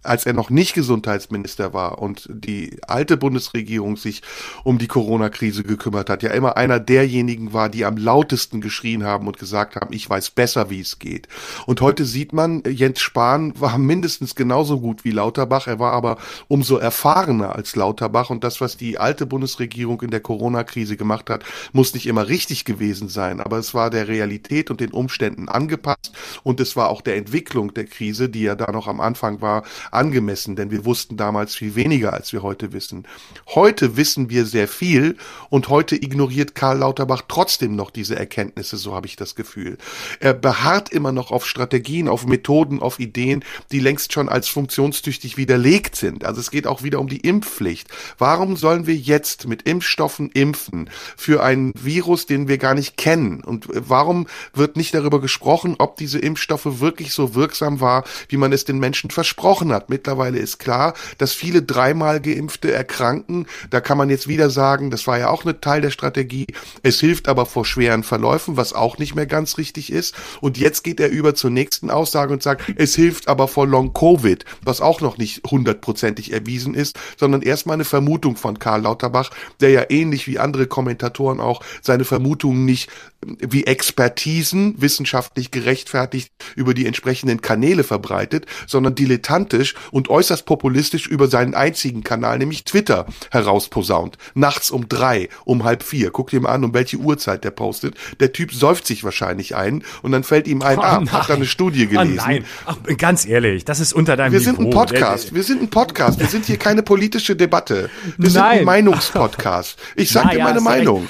Speaker 3: als er noch nicht Gesundheitsminister war und die alte Bundesregierung sich um die Corona-Krise gekümmert hat, ja immer einer derjenigen war, die am lautesten geschrien haben und gesagt haben, ich weiß besser, wie es geht. Und heute sieht man, Jens Spahn war mindestens genauso gut wie Lauterbach. Er war aber umso erfahrener als Lauterbach. Und das, was die alte Bundesregierung in der Corona-Krise gemacht hat, muss nicht immer richtig gewesen sein. Aber es war der Realität und den Umständen angepasst. Und es war auch der Entwicklung der Krise, die ja da noch am Anfang war, angemessen. Denn wir wussten damals viel weniger, als wir heute wissen. Heute wissen wir sehr viel. Und heute ignoriert Karl Lauterbach trotzdem noch diese Erkenntnisse, so habe ich das Gefühl. Er beharrt immer noch auf Strategien, auf Methoden, auf Ideen, die längst schon als funktionstüchtig widerlegt sind. Also es geht auch wieder um die Impfpflicht. Warum sollen wir jetzt mit Impfstoffen impfen für ein Virus, den wir gar nicht kennen? Und warum wird nicht darüber gesprochen, ob diese Impfstoffe wirklich so wirksam war, wie man es den Menschen versprochen hat? Mittlerweile ist klar, dass viele dreimal Geimpfte erkranken. Da kann man jetzt wieder sagen, das war ja auch eine Teil der Strategie. Es hilft aber vor schweren Verläufen, was auch nicht mehr ganz richtig ist. Und jetzt geht er über zur nächsten Aussage und sagt, es hilft aber vor Long Covid, was auch noch nicht hundertprozentig erwiesen ist, sondern erstmal eine Vermutung von Karl Lauterbach, der ja ähnlich wie andere Kommentatoren auch seine Vermutungen nicht wie Expertisen wissenschaftlich gerechtfertigt über die entsprechenden Kanäle verbreitet, sondern dilettantisch und äußerst populistisch über seinen einzigen Kanal, nämlich Twitter, herausposaunt. Nachts um drei, um halb vier. Guck dir mal an, um welche Uhrzeit der postet. Der Typ säuft sich wahrscheinlich ein und dann fällt ihm ein,
Speaker 2: Oh
Speaker 3: ah, hat da eine Studie
Speaker 2: Oh
Speaker 3: gelesen.
Speaker 2: nein, Ach, ganz ehrlich, das ist unter deinem
Speaker 3: Wir
Speaker 2: Niveau.
Speaker 3: sind ein Podcast. Wir sind ein Podcast. Wir sind hier keine politische Debatte. Wir sind
Speaker 2: Nein.
Speaker 3: ein Meinungspodcast. Ich sag
Speaker 2: Na
Speaker 3: dir
Speaker 2: ja,
Speaker 3: meine
Speaker 2: recht.
Speaker 3: Meinung.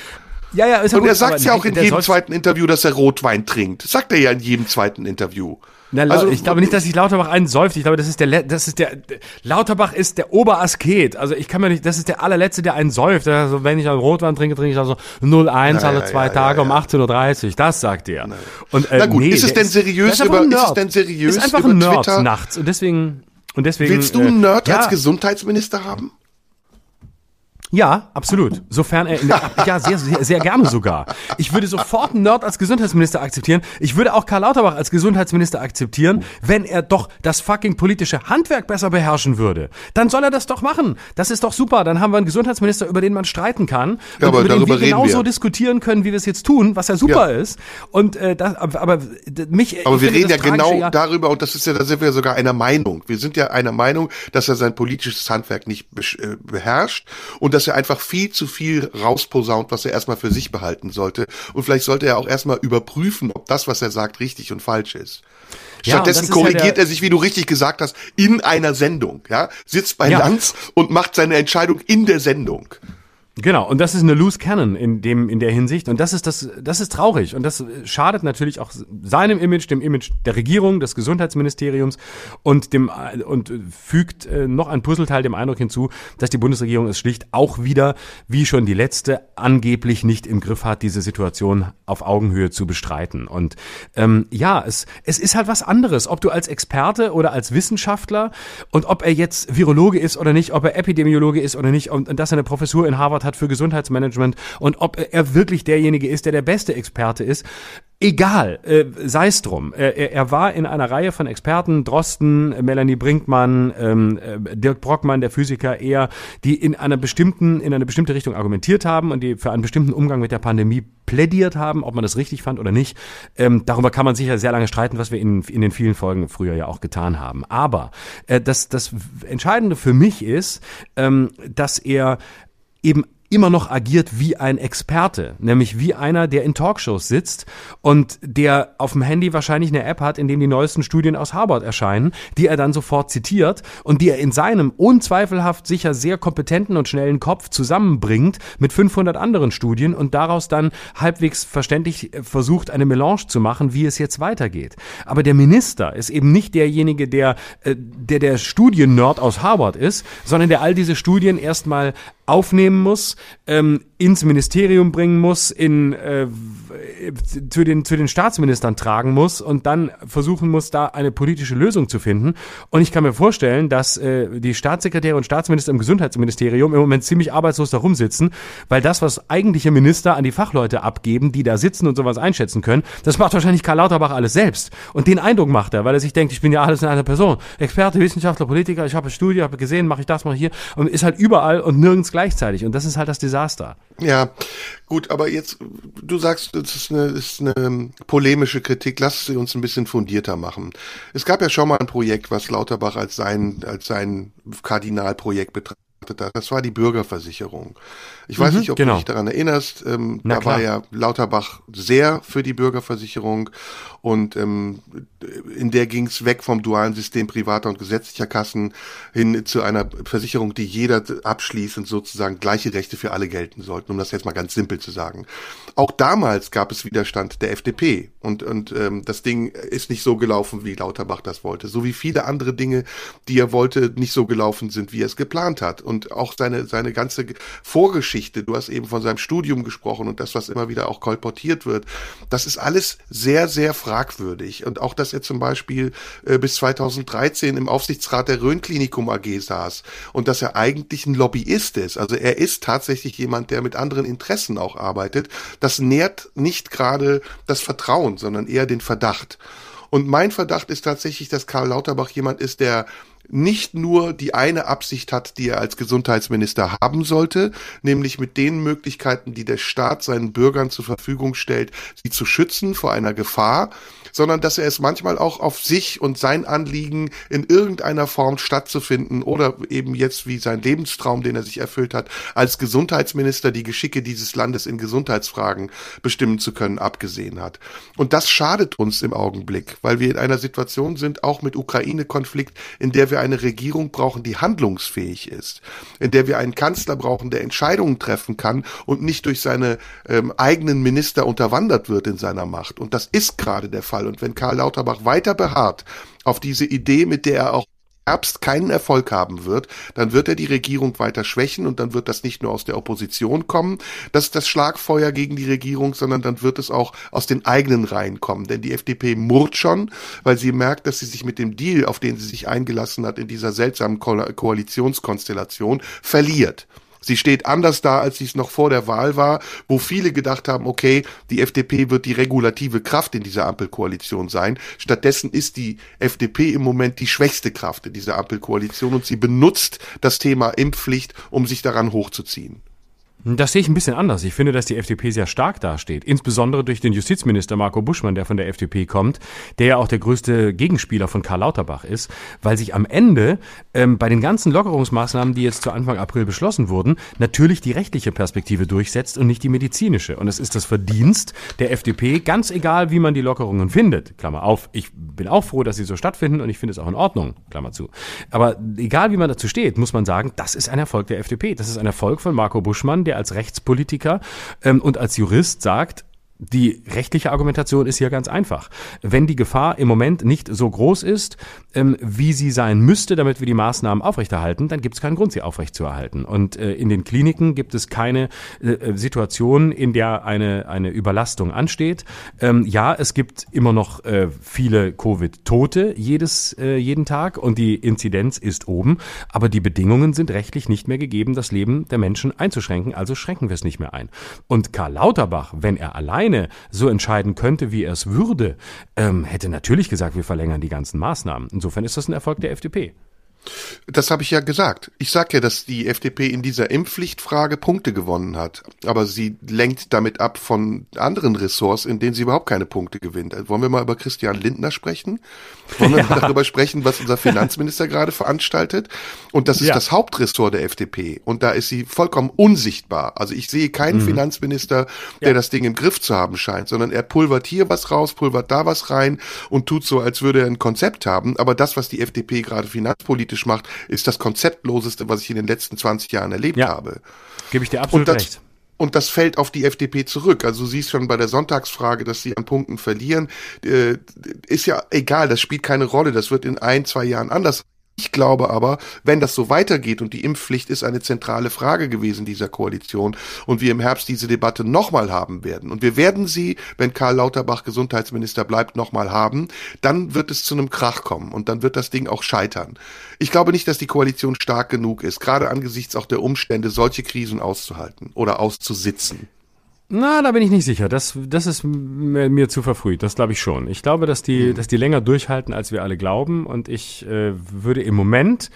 Speaker 2: Ja, ja, ist ja
Speaker 3: Und
Speaker 2: gut,
Speaker 3: er sagt ja auch in jedem zweiten Interview, dass er Rotwein trinkt. Sagt er ja in jedem zweiten Interview.
Speaker 2: Na, Lau- ich glaube nicht, dass sich Lauterbach einen säuft. Ich glaube, das ist der, das ist der, Lauterbach ist der Oberasket. Also ich kann mir nicht, das ist der allerletzte, der einen säuft. Also wenn ich einen Rotwein trinke, trinke ich also 01
Speaker 3: Ja,
Speaker 2: alle
Speaker 3: ja,
Speaker 2: zwei
Speaker 3: ja,
Speaker 2: Tage
Speaker 3: ja,
Speaker 2: um
Speaker 3: ja.
Speaker 2: 18.30 Uhr. Das sagt er. Und, äh,
Speaker 3: Na gut,
Speaker 2: nee,
Speaker 3: ist es denn seriös über- ist es denn seriös
Speaker 2: Ist einfach
Speaker 3: über
Speaker 2: ein Nerd
Speaker 3: Twitter?
Speaker 2: nachts. Und deswegen, und deswegen.
Speaker 3: Willst du einen
Speaker 2: äh,
Speaker 3: Nerd
Speaker 2: ja,
Speaker 3: als Gesundheitsminister haben?
Speaker 2: Ja, absolut. Sofern er in der, ja, sehr, sehr, sehr gerne sogar. Ich würde sofort einen Nerd als Gesundheitsminister akzeptieren. Ich würde auch Karl Lauterbach als Gesundheitsminister akzeptieren, wenn er doch das fucking politische Handwerk besser beherrschen würde. Dann soll er das doch machen. Das ist doch super. Dann haben wir einen Gesundheitsminister, über den man streiten kann.
Speaker 3: Ja,
Speaker 2: und
Speaker 3: aber
Speaker 2: über den wir genauso
Speaker 3: wir.
Speaker 2: diskutieren können, wie wir es jetzt tun, was ja super ist. Und äh, das, aber, mich.
Speaker 3: Aber wir reden ja genau darüber, und das ist ja, da sind wir ja sogar einer Meinung. Wir sind ja einer Meinung, dass er sein politisches Handwerk nicht äh, beherrscht und dass er einfach viel zu viel rausposaunt, was er erstmal für sich behalten sollte. Und vielleicht sollte er auch erstmal überprüfen, ob das, was er sagt, richtig und falsch ist.
Speaker 2: Ja,
Speaker 3: Stattdessen
Speaker 2: ja
Speaker 3: korrigiert
Speaker 2: der-
Speaker 3: er sich, wie du richtig gesagt hast, in einer Sendung, ja, sitzt bei
Speaker 2: Ja.
Speaker 3: Lanz und macht seine Entscheidung in der Sendung.
Speaker 2: Genau, und das ist eine loose cannon in dem in der Hinsicht. Und das ist das das ist traurig. Und das schadet natürlich auch seinem Image, dem Image der Regierung, des Gesundheitsministeriums und dem und fügt äh, noch ein Puzzleteil dem Eindruck hinzu, dass die Bundesregierung es schlicht auch wieder wie schon die letzte angeblich nicht im Griff hat, diese Situation auf Augenhöhe zu bestreiten. Und ähm, ja, es es ist halt was anderes, ob du als Experte oder als Wissenschaftler und ob er jetzt Virologe ist oder nicht, ob er Epidemiologe ist oder nicht und, und dass er eine Professur in Harvard hat für Gesundheitsmanagement und ob er wirklich derjenige ist, der der beste Experte ist. Egal, äh, sei es drum. Er, er war in einer Reihe von Experten, Drosten, Melanie Brinkmann, ähm, äh, Dirk Brockmann, der Physiker, eher, die in einer bestimmten, in eine bestimmte Richtung argumentiert haben und die für einen bestimmten Umgang mit der Pandemie plädiert haben, ob man das richtig fand oder nicht. Ähm, darüber kann man sicher sehr lange streiten, was wir in, in den vielen Folgen früher ja auch getan haben. Aber äh, das, das Entscheidende für mich ist, ähm, dass er eben immer noch agiert wie ein Experte, nämlich wie einer, der in Talkshows sitzt und der auf dem Handy wahrscheinlich eine App hat, in dem die neuesten Studien aus Harvard erscheinen, die er dann sofort zitiert und die er in seinem unzweifelhaft sicher sehr kompetenten und schnellen Kopf zusammenbringt mit 500 anderen Studien und daraus dann halbwegs verständlich versucht, eine Melange zu machen, wie es jetzt weitergeht. Aber der Minister ist eben nicht derjenige, der äh, der, der Studiennerd aus Harvard ist, sondern der all diese Studien erstmal aufnehmen muss, ähm, ins Ministerium bringen muss, in, äh, zu, den, zu den Staatsministern tragen muss und dann versuchen muss, da eine politische Lösung zu finden. Und ich kann mir vorstellen, dass äh, die Staatssekretäre und Staatsminister im Gesundheitsministerium im Moment ziemlich arbeitslos da rumsitzen, weil das, was eigentliche Minister an die Fachleute abgeben, die da sitzen und sowas einschätzen können, das macht wahrscheinlich Karl Lauterbach alles selbst. Und den Eindruck macht er, weil er sich denkt, ich bin ja alles in einer Person. Experte, Wissenschaftler, Politiker, ich habe Studie, habe gesehen, mache ich das mal hier und ist halt überall und nirgends gleichzeitig. Und das ist halt das Desaster.
Speaker 3: Ja, gut, aber jetzt, du sagst, das ist eine, ist eine polemische Kritik. Lass sie uns ein bisschen fundierter machen. Es gab ja schon mal ein Projekt, was Lauterbach als sein, als sein Kardinalprojekt betrachtet hat. Das war die Bürgerversicherung. Ich weiß mhm, nicht, ob genau. du dich daran erinnerst. Ähm, da klar. war ja Lauterbach sehr für die Bürgerversicherung und ähm, in der ging es weg vom dualen System privater und gesetzlicher Kassen hin zu einer Versicherung, die jeder abschließt und sozusagen gleiche Rechte für alle gelten sollten, um das jetzt mal ganz simpel zu sagen. Auch damals gab es Widerstand der FDP und, und ähm, das Ding ist nicht so gelaufen, wie Lauterbach das wollte. So wie viele andere Dinge, die er wollte, nicht so gelaufen sind, wie er es geplant hat. Und auch seine, seine ganze Vorgeschichte Geschichte, du hast eben von seinem Studium gesprochen und das, was immer wieder auch kolportiert wird, das ist alles sehr, sehr fragwürdig. Und auch, dass er zum Beispiel äh, bis 2013 im Aufsichtsrat der Rhön-Klinikum AG saß und dass er eigentlich ein Lobbyist ist. Also er ist tatsächlich jemand, der mit anderen Interessen auch arbeitet. Das nährt nicht gerade das Vertrauen, sondern eher den Verdacht. Und mein Verdacht ist tatsächlich, dass Karl Lauterbach jemand ist, der nicht nur die eine Absicht hat, die er als Gesundheitsminister haben sollte, nämlich mit den Möglichkeiten, die der Staat seinen Bürgern zur Verfügung stellt, sie zu schützen vor einer Gefahr, sondern dass er es manchmal auch auf sich und sein Anliegen in irgendeiner Form stattzufinden oder eben jetzt wie sein Lebenstraum, den er sich erfüllt hat, als Gesundheitsminister die Geschicke dieses Landes in Gesundheitsfragen bestimmen zu können, abgesehen hat. Und das schadet uns im Augenblick, weil wir in einer Situation sind, auch mit Ukraine-Konflikt, in der wir eine Regierung brauchen, die handlungsfähig ist, in der wir einen Kanzler brauchen, der Entscheidungen treffen kann und nicht durch seine ähm, eigenen Minister unterwandert wird in seiner Macht. Und das ist gerade der Fall Fall. Und wenn Karl Lauterbach weiter beharrt auf diese Idee, mit der er auch Herbst keinen Erfolg haben wird, dann wird er die Regierung weiter schwächen und dann wird das nicht nur aus der Opposition kommen, das ist das Schlagfeuer gegen die Regierung, sondern dann wird es auch aus den eigenen Reihen kommen. Denn die FDP murrt schon, weil sie merkt, dass sie sich mit dem Deal, auf den sie sich eingelassen hat in dieser seltsamen Ko Koalitionskonstellation, verliert. Sie steht anders da, als sie es noch vor der Wahl war, wo viele gedacht haben, okay, die FDP wird die regulative Kraft in dieser Ampelkoalition sein. Stattdessen ist die FDP im Moment die schwächste Kraft in dieser Ampelkoalition und sie benutzt das Thema Impfpflicht, um sich daran hochzuziehen.
Speaker 2: Das sehe ich ein bisschen anders. Ich finde, dass die FDP sehr stark dasteht. Insbesondere durch den Justizminister Marco Buschmann, der von der FDP kommt, der ja auch der größte Gegenspieler von Karl Lauterbach ist, weil sich am Ende ähm, bei den ganzen Lockerungsmaßnahmen, die jetzt zu Anfang April beschlossen wurden, natürlich die rechtliche Perspektive durchsetzt und nicht die medizinische. Und es ist das Verdienst der FDP, ganz egal, wie man die Lockerungen findet. Klammer auf, ich bin auch froh, dass sie so stattfinden und ich finde es auch in Ordnung. Klammer zu. Aber egal, wie man dazu steht, muss man sagen, das ist ein Erfolg der FDP. Das ist ein Erfolg von Marco Buschmann, der als Rechtspolitiker ähm, und als Jurist sagt, die rechtliche Argumentation ist hier ganz einfach. Wenn die Gefahr im Moment nicht so groß ist, ähm, wie sie sein müsste, damit wir die Maßnahmen aufrechterhalten, dann gibt es keinen Grund, sie aufrechtzuerhalten. Und äh, in den Kliniken gibt es keine äh, Situation, in der eine, eine Überlastung ansteht. Ähm, ja, es gibt immer noch äh, viele Covid-Tote jedes, äh, jeden Tag und die Inzidenz ist oben, aber die Bedingungen sind rechtlich nicht mehr gegeben, das Leben der Menschen einzuschränken, also schränken wir es nicht mehr ein. Und Karl Lauterbach, wenn er allein alleine so entscheiden könnte, wie er es würde, ähm, hätte natürlich gesagt, wir verlängern die ganzen Maßnahmen. Insofern ist das ein Erfolg der FDP.
Speaker 3: Das habe ich ja gesagt. Ich sage ja, dass die FDP in dieser Impfpflichtfrage Punkte gewonnen hat. Aber sie lenkt damit ab von anderen Ressorts, in denen sie überhaupt keine Punkte gewinnt. Wollen wir mal über Christian Lindner sprechen? Wollen wir ja. mal darüber sprechen, was unser Finanzminister gerade veranstaltet? Und das ist ja. das Hauptressort der FDP. Und da ist sie vollkommen unsichtbar. Also ich sehe keinen mhm. Finanzminister, der ja. das Ding im Griff zu haben scheint, sondern er pulvert hier was raus, pulvert da was rein und tut so, als würde er ein Konzept haben. Aber das, was die FDP gerade finanzpolitisch macht, ist das konzeptloseste, was ich in den letzten 20 Jahren erlebt habe.
Speaker 2: Gebe ich dir absolut
Speaker 3: das,
Speaker 2: recht.
Speaker 3: Und das fällt auf die FDP zurück. Also du siehst schon bei der Sonntagsfrage, dass sie an Punkten verlieren. Äh, ist ja egal, das spielt keine Rolle. Das wird in ein, zwei Jahren anders ich glaube aber, wenn das so weitergeht und die Impfpflicht ist eine zentrale Frage gewesen dieser Koalition und wir im Herbst diese Debatte nochmal haben werden und wir werden sie, wenn Karl Lauterbach Gesundheitsminister bleibt, nochmal haben, dann wird es zu einem Krach kommen und dann wird das Ding auch scheitern. Ich glaube nicht, dass die Koalition stark genug ist, gerade angesichts auch der Umstände, solche Krisen auszuhalten oder auszusitzen.
Speaker 2: Na, da bin ich nicht sicher. Das, das ist mir, zu verfrüht. Das glaube ich schon. Ich glaube, dass die, mhm. dass die länger durchhalten, als wir alle glauben. Und ich äh, würde im Moment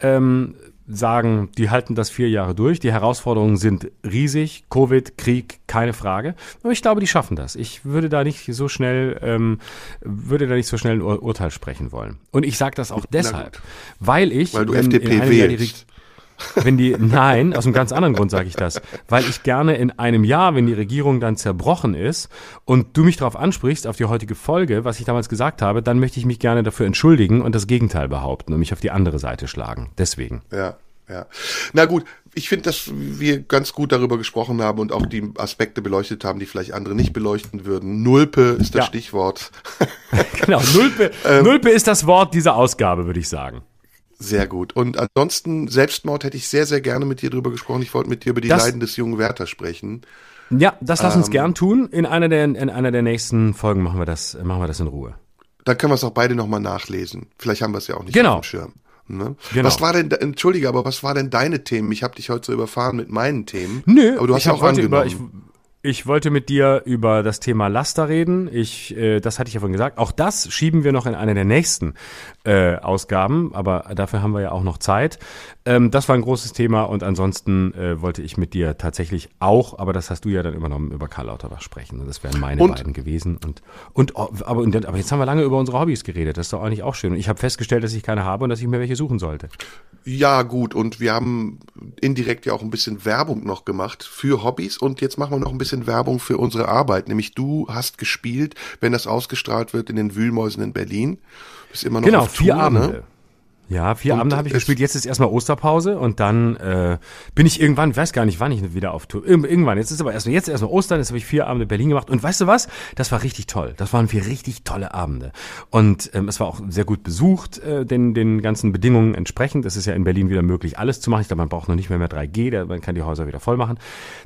Speaker 2: ähm, sagen, die halten das vier Jahre durch. Die Herausforderungen sind riesig. Covid, Krieg, keine Frage. Aber ich glaube, die schaffen das. Ich würde da nicht so schnell, ähm, würde da nicht so schnell ein Ur Urteil sprechen wollen. Und ich sage das auch deshalb, weil ich,
Speaker 3: weil du FDP wählst.
Speaker 2: Wenn die, nein, aus einem ganz anderen Grund sage ich das. Weil ich gerne in einem Jahr, wenn die Regierung dann zerbrochen ist und du mich darauf ansprichst, auf die heutige Folge, was ich damals gesagt habe, dann möchte ich mich gerne dafür entschuldigen und das Gegenteil behaupten und mich auf die andere Seite schlagen. Deswegen.
Speaker 3: Ja. Ja. Na gut, ich finde, dass wir ganz gut darüber gesprochen haben und auch die Aspekte beleuchtet haben, die vielleicht andere nicht beleuchten würden. Nulpe ist das ja. Stichwort.
Speaker 2: genau, Nulpe, ähm, Nulpe ist das Wort dieser Ausgabe, würde ich sagen.
Speaker 3: Sehr gut. Und ansonsten, Selbstmord hätte ich sehr, sehr gerne mit dir drüber gesprochen. Ich wollte mit dir über die das, Leiden des jungen Werther sprechen.
Speaker 2: Ja, das lass uns ähm, gern tun. In einer der, in einer der nächsten Folgen machen wir das, machen wir das in Ruhe.
Speaker 3: Dann können wir es auch beide nochmal nachlesen. Vielleicht haben wir es ja auch nicht
Speaker 2: genau.
Speaker 3: auf dem Schirm. Ne? Genau. Was war denn, entschuldige, aber was war denn deine Themen? Ich habe dich heute so überfahren mit meinen Themen.
Speaker 2: Nö, aber du hast ja auch angenommen. Über, ich, ich wollte mit dir über das Thema Laster reden. Ich, äh, das hatte ich ja vorhin gesagt. Auch das schieben wir noch in eine der nächsten äh, Ausgaben, aber dafür haben wir ja auch noch Zeit. Ähm, das war ein großes Thema und ansonsten äh, wollte ich mit dir tatsächlich auch, aber das hast du ja dann übernommen, über Karl Lauterbach sprechen. Und das wären meine und? beiden gewesen. Und, und, oh, aber, aber jetzt haben wir lange über unsere Hobbys geredet. Das ist doch eigentlich auch schön. Und ich habe festgestellt, dass ich keine habe und dass ich mir welche suchen sollte.
Speaker 3: Ja, gut. Und wir haben indirekt ja auch ein bisschen Werbung noch gemacht für Hobbys. Und jetzt machen wir noch ein bisschen Werbung für unsere Arbeit. Nämlich du hast gespielt, wenn das ausgestrahlt wird, in den Wühlmäusen in Berlin.
Speaker 2: Bist immer noch genau, auf Tour, vier Abende. Ne? Ja, vier und Abende habe ich gespielt. Jetzt ist erstmal Osterpause und dann äh, bin ich irgendwann, weiß gar nicht, wann ich wieder auf Tour. Irgendwann. Jetzt ist aber erstmal jetzt erstmal Ostern. Jetzt habe ich vier Abende Berlin gemacht und weißt du was? Das war richtig toll. Das waren vier richtig tolle Abende und ähm, es war auch sehr gut besucht, äh, den den ganzen Bedingungen entsprechend. Es ist ja in Berlin wieder möglich, alles zu machen. Ich glaube, man braucht noch nicht mehr mehr 3G. Da, man kann die Häuser wieder voll machen.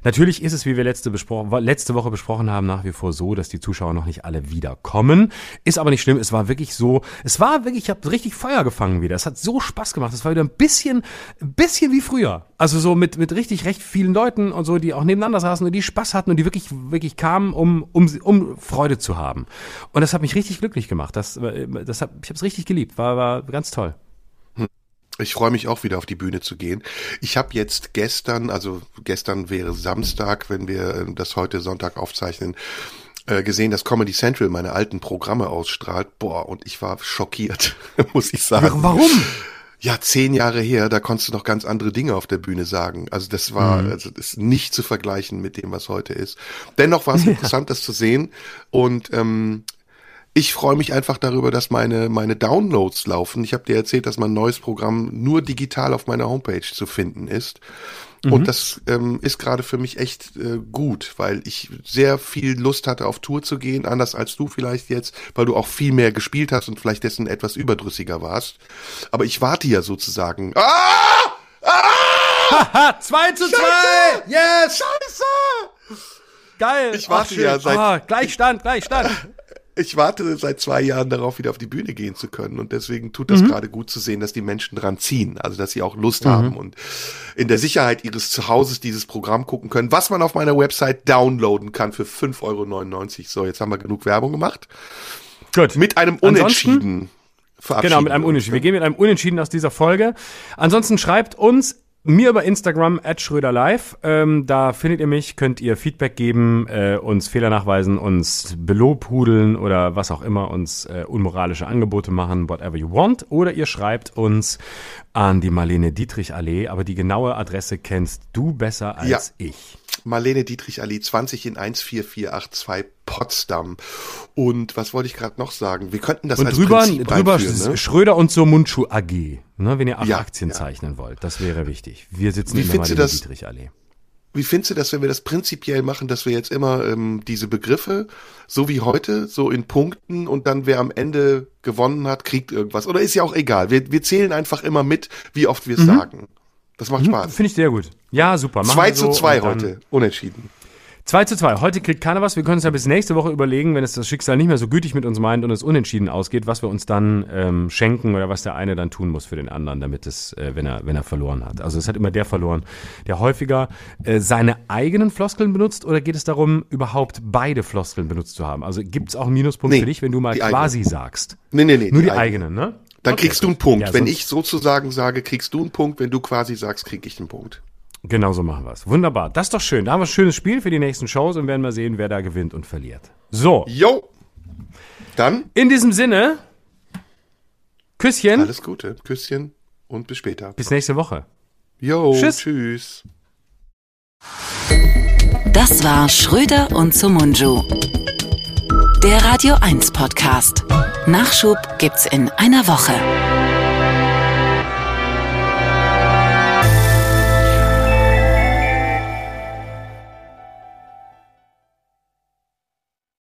Speaker 2: Natürlich ist es, wie wir letzte besprochen, letzte Woche besprochen haben, nach wie vor so, dass die Zuschauer noch nicht alle wiederkommen. Ist aber nicht schlimm. Es war wirklich so. Es war wirklich, ich habe richtig Feuer gefangen wieder. Es hat so Spaß gemacht. Das war wieder ein bisschen, ein bisschen wie früher. Also so mit, mit richtig recht vielen Leuten und so, die auch nebeneinander saßen und die Spaß hatten und die wirklich, wirklich kamen, um, um, um Freude zu haben. Und das hat mich richtig glücklich gemacht. Das, das hab, ich habe es richtig geliebt. War, war ganz toll.
Speaker 3: Hm. Ich freue mich auch wieder auf die Bühne zu gehen. Ich habe jetzt gestern, also gestern wäre Samstag, wenn wir das heute Sonntag aufzeichnen, äh, gesehen, dass Comedy Central meine alten Programme ausstrahlt. Boah, und ich war schockiert, muss ich sagen.
Speaker 2: Warum?
Speaker 3: ja, zehn Jahre her, da konntest du noch ganz andere Dinge auf der Bühne sagen. Also das war, mhm. also das ist nicht zu vergleichen mit dem, was heute ist. Dennoch war es ja. interessant, das zu sehen. Und ähm, ich freue mich einfach darüber, dass meine, meine Downloads laufen. Ich habe dir erzählt, dass mein neues Programm nur digital auf meiner Homepage zu finden ist. Mhm. Und das ähm, ist gerade für mich echt äh, gut, weil ich sehr viel Lust hatte, auf Tour zu gehen, anders als du vielleicht jetzt, weil du auch viel mehr gespielt hast und vielleicht dessen etwas überdrüssiger warst. Aber ich warte ja sozusagen. Ah!
Speaker 2: Ah! 2 zu 2!
Speaker 3: Yes! Scheiße!
Speaker 2: Geil!
Speaker 3: Ich warte Ach, ja seit.
Speaker 2: Oh, Gleichstand, Gleichstand!
Speaker 3: Ich warte seit zwei Jahren darauf, wieder auf die Bühne gehen zu können. Und deswegen tut das mhm. gerade gut zu sehen, dass die Menschen dran ziehen. Also, dass sie auch Lust mhm. haben und in der Sicherheit ihres Zuhauses dieses Programm gucken können, was man auf meiner Website downloaden kann für 5,99 Euro. So, jetzt haben wir genug Werbung gemacht. Gut. Mit einem Unentschieden.
Speaker 2: Genau, mit einem Unentschieden. Wir gehen mit einem Unentschieden aus dieser Folge. Ansonsten schreibt uns mir über Instagram at schröderlive. Ähm, da findet ihr mich, könnt ihr Feedback geben, äh, uns Fehler nachweisen, uns belobhudeln oder was auch immer, uns äh, unmoralische Angebote machen, whatever you want. Oder ihr schreibt uns an die Marlene Dietrich Allee, aber die genaue Adresse kennst du besser als ja. ich.
Speaker 3: Marlene Dietrich Allee 20 in 14482 Potsdam. Und was wollte ich gerade noch sagen? Wir könnten das
Speaker 2: und
Speaker 3: als
Speaker 2: drüber, Prinzip drüber ne? Schröder und zur Mundschuh AG, ne, wenn ihr ja, Aktien ja. zeichnen wollt. Das wäre wichtig. Wir sitzen
Speaker 3: Wie in der Marlene Dietrich Allee. Wie findest du das, wenn wir das prinzipiell machen, dass wir jetzt immer ähm, diese Begriffe, so wie heute, so in Punkten und dann wer am Ende gewonnen hat, kriegt irgendwas? Oder ist ja auch egal. Wir, wir zählen einfach immer mit, wie oft wir es mhm. sagen. Das macht mhm, Spaß.
Speaker 2: Finde ich sehr gut. Ja, super.
Speaker 3: 2 zu 2 heute. Unentschieden.
Speaker 2: 2 zu 2. Heute kriegt keiner was. Wir können uns ja bis nächste Woche überlegen, wenn es das Schicksal nicht mehr so gütig mit uns meint und es unentschieden ausgeht, was wir uns dann ähm, schenken oder was der eine dann tun muss für den anderen, damit es, äh, wenn er, wenn er verloren hat. Also es hat immer der verloren, der häufiger äh, seine eigenen Floskeln benutzt oder geht es darum, überhaupt beide Floskeln benutzt zu haben? Also gibt es auch einen Minuspunkt nee, für dich, wenn du mal quasi eigene. sagst?
Speaker 3: Nee, nee, nee.
Speaker 2: Nur die, die eigenen, ne?
Speaker 3: Dann okay. kriegst du einen Punkt. Ja, wenn ich sozusagen sage, kriegst du einen Punkt. Wenn du quasi sagst, krieg ich einen Punkt.
Speaker 2: Genau so machen wir es. Wunderbar. Das ist doch schön. Da haben wir ein schönes Spiel für die nächsten Shows und werden mal sehen, wer da gewinnt und verliert. So.
Speaker 3: Jo. Dann.
Speaker 2: In diesem Sinne. Küsschen.
Speaker 3: Alles Gute. Küsschen und bis später.
Speaker 2: Bis nächste Woche.
Speaker 3: Jo. Tschüss. Tschüss.
Speaker 1: Das war Schröder und Sumunju. Der Radio 1 Podcast. Nachschub gibt's in einer Woche.